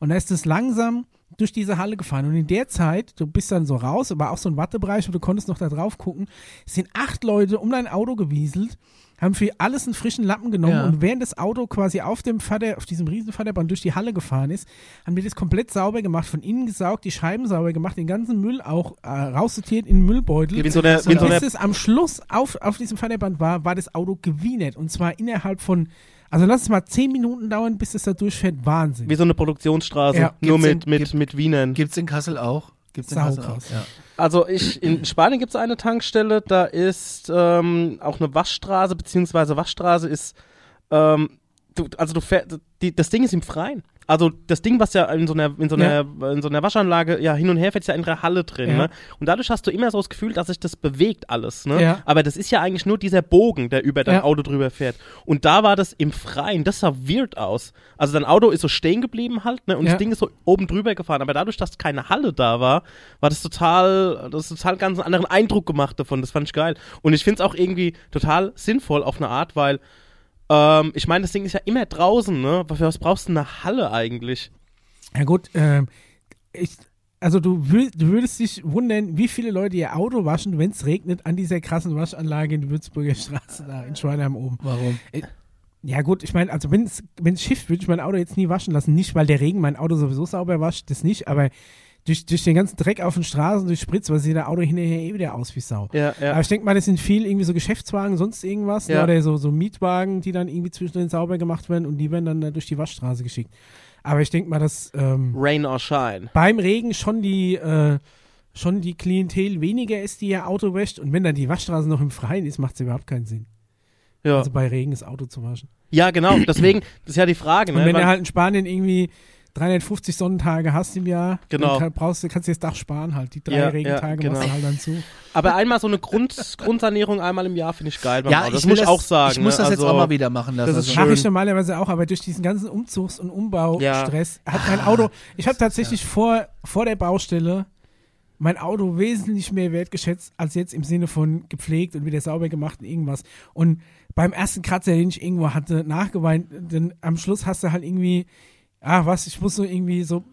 und da ist es langsam durch diese Halle gefahren. Und in der Zeit, du bist dann so raus, war auch so ein Wattebereich und du konntest noch da drauf gucken, sind acht Leute um dein Auto gewieselt, haben für alles einen frischen Lappen genommen Ja. und während das Auto quasi auf dem Förder, auf diesem riesen Förderband durch die Halle gefahren ist, haben die das komplett sauber gemacht, von innen gesaugt, die Scheiben sauber gemacht, den ganzen Müll auch äh, raussortiert in den Müllbeutel. Wie so Und so bis es am Schluss auf, auf diesem Förderband war, war das Auto gewienert. Und zwar innerhalb von, also lass es mal zehn Minuten dauern, bis es da durchfährt. Wahnsinn. wie so eine Produktionsstraße, Ja. nur mit, in- mit, gibt- mit Wienern. gibt's in Kassel auch? Gibt's in Kassel auch? Ja. Also ich, in Spanien gibt es eine Tankstelle, da ist ähm, auch eine Waschstraße, beziehungsweise Waschstraße ist, ähm, du, also du fährst, die, das Ding ist im Freien. Also das Ding, was ja in so einer, in so einer, in so einer Waschanlage ja hin und her fährt, ist ja in einer Halle drin. Ja. Ne? Und dadurch hast du immer so das Gefühl, dass sich das bewegt alles. Ne? Ja. Aber das ist ja eigentlich nur dieser Bogen, der über dein Ja. Auto drüber fährt. Und da war das im Freien. Das sah weird aus. Also dein Auto ist so stehen geblieben halt, ne? Und Ja. das Ding ist so oben drüber gefahren. Aber dadurch, dass keine Halle da war, war das total, das total ganz einen anderen Eindruck gemacht davon. Das fand ich geil. Und ich finde es auch irgendwie total sinnvoll auf eine Art, weil ähm, ich meine, das Ding ist ja immer draußen, ne? Für was brauchst du eine Halle eigentlich? Ja gut, ähm, ich, also du, wür- du würdest dich wundern, wie viele Leute ihr Auto waschen, wenn es regnet, an dieser krassen Waschanlage in der Würzburger Straße da in Schweinheim oben. Warum? Ja gut, ich meine, also wenn es wenn es schifft, würde ich mein Auto jetzt nie waschen lassen. Nicht, weil der Regen mein Auto sowieso sauber wascht, das nicht, aber durch, durch den ganzen Dreck auf den Straßen, durch Spritz, weil sieht der Auto hinterher eh wieder aus wie Sau. Ja, ja. Aber ich denke mal, das sind viel irgendwie so Geschäftswagen, sonst irgendwas, ne, Ja. oder so, so Mietwagen, die dann irgendwie zwischendrin sauber gemacht werden und die werden dann da durch die Waschstraße geschickt. Aber ich denke mal, dass ähm, Rain or shine. beim Regen schon die, äh, schon die Klientel weniger ist, die ihr Auto wäscht. Und wenn dann die Waschstraße noch im Freien ist, macht es überhaupt keinen Sinn. Ja. Also bei Regen das Auto zu waschen. ja, genau. Deswegen, das ist ja die Frage, Und ne? wenn Weil- du halt in Spanien irgendwie 350 Sonnentage hast im Jahr, Genau. dann kann, brauchst du, kannst du das Dach sparen halt. Die drei Ja, Regentage ja, machst du genau. halt dann zu. Aber einmal so eine Grund, Grundsanierung einmal im Jahr finde ich geil Ja, Auto. Das ich muss ich auch sagen. Ich muss ne? das jetzt also, auch mal wieder machen lassen. das ist Also, Mache ich normalerweise auch, aber durch diesen ganzen Umzugs- und Umbaustress hat mein Auto, ich habe tatsächlich vor, vor der Baustelle mein Auto wesentlich mehr wertgeschätzt als jetzt im Sinne von gepflegt und wieder sauber gemacht und irgendwas. Und beim ersten Kratzer, den ich irgendwo hatte, nachgeweint, denn am Schluss hast du halt irgendwie, ah was, ich muss so irgendwie so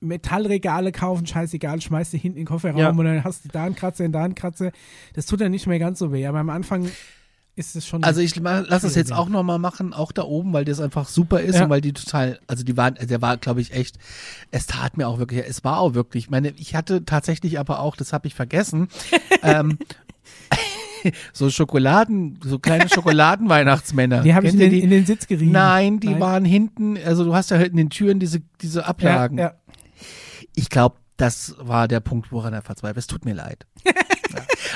Metallregale kaufen, scheißegal, schmeißt die hinten in den Kofferraum Ja. und dann hast du da einen Kratzer und da einen Kratzer. Das tut dann nicht mehr ganz so weh, aber am Anfang ist es schon. Also ich lass es jetzt auch nochmal machen, auch da oben, weil das einfach super ist Ja. und weil die total, also die waren, der war, glaube ich, echt, es tat mir auch wirklich, es war auch wirklich, ich meine, ich hatte tatsächlich aber auch, das habe ich vergessen, ähm, so Schokoladen, so kleine Schokoladenweihnachtsmänner. die habe ich in den, in den Sitz gerieben. Nein, die Nein. waren hinten, also du hast ja halt in den Türen diese, diese Ablagen. Ja, ja. Ich glaube, das war der Punkt, woran er verzweifelt. Es tut mir leid. ja.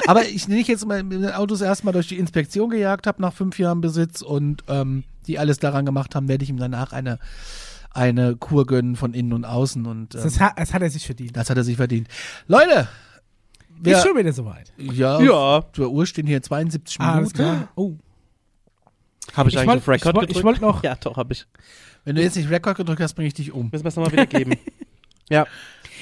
Aber ich, wenn ich jetzt mal mit den Autos erstmal durch die Inspektion gejagt habe nach fünf Jahren Besitz und ähm, die alles daran gemacht haben, werde ich ihm danach eine eine Kur gönnen von innen und außen und ähm, Das, hat, das hat er sich verdient. das hat er sich verdient. Leute, Ist schon wieder soweit. ja, Ja. der Uhr stehen hier 72 Ah, alles Minuten. klar. Oh. Habe ich, Ich eigentlich wollt- auf Record ich wollt- gedrückt? ich wollt noch- Ja, doch, habe ich. Wenn du jetzt nicht Record gedrückt hast, bringe ich dich um. Müssen wir es nochmal wieder geben. ja.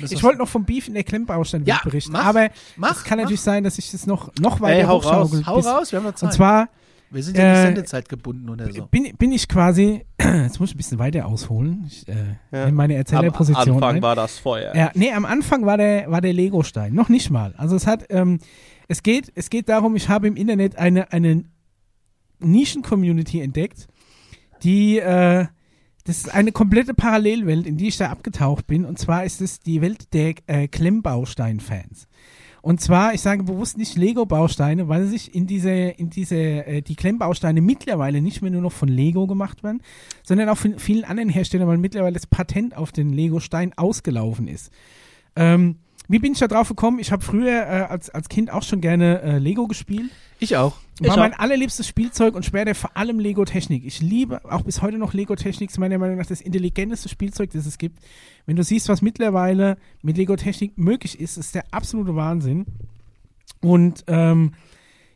Ich wollte noch vom Beef in der Klemmbaustein Ja, berichten, mach, aber mach, es kann mach. natürlich sein, dass ich das noch, noch weiter Ey, hau raus, Hau raus, wir haben noch Zeit. Und zwar wir sind ja nicht äh, Sendezeit gebunden oder so. bin, bin ich quasi, jetzt muss ich ein bisschen weiter ausholen, ich äh, Ja. nehme meine Am Erzählerposition Anfang ein. war das Feuer. Ja, nee, am Anfang war der, war der Lego-Stein. Noch nicht mal. Also es hat, ähm, es geht, es geht darum, ich habe im Internet eine, eine Nischen-Community entdeckt, die, äh, das ist eine komplette Parallelwelt, in die ich da abgetaucht bin. Und zwar ist es die Welt der äh, Klemmbaustein-Fans. Und zwar, ich sage bewusst nicht Lego-Bausteine, weil sich in diese, in diese, äh, die Klemmbausteine mittlerweile nicht mehr nur noch von Lego gemacht werden, sondern auch von vielen anderen Herstellern, weil mittlerweile das Patent auf den Lego-Stein ausgelaufen ist. Ähm, wie bin ich da drauf gekommen? Ich habe früher äh, als, als Kind auch schon gerne äh, Lego gespielt. Ich auch. War mein allerliebstes Spielzeug und später vor allem Lego-Technik. Ich liebe auch bis heute noch Lego-Technik. Ist meiner Meinung nach das intelligenteste Spielzeug, das es gibt. Wenn du siehst, was mittlerweile mit Lego-Technik möglich ist, ist der absolute Wahnsinn. Und ähm,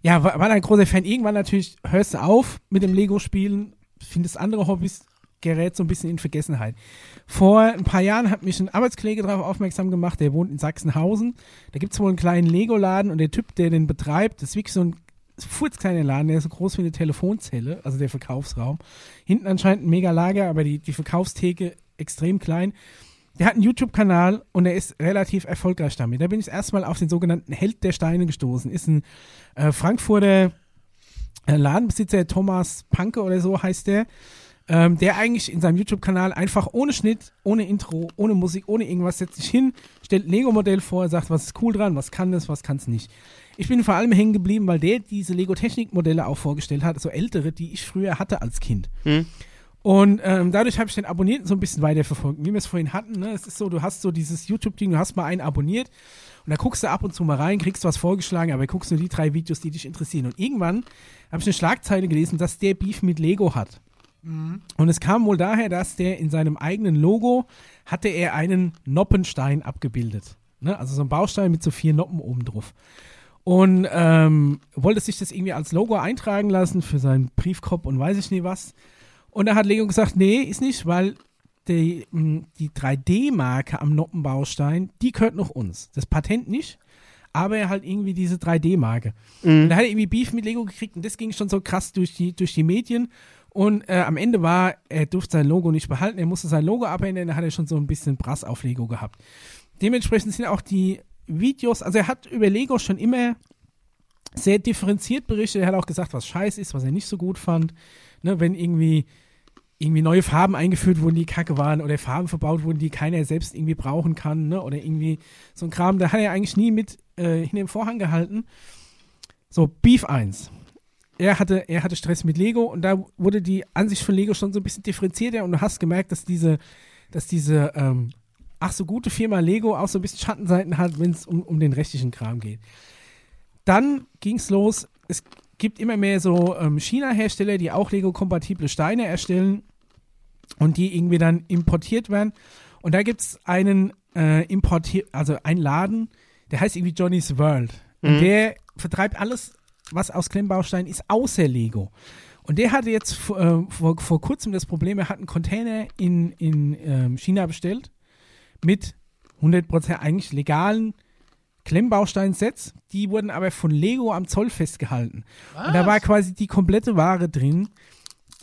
ja, war, war ein großer Fan. Irgendwann natürlich hörst du auf mit dem Lego-Spielen, findest andere Hobbys, gerät so ein bisschen in Vergessenheit. Vor ein paar Jahren hat mich ein Arbeitskollege darauf aufmerksam gemacht, der wohnt in Sachsenhausen. Da gibt es wohl einen kleinen Lego-Laden und der Typ, der den betreibt, das ist wirklich so ein furzkleiner Laden, der ist so groß wie eine Telefonzelle, also der Verkaufsraum. Hinten anscheinend ein mega Lager, aber die, die Verkaufstheke extrem klein. Der hat einen YouTube-Kanal und er ist relativ erfolgreich damit. Da bin ich erstmal auf den sogenannten Held der Steine gestoßen. Ist ein äh, Frankfurter äh, Ladenbesitzer, Thomas Panke oder so heißt der, ähm, der eigentlich in seinem YouTube-Kanal einfach ohne Schnitt, ohne Intro, ohne Musik, ohne irgendwas setzt sich hin, stellt ein Lego-Modell vor, sagt, was ist cool dran, was kann das, was kann es nicht. Ich bin vor allem hängen geblieben, weil der diese Lego-Technik-Modelle auch vorgestellt hat, so ältere, die ich früher hatte als Kind. Hm? Und ähm, dadurch habe ich den Abonnierten so ein bisschen weiterverfolgt. Wie wir es vorhin hatten, ne? es ist so, du hast so dieses YouTube-Ding, du hast mal einen abonniert und da guckst du ab und zu mal rein, kriegst was vorgeschlagen, aber guckst nur die drei Videos, die dich interessieren. Und irgendwann habe ich eine Schlagzeile gelesen, dass der Beef mit Lego hat. Und es kam wohl daher, dass der in seinem eigenen Logo hatte er einen Noppenstein abgebildet. Ne? Also so ein Baustein mit so vier Noppen oben drauf. Und ähm, wollte sich das irgendwie als Logo eintragen lassen für seinen Briefkopf und weiß ich nicht was. Und da hat Lego gesagt, nee, ist nicht, weil die, mh, die 3D-Marke am Noppenbaustein, die gehört noch uns. Das Patent nicht, aber halt irgendwie diese 3D-Marke. Und da hat er irgendwie Beef mit Lego gekriegt und das ging schon so krass durch die, durch die Medien. Und äh, am Ende war, er durfte sein Logo nicht behalten, er musste sein Logo abändern, da hat er schon so ein bisschen Brass auf Lego gehabt. Dementsprechend sind auch die Videos, also er hat über Lego schon immer sehr differenziert berichtet. Er hat auch gesagt, was scheiße ist, was er nicht so gut fand. Ne, wenn irgendwie, irgendwie neue Farben eingeführt wurden, die kacke waren, oder Farben verbaut wurden, die keiner selbst irgendwie brauchen kann, ne, oder irgendwie so ein Kram, da hat er eigentlich nie mit äh, hinter dem Vorhang gehalten. So, Beef 1. Er hatte, er hatte Stress mit Lego und da wurde die Ansicht von Lego schon so ein bisschen differenzierter und du hast gemerkt, dass diese, dass diese, ähm, ach so gute Firma Lego auch so ein bisschen Schattenseiten hat, wenn es um, um den rechtlichen Kram geht. Dann ging es los. Es gibt immer mehr so ähm, China-Hersteller, die auch Lego-kompatible Steine erstellen und die irgendwie dann importiert werden. Und da gibt es einen äh, importiert, also einen Laden, der heißt irgendwie Johnny's World. Und Mhm. der vertreibt alles, was aus Klemmbaustein ist, außer Lego. Und der hatte jetzt vor, äh, vor, vor kurzem das Problem, er hat einen Container in, in ähm, China bestellt mit 100% eigentlich legalen Klemmbausteinsets. Die wurden aber von Lego am Zoll festgehalten. Und da war quasi die komplette Ware drin,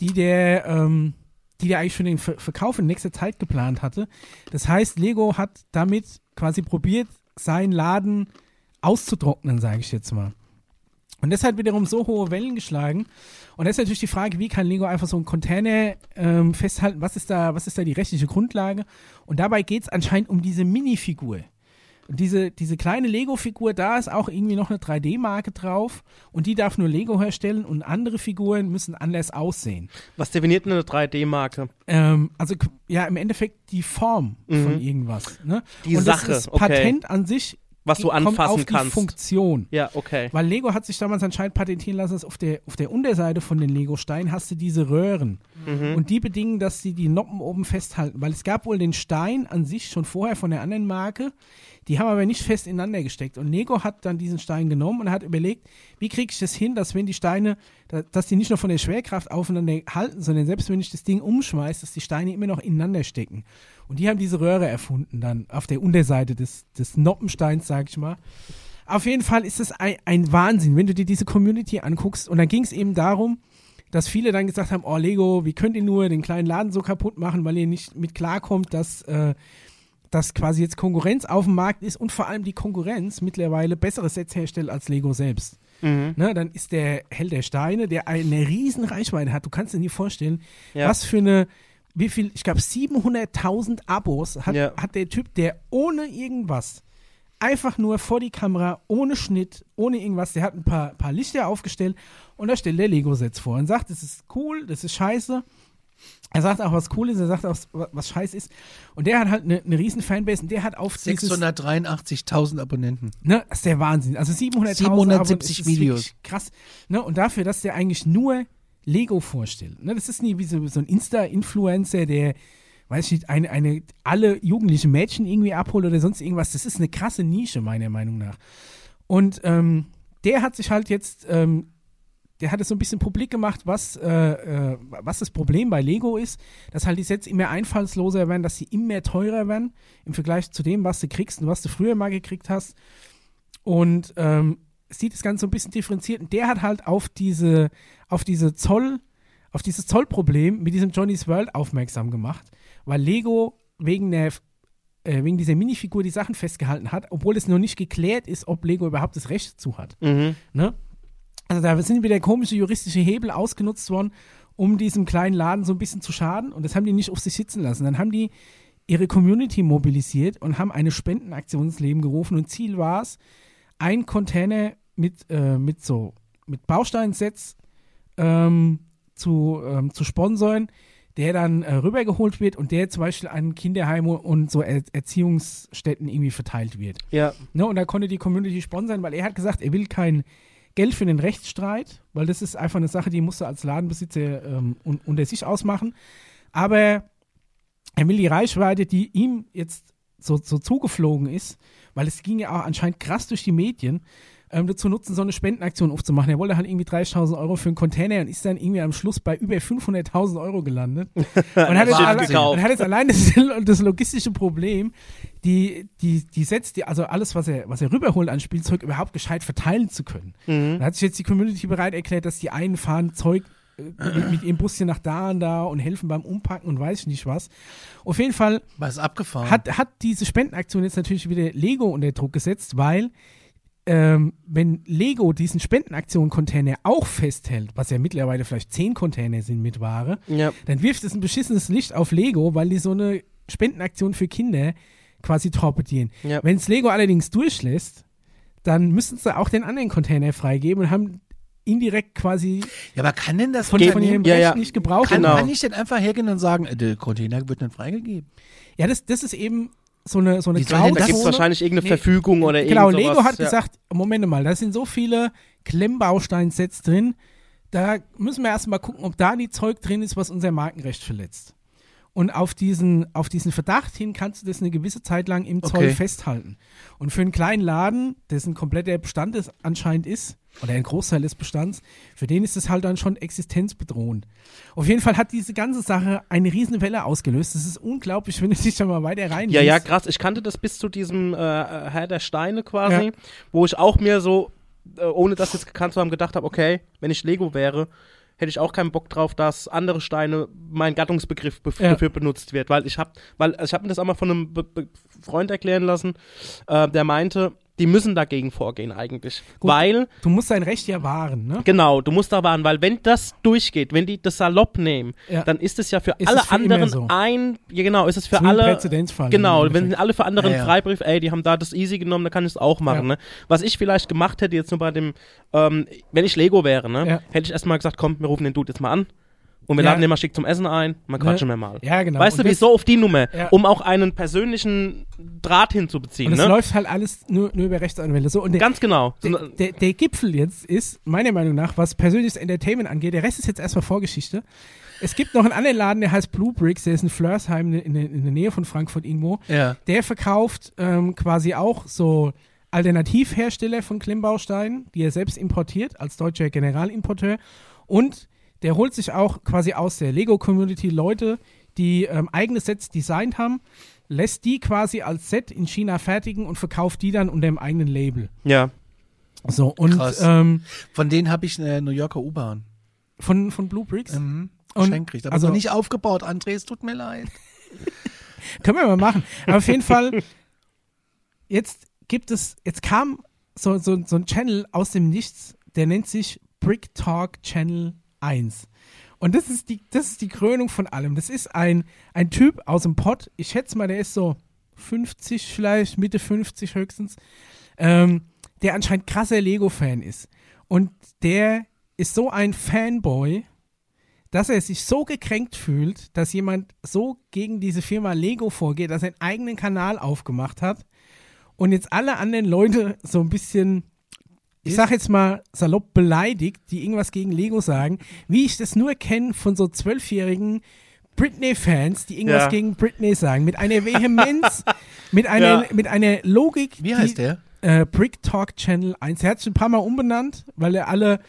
die der, ähm, die der eigentlich für den Ver Verkauf in nächster Zeit geplant hatte. Das heißt, Lego hat damit quasi probiert, seinen Laden auszutrocknen, sage ich jetzt mal. Und das hat wiederum so hohe Wellen geschlagen. Und das ist natürlich die Frage, wie kann Lego einfach so einen Container ähm, festhalten? Was ist, da, was ist da die rechtliche Grundlage? Und dabei geht es anscheinend um diese Minifigur. Und diese, diese kleine Lego-Figur, da ist auch irgendwie noch eine 3D-Marke drauf. Und die darf nur Lego herstellen und andere Figuren müssen anders aussehen. Was definiert eine 3D-Marke? Ähm, also ja, im Endeffekt die Form von Mhm. irgendwas. Ne? Die und Sache, Das, das okay. Patent an sich Was du anfassen auf die kannst. Funktion. Ja, okay. Weil Lego hat sich damals anscheinend patentieren lassen, dass auf der, auf der Unterseite von den Lego-Steinen hast du diese Röhren. Mhm. Und die bedingen, dass sie die Noppen oben festhalten. Weil es gab wohl den Stein an sich schon vorher von der anderen Marke. Die haben aber nicht fest ineinander gesteckt. Und Lego hat dann diesen Stein genommen und hat überlegt, wie kriege ich das hin, dass wenn die Steine, da- dass die nicht nur von der Schwerkraft aufeinander halten, sondern selbst wenn ich das Ding umschmeiße, dass die Steine immer noch ineinander stecken. Und die haben diese Röhre erfunden dann auf der Unterseite des, des Noppensteins, sag ich mal. Auf jeden Fall ist es ein, ein Wahnsinn, wenn du dir diese Community anguckst. Und dann ging es eben darum, dass viele dann gesagt haben, oh Lego, wie könnt ihr nur den kleinen Laden so kaputt machen, weil ihr nicht mit klarkommt, dass, äh, dass quasi jetzt Konkurrenz auf dem Markt ist und vor allem die Konkurrenz mittlerweile bessere Sets herstellt als Lego selbst. Mhm. Ne, dann ist der Held der Steine, der eine riesen Reichweite hat. Du kannst dir nie vorstellen, Ja. was für eine, wie viel, ich glaube 700.000 Abos hat, Ja. hat der Typ, der ohne irgendwas, einfach nur vor die Kamera, ohne Schnitt, ohne irgendwas, der hat ein paar, paar Lichter aufgestellt und da stellt der Lego-Sets vor und sagt, das ist cool, das ist scheiße. Er sagt auch, was cool ist, er sagt auch, was, scheiße ist. Und der hat halt eine, eine riesen Fanbase und der hat auf dieses, 683.000 Abonnenten. Ne, das ist der Wahnsinn. Also 700.000 770 Abonnenten, das ist Videos. Krass. Ne, und dafür, dass der eigentlich nur Lego vorstellt. Ne, das ist nie wie so, so ein Insta-Influencer, der, weiß ich nicht, eine, eine, alle jugendlichen Mädchen irgendwie abholt oder sonst irgendwas. Das ist eine krasse Nische, meiner Meinung nach. Und ähm, der hat sich halt jetzt, ähm, der hat es so ein bisschen publik gemacht, was, äh, äh, was das Problem bei Lego ist, dass halt die Sets immer einfallsloser werden, dass sie immer teurer werden im Vergleich zu dem, was du kriegst und was du früher mal gekriegt hast. Und ähm, sieht das Ganze so ein bisschen differenziert. Und der hat halt auf diese, auf diese Zoll, auf dieses Zollproblem mit diesem Johnny's World aufmerksam gemacht, weil Lego wegen der äh, wegen dieser Minifigur die Sachen festgehalten hat, obwohl es noch nicht geklärt ist, ob Lego überhaupt das Recht dazu hat. Mhm. Ne? Also da sind wieder komische juristische Hebel ausgenutzt worden, um diesem kleinen Laden so ein bisschen zu schaden. Und das haben die nicht auf sich sitzen lassen. Dann haben die ihre Community mobilisiert und haben eine Spendenaktion ins Leben gerufen. Und Ziel war es, ein Container mit, äh, mit so mit Bausteinsets ähm, zu, ähm, zu sponsoren, der dann äh, rübergeholt wird und der zum Beispiel an Kinderheime und so er Erziehungsstätten irgendwie verteilt wird. Ja. Ne, und da konnte die Community sponsern, weil er hat gesagt, er will kein Geld für den Rechtsstreit, weil das ist einfach eine Sache, die musst du als Ladenbesitzer ähm, un unter sich ausmachen. Aber er will die Reichweite, die ihm jetzt so, so zugeflogen ist, weil es ging ja auch anscheinend krass durch die Medien, ähm, dazu nutzen, so eine Spendenaktion aufzumachen. Er wollte halt irgendwie 30.000 Euro für einen Container und ist dann irgendwie am Schluss bei über 500.000 Euro gelandet. Und hat, jetzt alle, und hat jetzt allein das, das logistische Problem, die, die, die setzt, die, also alles, was er, was er rüberholt an Spielzeug, überhaupt gescheit verteilen zu können. Mhm. Da hat sich jetzt die Community bereit erklärt, dass die einen fahren Zeug äh, mit, mit ihrem Buschen nach da und da und helfen beim Umpacken und weiß ich nicht was. Auf jeden Fall Was abgefahren. hat, hat diese Spendenaktion jetzt natürlich wieder Lego unter Druck gesetzt, weil ähm, wenn Lego diesen Spendenaktion-Container auch festhält, was ja mittlerweile vielleicht zehn Container sind mit Ware, Ja. dann wirft es ein beschissenes Licht auf Lego, weil die so eine Spendenaktion für Kinder quasi torpedieren. Ja. Wenn es Lego allerdings durchlässt, dann müssen sie auch den anderen Container freigeben und haben indirekt quasi ja, aber kann denn das von, von ihrem ja, Recht ja. nicht gebraucht kann, Genau. kann ich denn einfach hergehen und sagen, äh, der Container wird nicht freigegeben? Ja, das, das ist eben so eine, so eine Wie denn Da gibt es Grauzone. wahrscheinlich irgendeine Nee. Verfügung oder Genau, irgend Lego sowas. hat ja. gesagt, Moment mal, da sind so viele Klemmbausteinsets drin, da müssen wir erstmal gucken, ob da die Zeug drin ist, was unser Markenrecht verletzt. Und auf diesen, auf diesen Verdacht hin kannst du das eine gewisse Zeit lang im Zoll Okay. festhalten. Und für einen kleinen Laden, dessen kompletter Bestand es anscheinend ist, oder ein Großteil des Bestands, für den ist es halt dann schon existenzbedrohend. Auf jeden Fall hat diese ganze Sache eine riesen Welle ausgelöst. Das ist unglaublich, wenn du dich da mal weiter rein Ja, ja, krass. Ich kannte das bis zu diesem äh, Herr der Steine quasi, Ja. wo ich auch mir so, äh, ohne das jetzt gekannt zu haben, gedacht habe, okay, wenn ich Lego wäre, hätte ich auch keinen Bock drauf, dass andere Steine mein Gattungsbegriff Ja. dafür benutzt wird, weil ich habe, weil ich habe mir das auch mal von einem Be Be Freund erklären lassen, äh, der meinte, die müssen dagegen vorgehen eigentlich, Gut. weil Du musst dein Recht ja wahren, ne? Genau, du musst da warnen, weil wenn das durchgeht, wenn die das salopp nehmen, Ja. dann ist es ja für Ist alle für anderen so. ein, ja genau, ist es für ein alle, Präzedenzfall genau, wenn alle für anderen Ja, ja. Freibrief, ey, die haben da das easy genommen, dann kann ich es auch machen, Ja. ne? Was ich vielleicht gemacht hätte jetzt nur bei dem, ähm, wenn ich Lego wäre, ne, Ja. hätte ich erstmal gesagt, komm, wir rufen den Dude jetzt mal an Und wir Ja. laden den mal schick zum Essen ein, man Ne? quatschen wir mal. Ja, genau. Weißt du, Und das- wieso auf die Nummer? Ja. Um auch einen persönlichen Draht hinzubeziehen, Und das ne? läuft halt alles nur, nur über Rechtsanwälte. So, und der, Ganz genau. So der, eine- der, der Gipfel jetzt ist, meiner Meinung nach, was persönliches Entertainment angeht, der Rest ist jetzt erstmal Vorgeschichte. Es gibt noch einen anderen Laden, der heißt Blue Bricks, der ist in Flörsheim in, der- in der Nähe von Frankfurt irgendwo. Ja. Der verkauft ähm, quasi auch so Alternativhersteller von Klemmbausteinen, die er selbst importiert, als deutscher Generalimporteur. Und der holt sich auch quasi aus der Lego-Community Leute, die ähm, eigene Sets designt haben, lässt die quasi als Set in China fertigen und verkauft die dann unter dem eigenen Label. ja. So, und Krass. ähm, Von denen habe ich eine New Yorker U-Bahn. von, von Blue Bricks. Mhm. Und- Geschenk gekriegt. Aber also- noch nicht aufgebaut, André, es tut mir leid. Können wir mal machen. Aber auf jeden Fall, jetzt gibt es, jetzt kam so, so, so ein Channel aus dem Nichts, der nennt sich Brick Talk Channel 1. Und das ist die, das ist die Krönung von allem. Das ist ein, ein Typ aus dem Pott. Ich schätze mal, der ist so 50 vielleicht, Mitte 50 höchstens. Ähm, der anscheinend krasser Lego-Fan ist. Und der ist so ein Fanboy, dass er sich so gekränkt fühlt, dass jemand so gegen diese Firma Lego vorgeht, dass er einen eigenen Kanal aufgemacht hat und jetzt alle anderen Leute so ein bisschen, ich sag jetzt mal salopp beleidigt, die irgendwas gegen Lego sagen, wie ich das nur kenne von so zwölfjährigen Britney-Fans, die irgendwas Ja. gegen Britney sagen, mit einer Vehemenz, mit einer, Ja. mit einer Logik. Wie die- heißt der? äh, Brick Talk Channel 1. Er hat sich ein paar Mal umbenannt, weil er alle,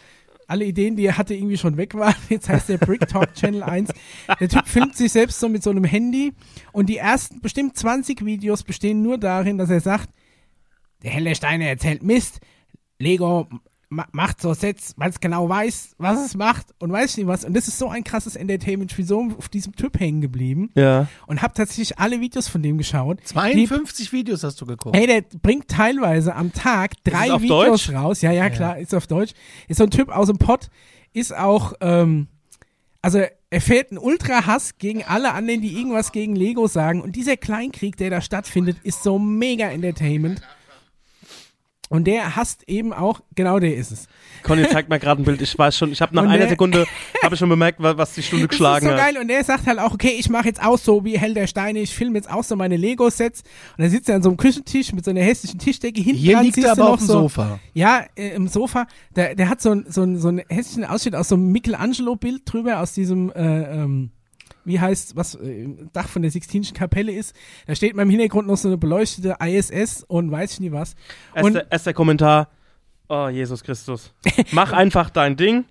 alle Ideen, die er hatte, irgendwie schon weg waren. Jetzt heißt der Brick Talk Channel 1. Der Typ filmt sich selbst so mit so einem Handy und die ersten bestimmt 20 Videos bestehen nur darin, dass er sagt, der Helle Steiner erzählt Mist, Lego ma macht so Sets, weil es genau weiß, was es macht und weiß nicht was. Und das ist so ein krasses Entertainment. Ich bin so auf diesem Typ hängen geblieben Ja. und habe tatsächlich alle Videos von dem geschaut. 52 Videos hast du geguckt. Hey, der bringt teilweise am Tag drei Videos Deutsch? raus. Ja, ja, klar, ist auf Deutsch. Ist so ein Typ aus dem Pott, ist auch, ähm, also er fährt einen Ultra-Hass gegen alle anderen, die irgendwas gegen Lego sagen. Und dieser Kleinkrieg, der da stattfindet, ist so mega Entertainment. Und der hasst eben auch, genau der ist es. Conny zeigt mir gerade ein Bild. Ich weiß schon, ich habe nach Und einer der- Sekunde habe ich schon bemerkt, wa- was die Stunde Das ist geschlagen so hat. geil und der sagt halt auch, okay, ich mache jetzt auch so wie Hell der Steine, ich filme jetzt auch so meine Lego-Sets und dann sitzt er an so einem Küchentisch mit so einer hässlichen Tischdecke hinten Hier liegt er aber auf dem so, Sofa. Ja, äh, im Sofa. Der, der hat so ein, so ein, so ein hässlichen Ausschnitt aus so einem Michelangelo-Bild drüber, aus diesem, äh, ähm, wie heißt, was äh, im Dach von der Sixtinischen Kapelle ist. Da steht mal im Hintergrund noch so eine beleuchtete ISS und weiß ich nie was. Erster Kommentar. Oh, Jesus Christus. Mach einfach dein Ding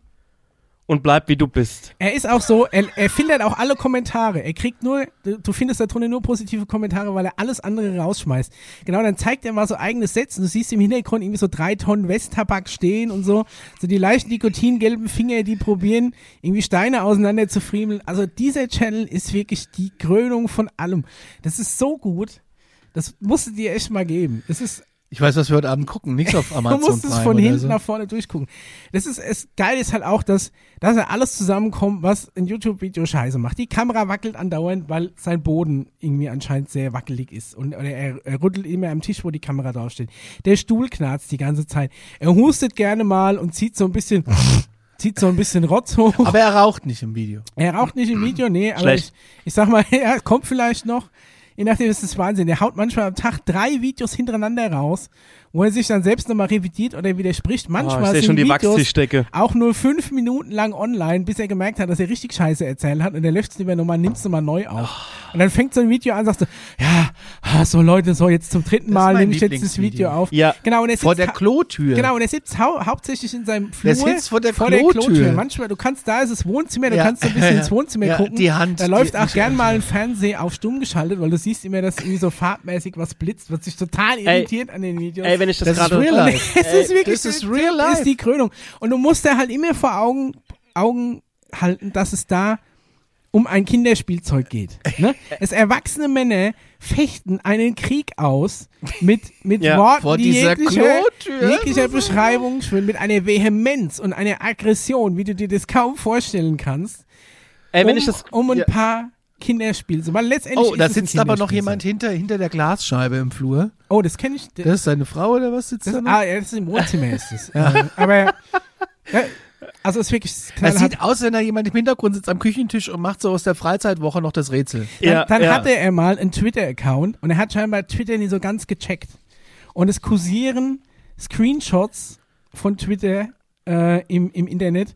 und bleib wie du bist. er ist auch so, er, er findet auch alle Kommentare. Er kriegt nur, du findest da drunter nur positive Kommentare, weil er alles andere rausschmeißt. Genau, dann zeigt er mal so eigene Sets und du siehst im Hintergrund irgendwie so drei Tonnen Westtabak stehen und so. So die leichten nikotingelben Finger, die probieren, irgendwie Steine auseinander zu friemeln. Also dieser Channel ist wirklich die Krönung von allem. Das ist so gut. Das musst du dir echt mal geben. Das ist Ich weiß, was wir heute Abend gucken. Nichts auf Du Amazon musst es von hinten so. nach vorne durchgucken. Das ist, es geil ist halt auch, dass, dass er alles zusammenkommt, was ein YouTube-Video scheiße macht. Die Kamera wackelt andauernd, weil sein Boden irgendwie anscheinend sehr wackelig ist. Und oder er, er rüttelt immer am Tisch, wo die Kamera draufsteht. Der Stuhl knarzt die ganze Zeit. Er hustet gerne mal und zieht so ein bisschen, zieht so ein bisschen Rotz hoch. Aber er raucht nicht im Video. Er raucht nicht im Video, nee, aber Schlecht. ich, ich sag mal, er kommt vielleicht noch. Je nachdem, ist Wahnsinn. Der haut manchmal am Tag drei Videos hintereinander raus, wo er sich dann selbst nochmal revidiert oder widerspricht. Oh, Manchmal ich sehe sind schon die Videos auch nur fünf Minuten lang online, bis er gemerkt hat, dass er richtig Scheiße erzählt hat und er löscht es lieber nochmal, nimmt es nochmal neu auf. Und dann fängt so ein Video an, sagst du, ja, ah, so Leute, so jetzt zum dritten Mal nehme ich jetzt das. Video auf. Ja. Genau, und er Vor sitzt der ha- Klotür. Genau, und er sitzt hau hauptsächlich in seinem Flur. Der sitzt vor der vor Klotür. der Klotür. Manchmal, du kannst, da ist das Wohnzimmer, du Ja. kannst so ein bisschen ins Wohnzimmer Ja, gucken. die Hand, Da läuft auch ich- gern mal ein Fernseher auf stumm geschaltet, weil du siehst immer, dass irgendwie so farbmäßig was blitzt, was sich total Ey. irritiert an den Videos. Ey, wenn ich das, Das ist gerade. real life. es ist wirklich, das ist real life. ist die Krönung. Und du musst dir halt immer vor Augen, Augen halten, dass es da um ein Kinderspielzeug geht. Ne? Es erwachsene Männer fechten einen Krieg aus mit, mit Ja, Worten, vor die jeglicher, jeglicher Beschreibung schwimmen, mit einer Vehemenz und einer Aggression, wie du dir das kaum vorstellen kannst, Ey, wenn um, ich das. um ein ja, paar Kinderspielzeug. Weil letztendlich Oh, ist da es ein sitzt aber noch jemand hinter, hinter der Glasscheibe im Flur. Oh, das kenne ich. Das ist seine Frau oder was sitzt Das, da noch? ah, ja, das ist im Wohnzimmer ist es. Äh, aber Ja, also ist wirklich Das knallhart. sieht aus, wenn da jemand im Hintergrund sitzt am Küchentisch und macht so aus der Freizeitwoche noch das Rätsel. Dann, Ja, dann ja. hatte er mal einen Twitter-Account und er hat scheinbar Twitter nicht so ganz gecheckt. Und es kursieren Screenshots von Twitter äh, im, im Internet,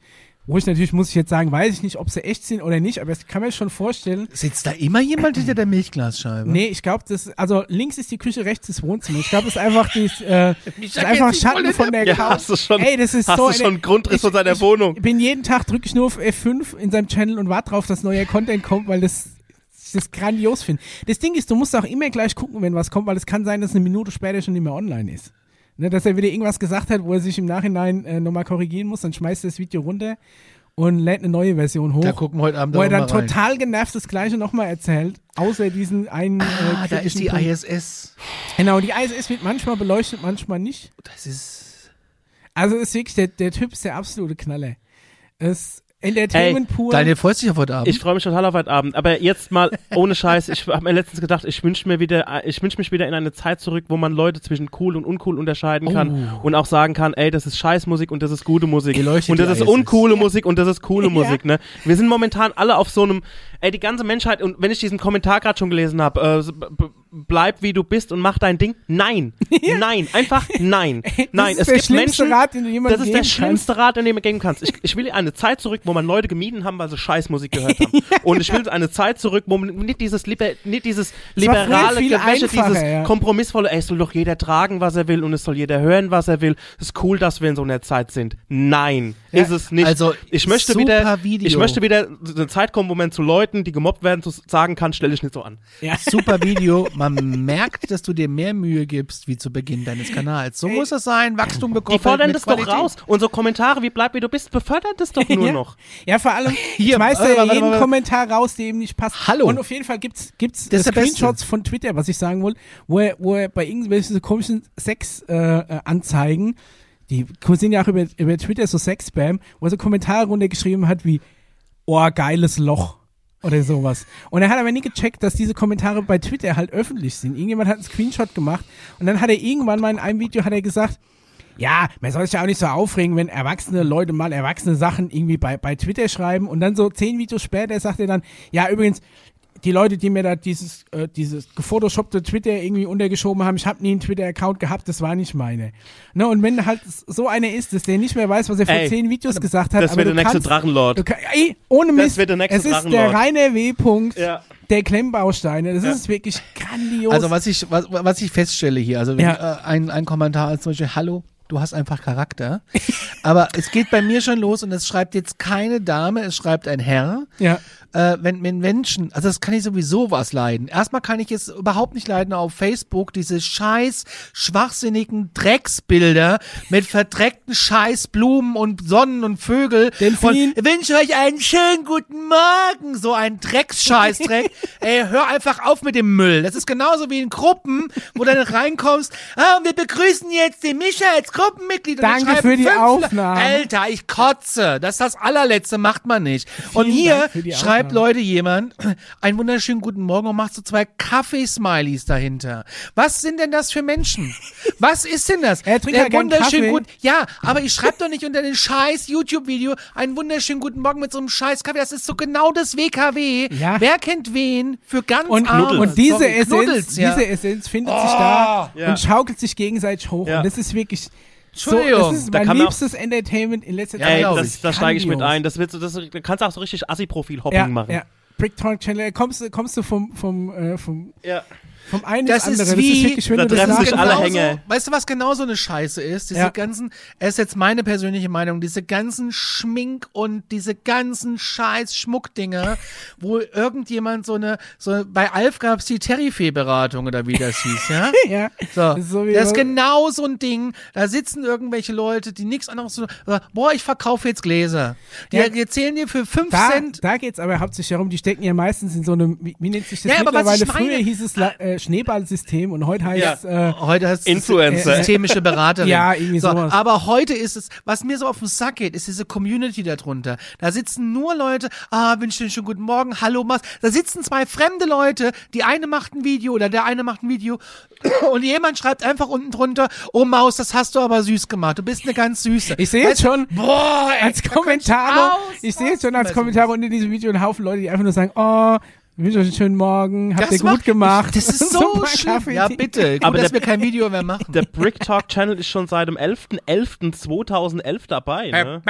wo ich natürlich, muss ich jetzt sagen, weiß ich nicht, ob sie echt sind oder nicht, aber ich kann mir schon vorstellen. Sitzt da immer jemand hinter der Milchglasscheibe? Nee, ich glaube, das, also links ist die Küche, rechts ist Wohnzimmer. Ich glaube, das ist einfach die, äh, das ist einfach Schatten von der Ja, Couch. hast du schon, Ey, das ist hast so du schon Grundriss von seiner ich- Wohnung. Ich bin jeden Tag, drücke ich nur auf F5 in seinem Channel und warte drauf, dass neuer Content kommt, weil das ich das grandios finde. Das Ding ist, du musst auch immer gleich gucken, wenn was kommt, weil es kann sein, dass eine Minute später schon nicht mehr online ist. Ne, dass er wieder irgendwas gesagt hat, wo er sich im Nachhinein äh, nochmal korrigieren muss, dann schmeißt er das Video runter und lädt eine neue Version hoch. Da gucken wir heute Abend wo er dann mal rein. total genervt das gleiche nochmal erzählt, außer diesen einen Ah, äh, da ist die Punkt. ISS. Genau, die ISS wird manchmal beleuchtet, manchmal nicht. Das ist. Also ist wirklich, der, der Typ ist der absolute Knaller. Es Entertainment pur. Daniel freust dich auf heute Abend. Ich freue mich total auf heute Abend. Aber jetzt mal ohne Scheiß. Ich habe mir letztens gedacht, ich wünsche mir wieder, ich wünsche mich wieder in eine Zeit zurück, wo man Leute zwischen cool und uncool unterscheiden kann Oh. und auch sagen kann, ey, das ist Scheißmusik und das ist gute Musik Beleuchtet und das die ist ISS. uncoole Musik und das ist coole Ja. Musik. Ne? Wir sind momentan alle auf so einem, ey, die ganze Menschheit und wenn ich diesen Kommentar gerade schon gelesen habe, äh, bleib wie du bist und mach dein Ding. Nein, nein, einfach nein, nein. ist es der gibt schlimmste Menschen, Rat, den du jemandem das ist der schlimmste Rat, den du mir geben kannst. Ich, ich will eine Zeit zurück, wo man Leute gemieden haben, weil sie Scheißmusik gehört haben. Und ich will eine Zeit zurück, wo man nicht dieses, liber, nicht dieses liberale Gewäsche, dieses ja. kompromissvolle, ey, es soll doch jeder tragen, was er will und es soll jeder hören, was er will. Es ist cool, dass wir in so einer Zeit sind. Nein, Ja, ist es nicht. also, ich möchte super wieder, Video. ich möchte wieder eine Zeit kommen, wo man zu Leuten, die gemobbt werden, zu sagen kann, stell dich nicht so an. Ja. Super Video. Man merkt, dass du dir mehr Mühe gibst, wie zu Beginn deines Kanals. So Ey. muss es sein. Wachstum Die gekoppelt fordern das Qualität. doch raus. Und so Kommentare wie bleib wie du bist, befördern das doch nur ja. noch. Ja, vor allem Hier, schmeißt er warte, jeden warte. Kommentar raus, der ihm nicht passt. Hallo. Und auf jeden Fall gibt's gibt's Das. Screenshots von Twitter, was ich sagen wollte, wo er, wo er bei irgendwelchen so komischen Sex-Anzeigen, äh, Anzeigen, die kursieren ja auch über, über Twitter so Sex-Spam, wo er so Kommentare runtergeschrieben hat wie, oh, geiles Loch. Oder sowas. Und er hat aber nie gecheckt, dass diese Kommentare bei Twitter halt öffentlich sind. Irgendjemand hat einen Screenshot gemacht und dann hat er irgendwann mal in einem Video hat er gesagt, ja, man soll sich ja auch nicht so aufregen, wenn erwachsene Leute mal erwachsene Sachen irgendwie bei, bei Twitter schreiben und dann so zehn Videos später sagt er dann, ja, übrigens, die Leute, die mir da dieses, äh, dieses gefotoshoppte Twitter irgendwie untergeschoben haben, ich habe nie einen Twitter-Account gehabt, das war nicht meine. Ne, und wenn halt so einer ist, dass der nicht mehr weiß, was er vor Ey, zehn Videos gesagt hat, Das aber wird der nächste kannst, Drachenlord. du kann, ey, ohne Das Mist, wird der nächste es ist der reine W-Punkt Ja. der Klemmbausteine, das Ja. ist wirklich grandios. Also was ich, was, was ich feststelle hier, also wenn, Ja. äh, ein, ein Kommentar als zum Beispiel, hallo, du hast einfach Charakter. Aber es geht bei mir schon los und es schreibt jetzt keine Dame, es schreibt ein Herr. ja. Äh, wenn, wenn Menschen, also das kann ich sowieso was leiden. Erstmal kann ich es überhaupt nicht leiden auf Facebook, diese scheiß schwachsinnigen Drecksbilder mit verdreckten scheiß Blumen und Sonnen und Vögel. Delfin. Und wünsche euch einen schönen guten Morgen. So ein Drecksscheißdreck. Ey, hör einfach auf mit dem Müll. Das ist genauso wie in Gruppen, wo du dann reinkommst. Ah, und wir begrüßen jetzt den Micha als Gruppenmitglied. Und Danke für die Aufnahme. Alter, ich kotze. Das ist das allerletzte, macht man nicht. Und Vielen hier Dank für die schreibt. Leute jemand, einen wunderschönen guten Morgen und macht so zwei Kaffeesmileys dahinter. Was sind denn das für Menschen? Was ist denn das? Er trinkt Der ja Kaffee. guten, ja, aber ich schreibe doch nicht unter den scheiß YouTube-Video einen wunderschönen guten Morgen mit so einem scheiß Kaffee. Das ist so genau das WKW. Ja. Wer kennt wen für ganz Und, Arme? und diese Sorry, Essenz, Knuddels, ja. diese Essenz findet sich da ja. und schaukelt sich gegenseitig hoch. Und das ist wirklich so, Entschuldigung, das ist da mein liebstes Entertainment in letzter Ja, Zeit. Ey, glaub das, ich. da steige ich mit ein. Das wird so, das, du kannst auch so richtig Assi-Profil-Hopping ja, machen. ja. Bricktalk Channel, kommst, du- kommst du vom, vom, äh, vom, Ja. Vom einen Das ins ist andere. wie- das ist da treffen sich alle genauso- Hänge. Weißt du, was genau so eine Scheiße ist? Diese Ja. ganzen, es ist jetzt meine persönliche Meinung, diese ganzen Schmink und diese ganzen scheiß Schmuckdinger, wo irgendjemand so eine, so, bei Alf gab's die Terryfee-Beratung oder wie das hieß, ja? ja. So, Das das ist ist, so genau so ein Ding. Da sitzen irgendwelche Leute, die nichts anderes tun. sagen, Boah, ich verkaufe jetzt Gläser. Die, Ja. die erzählen dir für 5 Da, Cent. da geht's aber hauptsächlich darum, die stecken ja meistens in so einem, wie, wie nennt sich das Ja, aber was mittlerweile? ich meine- Früher hieß es äh, äh, Schneeballsystem und heute heißt äh, Heute heißt es Influencer. systemische Beraterin. Ja, irgendwie so, sowas. Aber heute ist es, was mir so auf den Sack geht, ist diese Community darunter. Da sitzen nur Leute, ah, wünsche dir schon guten Morgen, hallo Mas. Da sitzen zwei fremde Leute, die eine macht ein Video oder der eine macht ein Video und jemand schreibt einfach unten drunter, oh Maus, das hast du aber süß gemacht. Du bist eine ganz süße. ich sehe jetzt schon Boah, ey, als Kommentar, ich sehe jetzt schon als. Kommentar unter diesem Video einen Haufen Leute, die einfach nur sagen, oh, ich wünsche euch einen schönen Morgen, habt Das ihr gut macht- gemacht. Das ist so Super schlimm. Kaffee- Ja, bitte. Gut, Aber dass der- wir kein Video mehr machen. Der Brick Talk Channel ist schon seit dem 11.11.2011 dabei. Ne?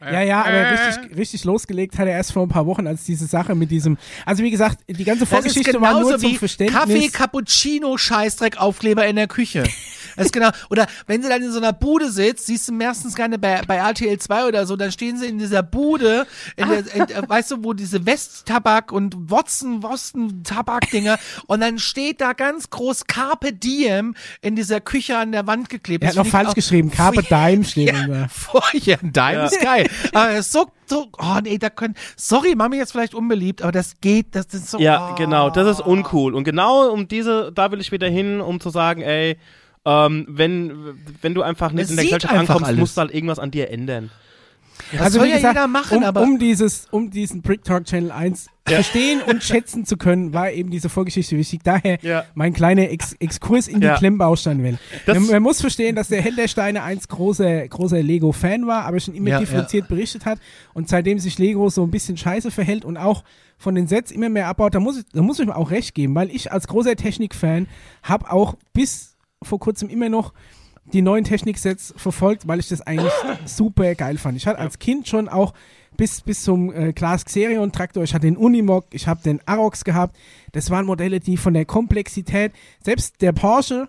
Ja, ja, aber richtig, richtig losgelegt hat er erst vor ein paar Wochen, als diese Sache mit diesem. Also wie gesagt, die ganze Das ist Vorgeschichte war nur genauso zum wie Verständnis. Kaffee, Cappuccino, Scheißdreck, Aufkleber in der Küche. Das ist genau. Oder wenn sie dann in so einer Bude sitzt, siehst du meistens gerne bei, bei RTL 2 oder so, dann stehen sie in dieser Bude, in der, in, weißt du, wo diese Westtabak und Watson, Wosten Tabakdinger und dann steht da ganz groß Carpe Diem in dieser Küche an der Wand geklebt. er Das hat noch falsch geschrieben. Carpe Dime steht ja, da. Vorher, ein Dime Ja. ist geil. Aber so, so, oh nee, da können, sorry, Mami jetzt vielleicht unbeliebt, aber das geht, das ist so, Ja, oh. genau, das ist uncool. Und genau um diese, da will ich wieder hin, um zu sagen, ey, ähm, wenn, wenn du einfach nicht Es in der Gesellschaft ankommst, alles. musst du halt irgendwas an dir ändern. Das soll ja jeder machen, um, aber- um dieses, um diesen Brick Talk Channel 1 verstehen und schätzen zu können, war eben diese Vorgeschichte wichtig. Daher Ja. mein kleiner Ex Exkurs in die Ja. Klemmbausteine-Welt. Das- Man, man muss verstehen, dass der Held der Steine 1 großer, großer Lego-Fan war, aber schon immer Ja, differenziert berichtet hat und seitdem sich Lego so ein bisschen scheiße verhält und auch von den Sets immer mehr abbaut, da muss ich, da muss ich mir auch recht geben, weil ich als großer Technik-Fan habe auch bis vor kurzem immer noch die neuen Techniksets verfolgt, weil ich das eigentlich super geil fand. Ich hatte als Kind schon auch bis, bis zum äh, Class Xerion Traktor, ich hatte den Unimog, ich habe den Arox gehabt. Das waren Modelle, die von der Komplexität, selbst der Porsche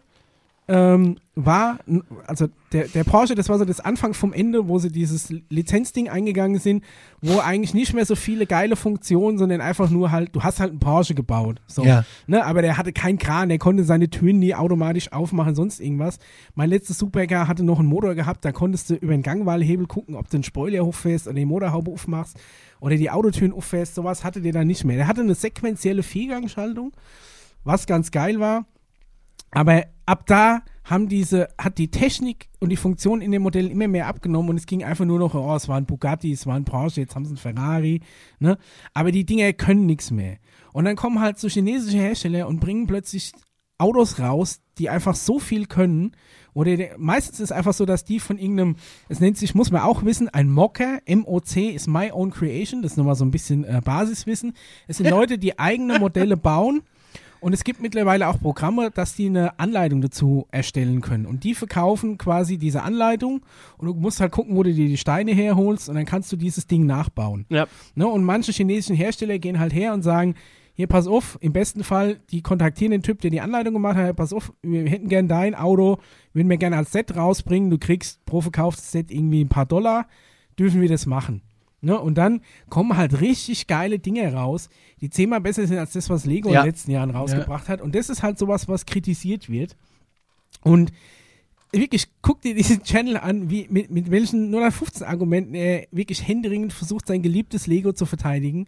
ähm, war, also der, der Porsche, das war so das Anfang vom Ende, wo sie dieses Lizenzding eingegangen sind, wo eigentlich nicht mehr so viele geile Funktionen, sondern einfach nur halt, du hast halt einen Porsche gebaut. So. Ja. Ne, aber der hatte keinen Kran, der konnte seine Türen nie automatisch aufmachen, sonst irgendwas. Mein letztes Supercar hatte noch einen Motor gehabt, da konntest du über den Gangwahlhebel gucken, ob du den Spoiler hochfährst oder die Motorhaube aufmachst oder die Autotüren auffährst, sowas hatte der dann nicht mehr. Der hatte eine sequentielle Viergangschaltung, was ganz geil war. Aber ab da haben diese, hat die Technik und die Funktion in den Modellen immer mehr abgenommen und es ging einfach nur noch, oh, es war ein Bugatti, es war ein Porsche, jetzt haben sie einen Ferrari, ne? Aber die Dinger können nichts mehr. Und dann kommen halt so chinesische Hersteller und bringen plötzlich Autos raus, die einfach so viel können. Oder der, meistens ist einfach so, dass die von irgendeinem, es nennt sich, muss man auch wissen, ein Mocker, MOC ist My Own Creation, das ist nochmal so ein bisschen äh, Basiswissen. Es sind Leute, die eigene Modelle bauen und es gibt mittlerweile auch Programme, dass die eine Anleitung dazu erstellen können. Und die verkaufen quasi diese Anleitung und du musst halt gucken, wo du dir die Steine herholst und dann kannst du dieses Ding nachbauen. Ja. Ne? Und manche chinesischen Hersteller gehen halt her und sagen, hier, pass auf, im besten Fall, die kontaktieren den Typ, der die Anleitung gemacht hat, pass auf, wir hätten gern dein Auto, würden wir gerne als Set rausbringen, du kriegst pro verkauftes Set irgendwie ein paar Dollar, dürfen wir das machen. Ne? Und dann kommen halt richtig geile Dinge raus, die zehnmal besser sind als das, was Lego Ja. in den letzten Jahren rausgebracht hat. Und das ist halt sowas, was kritisiert wird. Und wirklich, guck dir diesen Channel an, wie, mit, mit welchen 015 Argumenten er wirklich händeringend versucht, sein geliebtes Lego zu verteidigen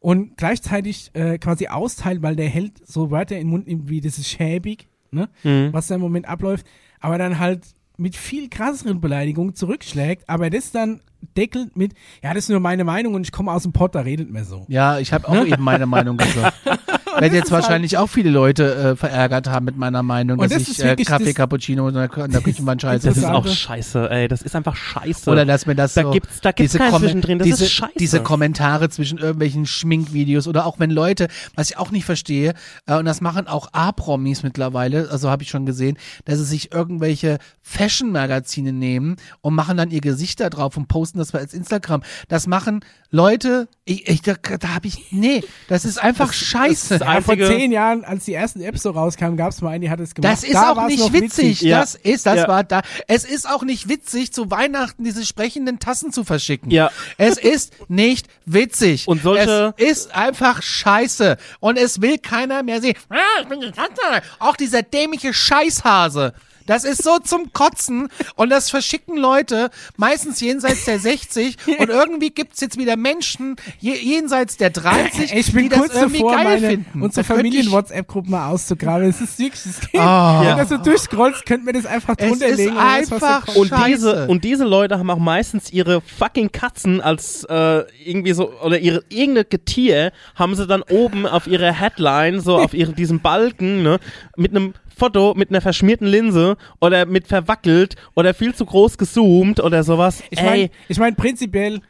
und gleichzeitig äh, quasi austeilt, weil der hält so Wörter im Mund nimmt, wie das ist schäbig, ne? Mhm. was da im Moment abläuft, aber dann halt mit viel krasseren Beleidigungen zurückschlägt, aber das dann deckelt mit, ja, das ist nur meine Meinung und ich komme aus dem Pott, da redet man so. Ja, ich habe auch eben meine Meinung gesagt. Werde jetzt ist halt- wahrscheinlich auch viele Leute äh, verärgert haben mit meiner Meinung, Und dass das ich ist äh, Kaffee das- Cappuccino in der, in der Küchenwand scheiße Das ist auch scheiße, ey. Das ist einfach scheiße. Oder dass mir das da so, gibt's, da gibt's diese, kein Zwischendrin. Das diese, ist scheiße. diese Kommentare zwischen irgendwelchen Schminkvideos oder auch wenn Leute, was ich auch nicht verstehe, äh, und das machen auch A-Promis mittlerweile, also habe ich schon gesehen, dass sie sich irgendwelche Fashion-Magazine nehmen und machen dann ihr Gesicht da drauf und posten das als Instagram. Das machen Leute, ich, ich da, da habe ich, nee, das ist einfach scheiße. das Ja, vor zehn Jahren, als die ersten Apps so rauskamen, gab es mal einen, die hat es gemacht. Das ist Da auch nicht noch witzig. Ja. Das ist, das Ja. war da. Es ist auch nicht witzig, zu Weihnachten diese sprechenden Tassen zu verschicken. Ja. Es ist nicht witzig. Und solche- Es ist einfach scheiße. Und es will keiner mehr sehen. Ah, ich bin die Tante. Auch dieser dämliche Scheißhase. Das ist so zum Kotzen und das verschicken Leute, meistens jenseits der 60 und irgendwie gibt's jetzt wieder Menschen je, jenseits der 30, Ich bin die das kurz irgendwie davor, geil meine, finden. unsere Familien-WhatsApp-Gruppen mal auszugraben. Es ist wirklich, es geht. Ah. Wenn das so durchscrollt, könnte man das einfach drunter ist legen. da einfach. Und diese, und diese Leute haben auch meistens ihre fucking Katzen als äh, irgendwie so, oder ihre irgendeine Getier haben sie dann oben auf ihrer Headline, so auf ihren, diesem Balken, ne, mit einem Foto mit einer verschmierten Linse oder mit verwackelt oder viel zu groß gezoomt oder sowas. Ich meine, ich mein, prinzipiell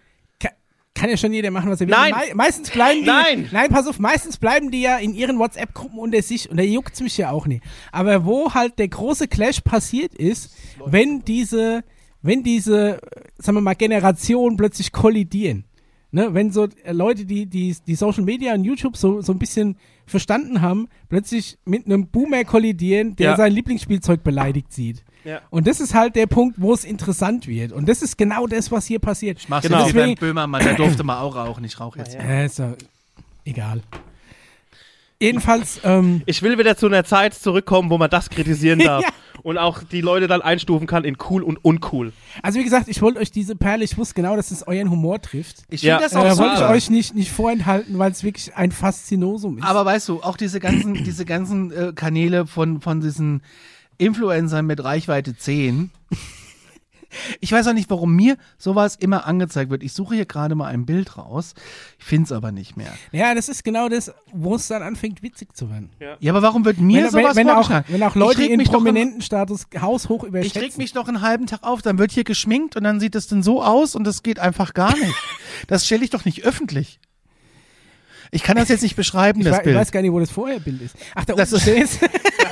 ka- kann ja schon jeder machen, was er will. Nein. Me meistens bleiben die, Nein. nein, pass auf, meistens bleiben die ja in ihren WhatsApp-Gruppen unter sich und da juckt's mich ja auch nicht. Aber wo halt der große Clash passiert ist, wenn diese, wenn diese, äh, sagen wir mal, Generationen plötzlich kollidieren. Ne, wenn so äh, Leute, die, die, die Social Media und YouTube so, so ein bisschen verstanden haben, plötzlich mit einem Boomer kollidieren, der Ja. sein Lieblingsspielzeug beleidigt sieht. Ja. Und das ist halt der Punkt, wo es interessant wird. Und das ist genau das, was hier passiert. Mach's Genau. jetzt wie beim Deswegen- Böhmermann, der durfte mal auch rauchen, ich rauche jetzt. Äh, ja egal. Jedenfalls, ähm, ich will wieder zu einer Zeit zurückkommen, wo man das kritisieren darf. Und auch die Leute dann einstufen kann in cool und uncool. also wie gesagt, ich wollte euch diese Perle, ich wusste genau, dass es euren Humor trifft. Ich Ja. finde das Äh, auch wollte ich euch nicht, nicht vorenthalten, weil es wirklich ein Faszinosum ist. Aber weißt du, auch diese ganzen, diese ganzen äh, Kanäle von, von diesen Influencern mit Reichweite 10. Ich weiß auch nicht, warum mir sowas immer angezeigt wird. Ich suche hier gerade mal ein Bild raus. Ich finde es aber nicht mehr. ja, das ist genau das, wo es dann anfängt, witzig zu werden. Ja, aber warum wird mir Wenn, sowas wenn, wenn, auch, vorgeschlagen? wenn auch Ich Leute in mich doch prominenten Status haushoch Ich überschätzen. reg mich doch einen halben Tag auf, dann wird hier geschminkt und dann sieht es denn so aus und das geht einfach gar nicht. Das stelle ich doch nicht öffentlich. Ich kann das jetzt nicht beschreiben, ich, das wei- ich Bild. weiß gar nicht, wo das Vorherbild ist. Ach, da Das unten ist-.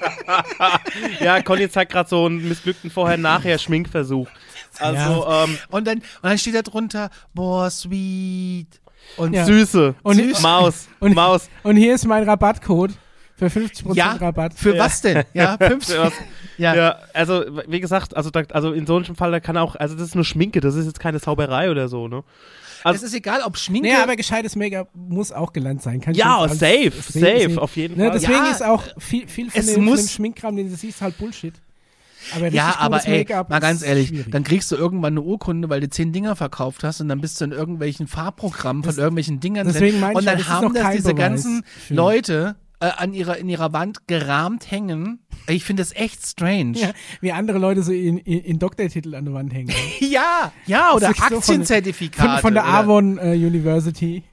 Ja, Conny zeigt gerade so einen missglückten Vorher-Nachher-Schminkversuch. Also, ähm, Und dann, und dann steht da drunter, boah, sweet. Und Ja. Süße. Und- Süß. Maus. und- Maus. Und hier ist mein Rabattcode für 50% ja, Rabatt. für Ja. was denn? Ja, 50. Ja. ja. Ja, also wie gesagt, also, da, also in so einem Fall, da kann auch, also das ist nur Schminke, das ist jetzt keine Zauberei oder so, ne? Es ist egal, ob Schminke. Nee, aber gescheites Make-up muss auch gelernt sein. Kann Ja, safe, sehen- safe, sehen. auf jeden Ne, Fall. deswegen Ja, ist auch viel, viel von, dem, von muss- dem Schminkkram, den du siehst, halt Bullshit. Aber ja, aber ey, mal ganz ehrlich, schwierig. dann kriegst du irgendwann eine Urkunde, weil du zehn Dinger verkauft hast und dann bist du in irgendwelchen Farbprogrammen von Das- irgendwelchen Dingern deswegen drin. Und dann haben das diese Beweis ganzen Leute äh, an ihrer, in ihrer Wand gerahmt hängen. Ich finde das echt strange. ja, wie andere Leute so in, in, in Doktortitel an der Wand hängen. Ja, ja, oder ist so von- Aktienzertifikate. Von, von der Avon äh, University.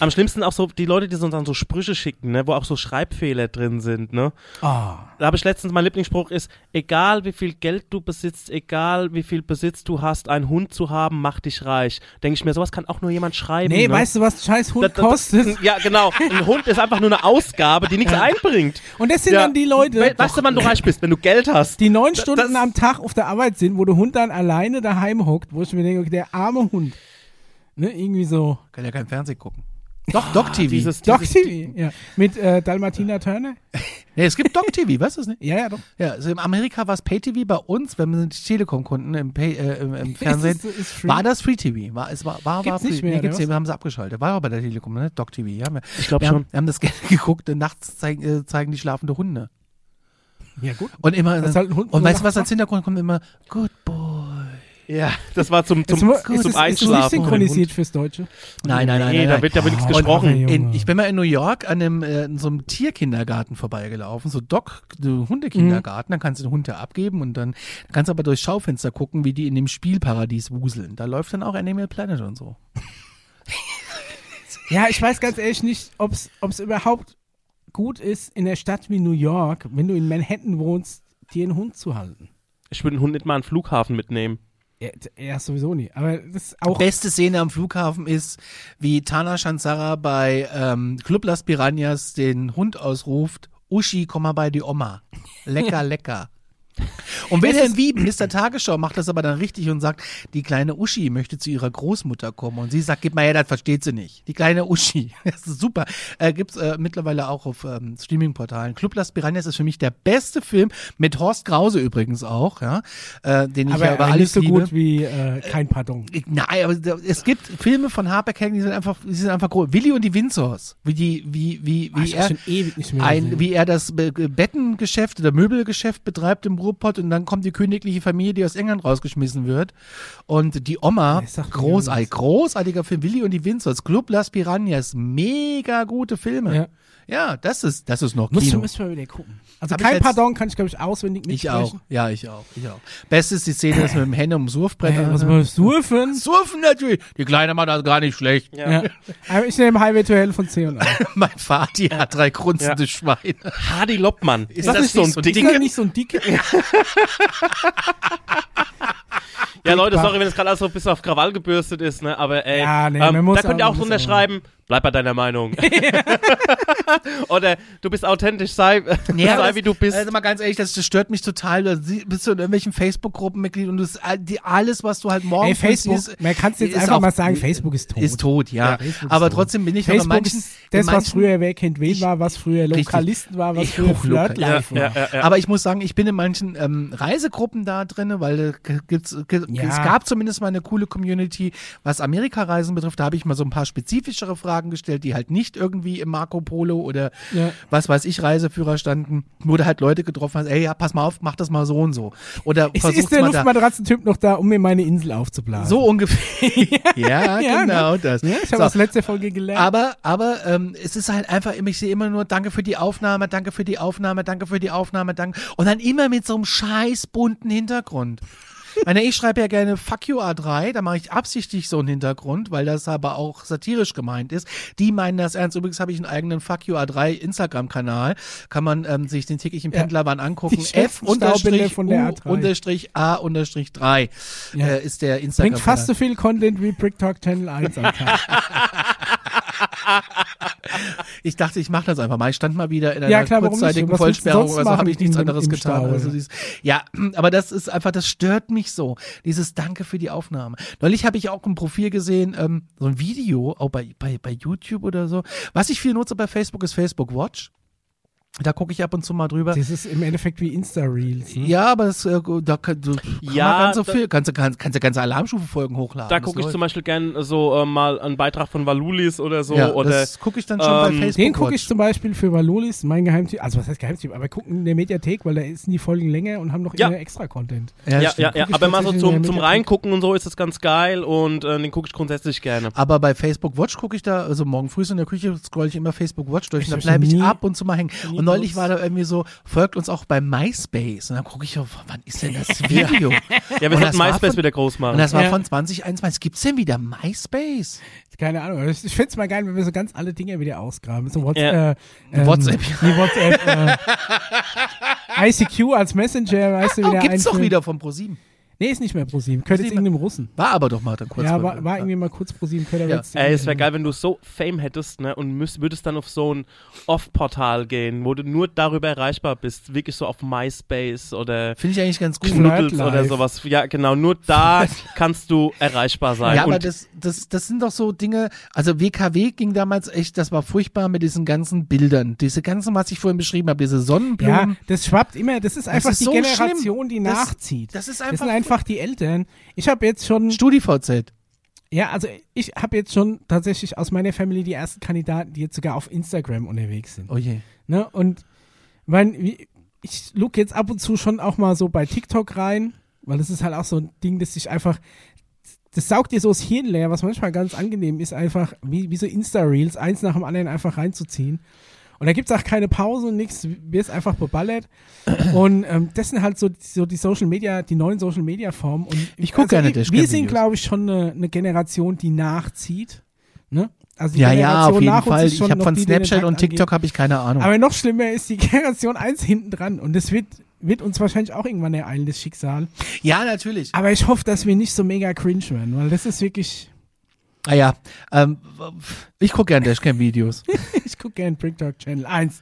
Am schlimmsten auch so die Leute, die so dann so Sprüche schicken, ne, wo auch so Schreibfehler drin sind, ne? Ah. Da habe ich letztens, mein Lieblingsspruch ist, egal wie viel Geld du besitzt, egal wie viel Besitz du hast, ein Hund zu haben, macht dich reich. Denke ich mir, sowas kann auch nur jemand schreiben. Nee, ne? weißt du, was scheiß Hund Da- da- kostet? Ja, genau. Ein Hund ist einfach nur eine Ausgabe, die nichts einbringt. Und das sind Ja. dann die Leute, We weißt du, wann du reich bist, wenn du Geld hast? die neun Stunden das- am Tag auf der Arbeit sind, wo der Hund dann alleine daheim hockt, wo ich mir denke, okay, der arme Hund. Ne, irgendwie so. Kann ja kein Fernsehen gucken. Doch, Doc TV. Dieses, Doc dieses, TV, ja. Mit äh, Dalmatina Turner? nee, es gibt Doc TV, weißt du es nicht? Ja, ja, doch. Ja, also in Amerika war es Pay TV, bei uns, wenn wir sind Telekom-Kunden im, Pay, äh, im, im Fernsehen, Ist, ist war das Free TV. War, es war, war, war Gibt's free. nicht mehr, nee, gibt's nicht, wir haben es abgeschaltet. War aber bei der Telekom, ne? Doc TV. Ja, wir, Ich glaube schon. haben, wir haben das gerne geguckt, nachts zeigen, äh, zeigen die schlafende Hunde. Ja, gut. Und immer, Das halt und weißt du was als Hintergrund kommt immer, good. Ja, das war zum, zum, Jetzt mu- zum ist, es, ist nicht Einschlafen. synchronisiert fürs Deutsche? Nein, nein, nein, Nee, nein, da nein. wird, da wird nichts Oh, gesprochen. In, ich bin mal in New York an einem, äh, in so einem Tierkindergarten vorbeigelaufen, so Doc, so Hundekindergarten, dann kannst du den Hund da abgeben und dann kannst du aber durchs Schaufenster gucken, wie die in dem Spielparadies wuseln. Da läuft dann auch Animal Planet und so. Ja, ich weiß ganz ehrlich nicht, ob es überhaupt gut ist, in der Stadt wie New York, wenn du in Manhattan wohnst, dir einen Hund zu halten. Ich würde den Hund nicht mal an den Flughafen mitnehmen. Ja sowieso nicht. Aber das ist auch. Beste Szene am Flughafen ist, wie Tana Shansara bei ähm, Club Las Piranhas den Hund ausruft, Uschi, komm mal bei die Oma. Lecker, lecker. Und Wilhelm Wieben, Mr. Tagesschau, macht das aber dann richtig und sagt, die kleine Uschi möchte zu ihrer Großmutter kommen. Und sie sagt, gib mal her, das versteht sie nicht. Die kleine Uschi. Das ist super. Äh, gibt's äh, mittlerweile auch auf ähm, Streaming-Portalen. Club Las Piranhas ist für mich der beste Film, mit Horst Krause übrigens auch, ja, äh, den ich aber ja über aber alles nicht so liebe. gut wie äh, kein Pardon. Ich- Nein, aber es gibt Filme von Harper Kang, die sind einfach, die sind einfach groß. Willi und die Windsors, wie die, wie, wie, wie hab er, ein, wie er das Be- Bettengeschäft oder Möbelgeschäft betreibt im Ruhrpott und dann kommt die königliche Familie, die aus England rausgeschmissen wird. Und die Oma, großartig, großartiger Film, Willi und die Windsors, Club Las Piranhas, mega gute Filme. Ja. Ja, das ist, das ist noch Muss Kino. müssen wir wieder gucken. Also Hab ich kein Pardon kann ich, glaube ich, auswendig Ich mitsprechen. auch, ja, ich auch, ich auch. Beste ist die Szene, das mit dem Henne um Surfbrett. Äh, was wir surfen. Surfen natürlich. Die Kleine macht das gar nicht schlecht. Ja. Aber ich nehme High virtuell von C und A. mein Vati hat drei grunzende Schweine. Hardy Loppmann. Ist das, das nicht so ein nicht so Ding? Ist das nicht so ein dicke? Ja, Leute, sorry, wenn es gerade alles so bis auf Krawall gebürstet ist, ne? Aber ey, Ja, nee, ähm, muss da könnt ihr auch- muss drunter schreiben, bleib bei deiner Meinung. Oder du bist authentisch, sei, Ja, sei das- wie du bist. Also mal ganz ehrlich, das, das stört mich total. Du sie- bist du in irgendwelchen Facebook-Gruppen Mitglied und das, die, alles, was du halt morgen Ey, Facebook, siehst, man kann es jetzt ist einfach auch- mal sagen, Facebook ist tot. ist tot, ja. Ja, ist Aber tot. trotzdem bin ich noch in Facebook manchen, ist das, in was manchen, früher Wer kennt wen Ich- war, was früher Richtig. Lokalisten war, was früher Flirtlife ja, war. ja, ja. Aber ich muss sagen, ich bin in manchen ähm, Reisegruppen da drin, weil äh, gibt's, es gab zumindest mal eine coole Community, was Amerika-Reisen betrifft. Da habe ich mal so ein paar spezifischere Fragen gestellt, die halt nicht irgendwie im Marco Polo oder Ja. was weiß ich Reiseführer standen, wo du halt Leute getroffen hast, ey, ja, pass mal auf, mach das mal so und so. Oder Ist, ist der. Luftmatratzentyp noch da, um mir meine Insel aufzublasen? So ungefähr. ja, Ja, genau das. Ja, ich habe So. aus letzter Folge gelernt. Aber, aber ähm, es ist halt einfach, ich sehe immer nur, danke für die Aufnahme, danke für die Aufnahme, danke für die Aufnahme, danke. Und dann immer mit so einem scheiß bunten Hintergrund. Ich Meine, ich schreibe ja gerne Fuck you A3, da mache ich absichtlich so einen Hintergrund, weil das aber auch satirisch gemeint ist. Die meinen das ernst. Übrigens habe ich einen eigenen Fuck you A3 Instagram-Kanal. Kann man ähm, sich den täglichen Ja. Pendlerbahn angucken. Die F unterstrich von der U A3. unterstrich A unterstrich 3 Ja. äh, ist der Instagram. Bringt fast so viel Content wie Brick Talk Channel 1 an. Tag. Ich dachte, ich mache das einfach mal. Ich stand mal wieder in einer Ja, klar, kurzzeitigen Vollsperrung, also habe ich nichts anderes getan. Stau, also ja? dieses, ja, aber das ist einfach, das stört mich so. Dieses Danke für die Aufnahme. Neulich habe ich auch ein Profil gesehen, ähm, so ein Video, auch bei, bei, bei YouTube oder so. Was ich viel nutze bei Facebook ist Facebook Watch. Da gucke ich ab und zu mal drüber. Das ist im Endeffekt wie Insta-Reels. Ne? Ja, aber das, äh, da kann, du, Ja, ja, ganz so da- viel, kannst du kannst, kannst du ganze Alarmstufenfolgen hochladen. Da gucke ich läuft. zum Beispiel gern so äh, mal einen Beitrag von Valulis oder so. ja, oder das gucke ich dann schon ähm, bei Facebook Den gucke ich zum Beispiel für Valolis, mein Geheimtipp. Also was heißt Geheimtipp? Aber gucken in der Mediathek, weil da sind die Folgen länger und haben noch Ja. immer extra Content. ja, ja, ja, ich aber mal so zum, zum. Reingucken und so ist das ganz geil und äh, den gucke ich grundsätzlich gerne. Aber bei Facebook Watch gucke ich da, also morgen früh in der Küche scroll ich immer Facebook Watch durch Ich und da bleibe ich ab und zu mal hängen. nie Und neulich war da irgendwie so, folgt uns auch bei MySpace. Und dann gucke ich, oh, wann ist denn das Video? Ja, wir sollten MySpace von- wieder groß machen. Und das war Ja. von 2021. Gibt's denn wieder MySpace? Keine Ahnung. Ich fände es mal geil, wenn wir so ganz alle Dinge wieder ausgraben. So What's, Ja. äh, ähm, WhatsApp. Nee, WhatsApp. äh, ICQ als Messenger, weißt du, Oh, wieder gibt's doch wieder von ProSieben. Nee, ist nicht mehr ProSieben. Nicht mehr- irgendeinem Russen. War aber doch mal dann kurz. ja, war, war irgendwie mal kurz ProSieben. Aber Ja. jetzt Ey, es wäre geil, wenn du so Fame hättest, ne, und müsst, würdest dann auf so ein Off-Portal gehen, wo du nur darüber erreichbar bist, wirklich so auf MySpace oder Finde ich eigentlich ganz gut. Knuddels oder sowas. Ja, genau, nur da kannst du erreichbar sein. Ja, aber das, das, das sind doch so Dinge, also WKW ging damals echt, das war furchtbar mit diesen ganzen Bildern. Diese ganzen, was ich vorhin beschrieben habe, diese Ja, Sonnenblumen. das schwappt immer. Das ist einfach ist die so Generation, die Das- nachzieht. das ist Das einfach, sind einfach die Eltern. Ich habe jetzt schon, StudiVZ. ja, also ich habe jetzt schon tatsächlich aus meiner Familie die ersten Kandidaten, die jetzt sogar auf Instagram unterwegs sind. Oh je. Ne? Und mein, ich look jetzt ab und zu schon auch mal so bei TikTok rein, weil das ist halt auch so ein Ding, das sich einfach, das saugt dir so das Hirn leer, was manchmal ganz angenehm ist, einfach wie, wie so Insta-Reels, eins nach dem anderen einfach reinzuziehen. Und da gibt's auch keine Pause und nichts, wird einfach geballert. Und ähm, das sind halt so, so die Social Media, die neuen Social Media Formen. Und Ich guck gerne Wir Dashcam-Videos. sind, glaube ich, schon eine, eine Generation, die nachzieht. Ne? Also die Ja, ja, auf Generation jeden Fall. Ich habe von die, Snapchat und. TikTok habe ich keine Ahnung. Aber noch schlimmer ist die Generation 1 hinten dran. Und das wird, wird uns wahrscheinlich auch irgendwann ereilen, das Schicksal. ja, natürlich. Aber ich hoffe, dass wir nicht so mega cringe werden, weil das ist wirklich. Ah ja, ähm, ich gucke gerne Dashcam-Videos. ich gucke gerne Brick Talk Channel 1.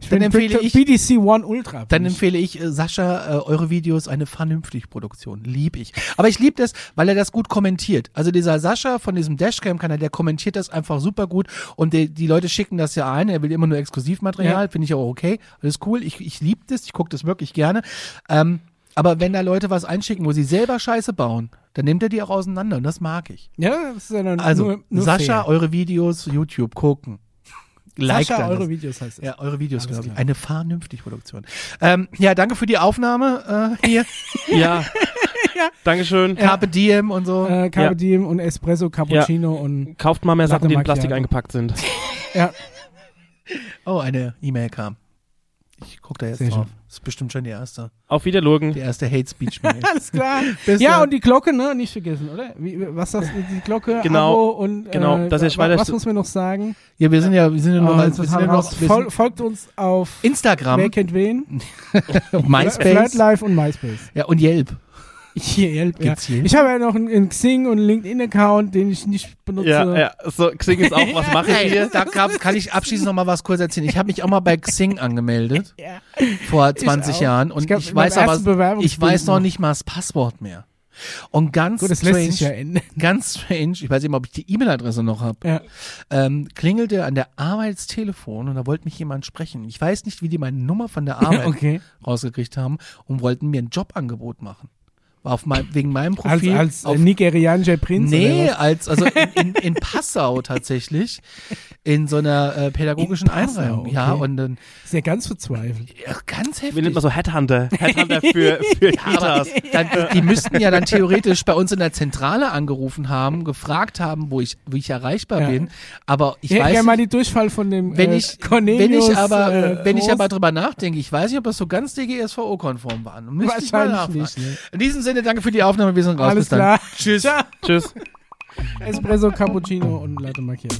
Ich Dann empfehle ich- BDC One Ultra. Dann empfehle ich äh, Sascha, äh, eure Videos eine vernünftige Produktion. Lieb ich. Aber ich liebe das, weil er das gut kommentiert. Also dieser Sascha von diesem Dashcam-Kanal, der kommentiert das einfach super gut und die, die Leute schicken das ja ein. Er will immer nur Exklusivmaterial, Ja. finde ich auch okay. Alles cool. Ich, ich liebe das, ich gucke das wirklich gerne. Ähm, aber wenn da Leute was einschicken, wo sie selber Scheiße bauen, dann nimmt er die auch auseinander und das mag ich. Ja, das ist ja dann Also, nur, nur Sascha, fair. eure Videos, YouTube gucken. Like Sascha, eure das. Videos heißt es. Ja, eure Videos, glaube ich. Eine vernünftig Produktion. Ähm, ja, danke für die Aufnahme äh, hier. Ja. Dankeschön. Carpe Diem und so. Äh, Carpe Ja. Diem und Espresso, Cappuccino und Kauft mal mehr Sachen, die in. Plastik eingepackt sind. ja, Oh, eine E-Mail kam. Ich guck da jetzt Sehr drauf. schön. Das ist bestimmt schon die erste. Auf Wiederlurgen. Die erste Hate Speech alles klar. Bis ja, dann. und die Glocke, ne? Nicht vergessen, oder? Wie, was du? Die Glocke, Genau. Abo und Genau, äh, dass ihr wa- weiter- was muss man noch sagen? ja, wir sind ja, wir sind ja noch, Äh, wir sind ja noch Fol folgt uns auf Instagram, Wer kennt wen? MySpace Flatlife und MySpace. ja, und Yelp. Hier, ja. Ich habe ja noch einen, einen Xing und einen LinkedIn-Account, den ich nicht benutze. Ja, ja. So, Xing ist auch, was mache ich Hey, hier? da kann, kann ich abschließend noch mal was kurz erzählen. Ich habe mich auch mal bei Xing angemeldet Ja. vor 20 auch. Jahren und Ich ich, glaub, mit weiß aber, ich weiß noch nicht mal das Passwort mehr. Und ganz Gut, das strange, lässt sich ja ganz strange, ich weiß nicht mal, ob ich die E-Mail-Adresse noch habe, Ja. ähm, klingelte an der Arbeitstelefon und da wollte mich jemand sprechen. Ich weiß nicht, wie die meine Nummer von der Arbeit Okay. rausgekriegt haben und wollten mir ein Jobangebot machen. Auf mein, wegen meinem Als, Profil. als auf, äh, nigerianischer Prinz nee, oder was? als, also in, in, in Passau tatsächlich, in so einer äh, pädagogischen Passau, Einrichtung. Ja, okay. und dann, Ist ja ganz verzweifelt. ja, ganz heftig. Wie nennt man so Headhunter? Headhunter für, für Kitas. dann, die müssten ja dann theoretisch bei uns in der Zentrale angerufen haben, gefragt haben, wo ich, wo ich erreichbar Ja. bin. Aber ich Ich hätte weiß gerne mal die Durchfall von dem wenn äh, ich, Cornelius, wenn ich aber, äh, wenn ich aber drüber nachdenke, ich weiß nicht, ob das so ganz DGSVO-konform war. Müsste ich mal Wahrscheinlich nachfragen. nicht. Ne? In diesem Sinne, danke für die Aufnahme, wir sind raus. Alles Bis dann. klar. Tschüss. Ciao. Tschüss. Espresso, Cappuccino und Latte Macchiato.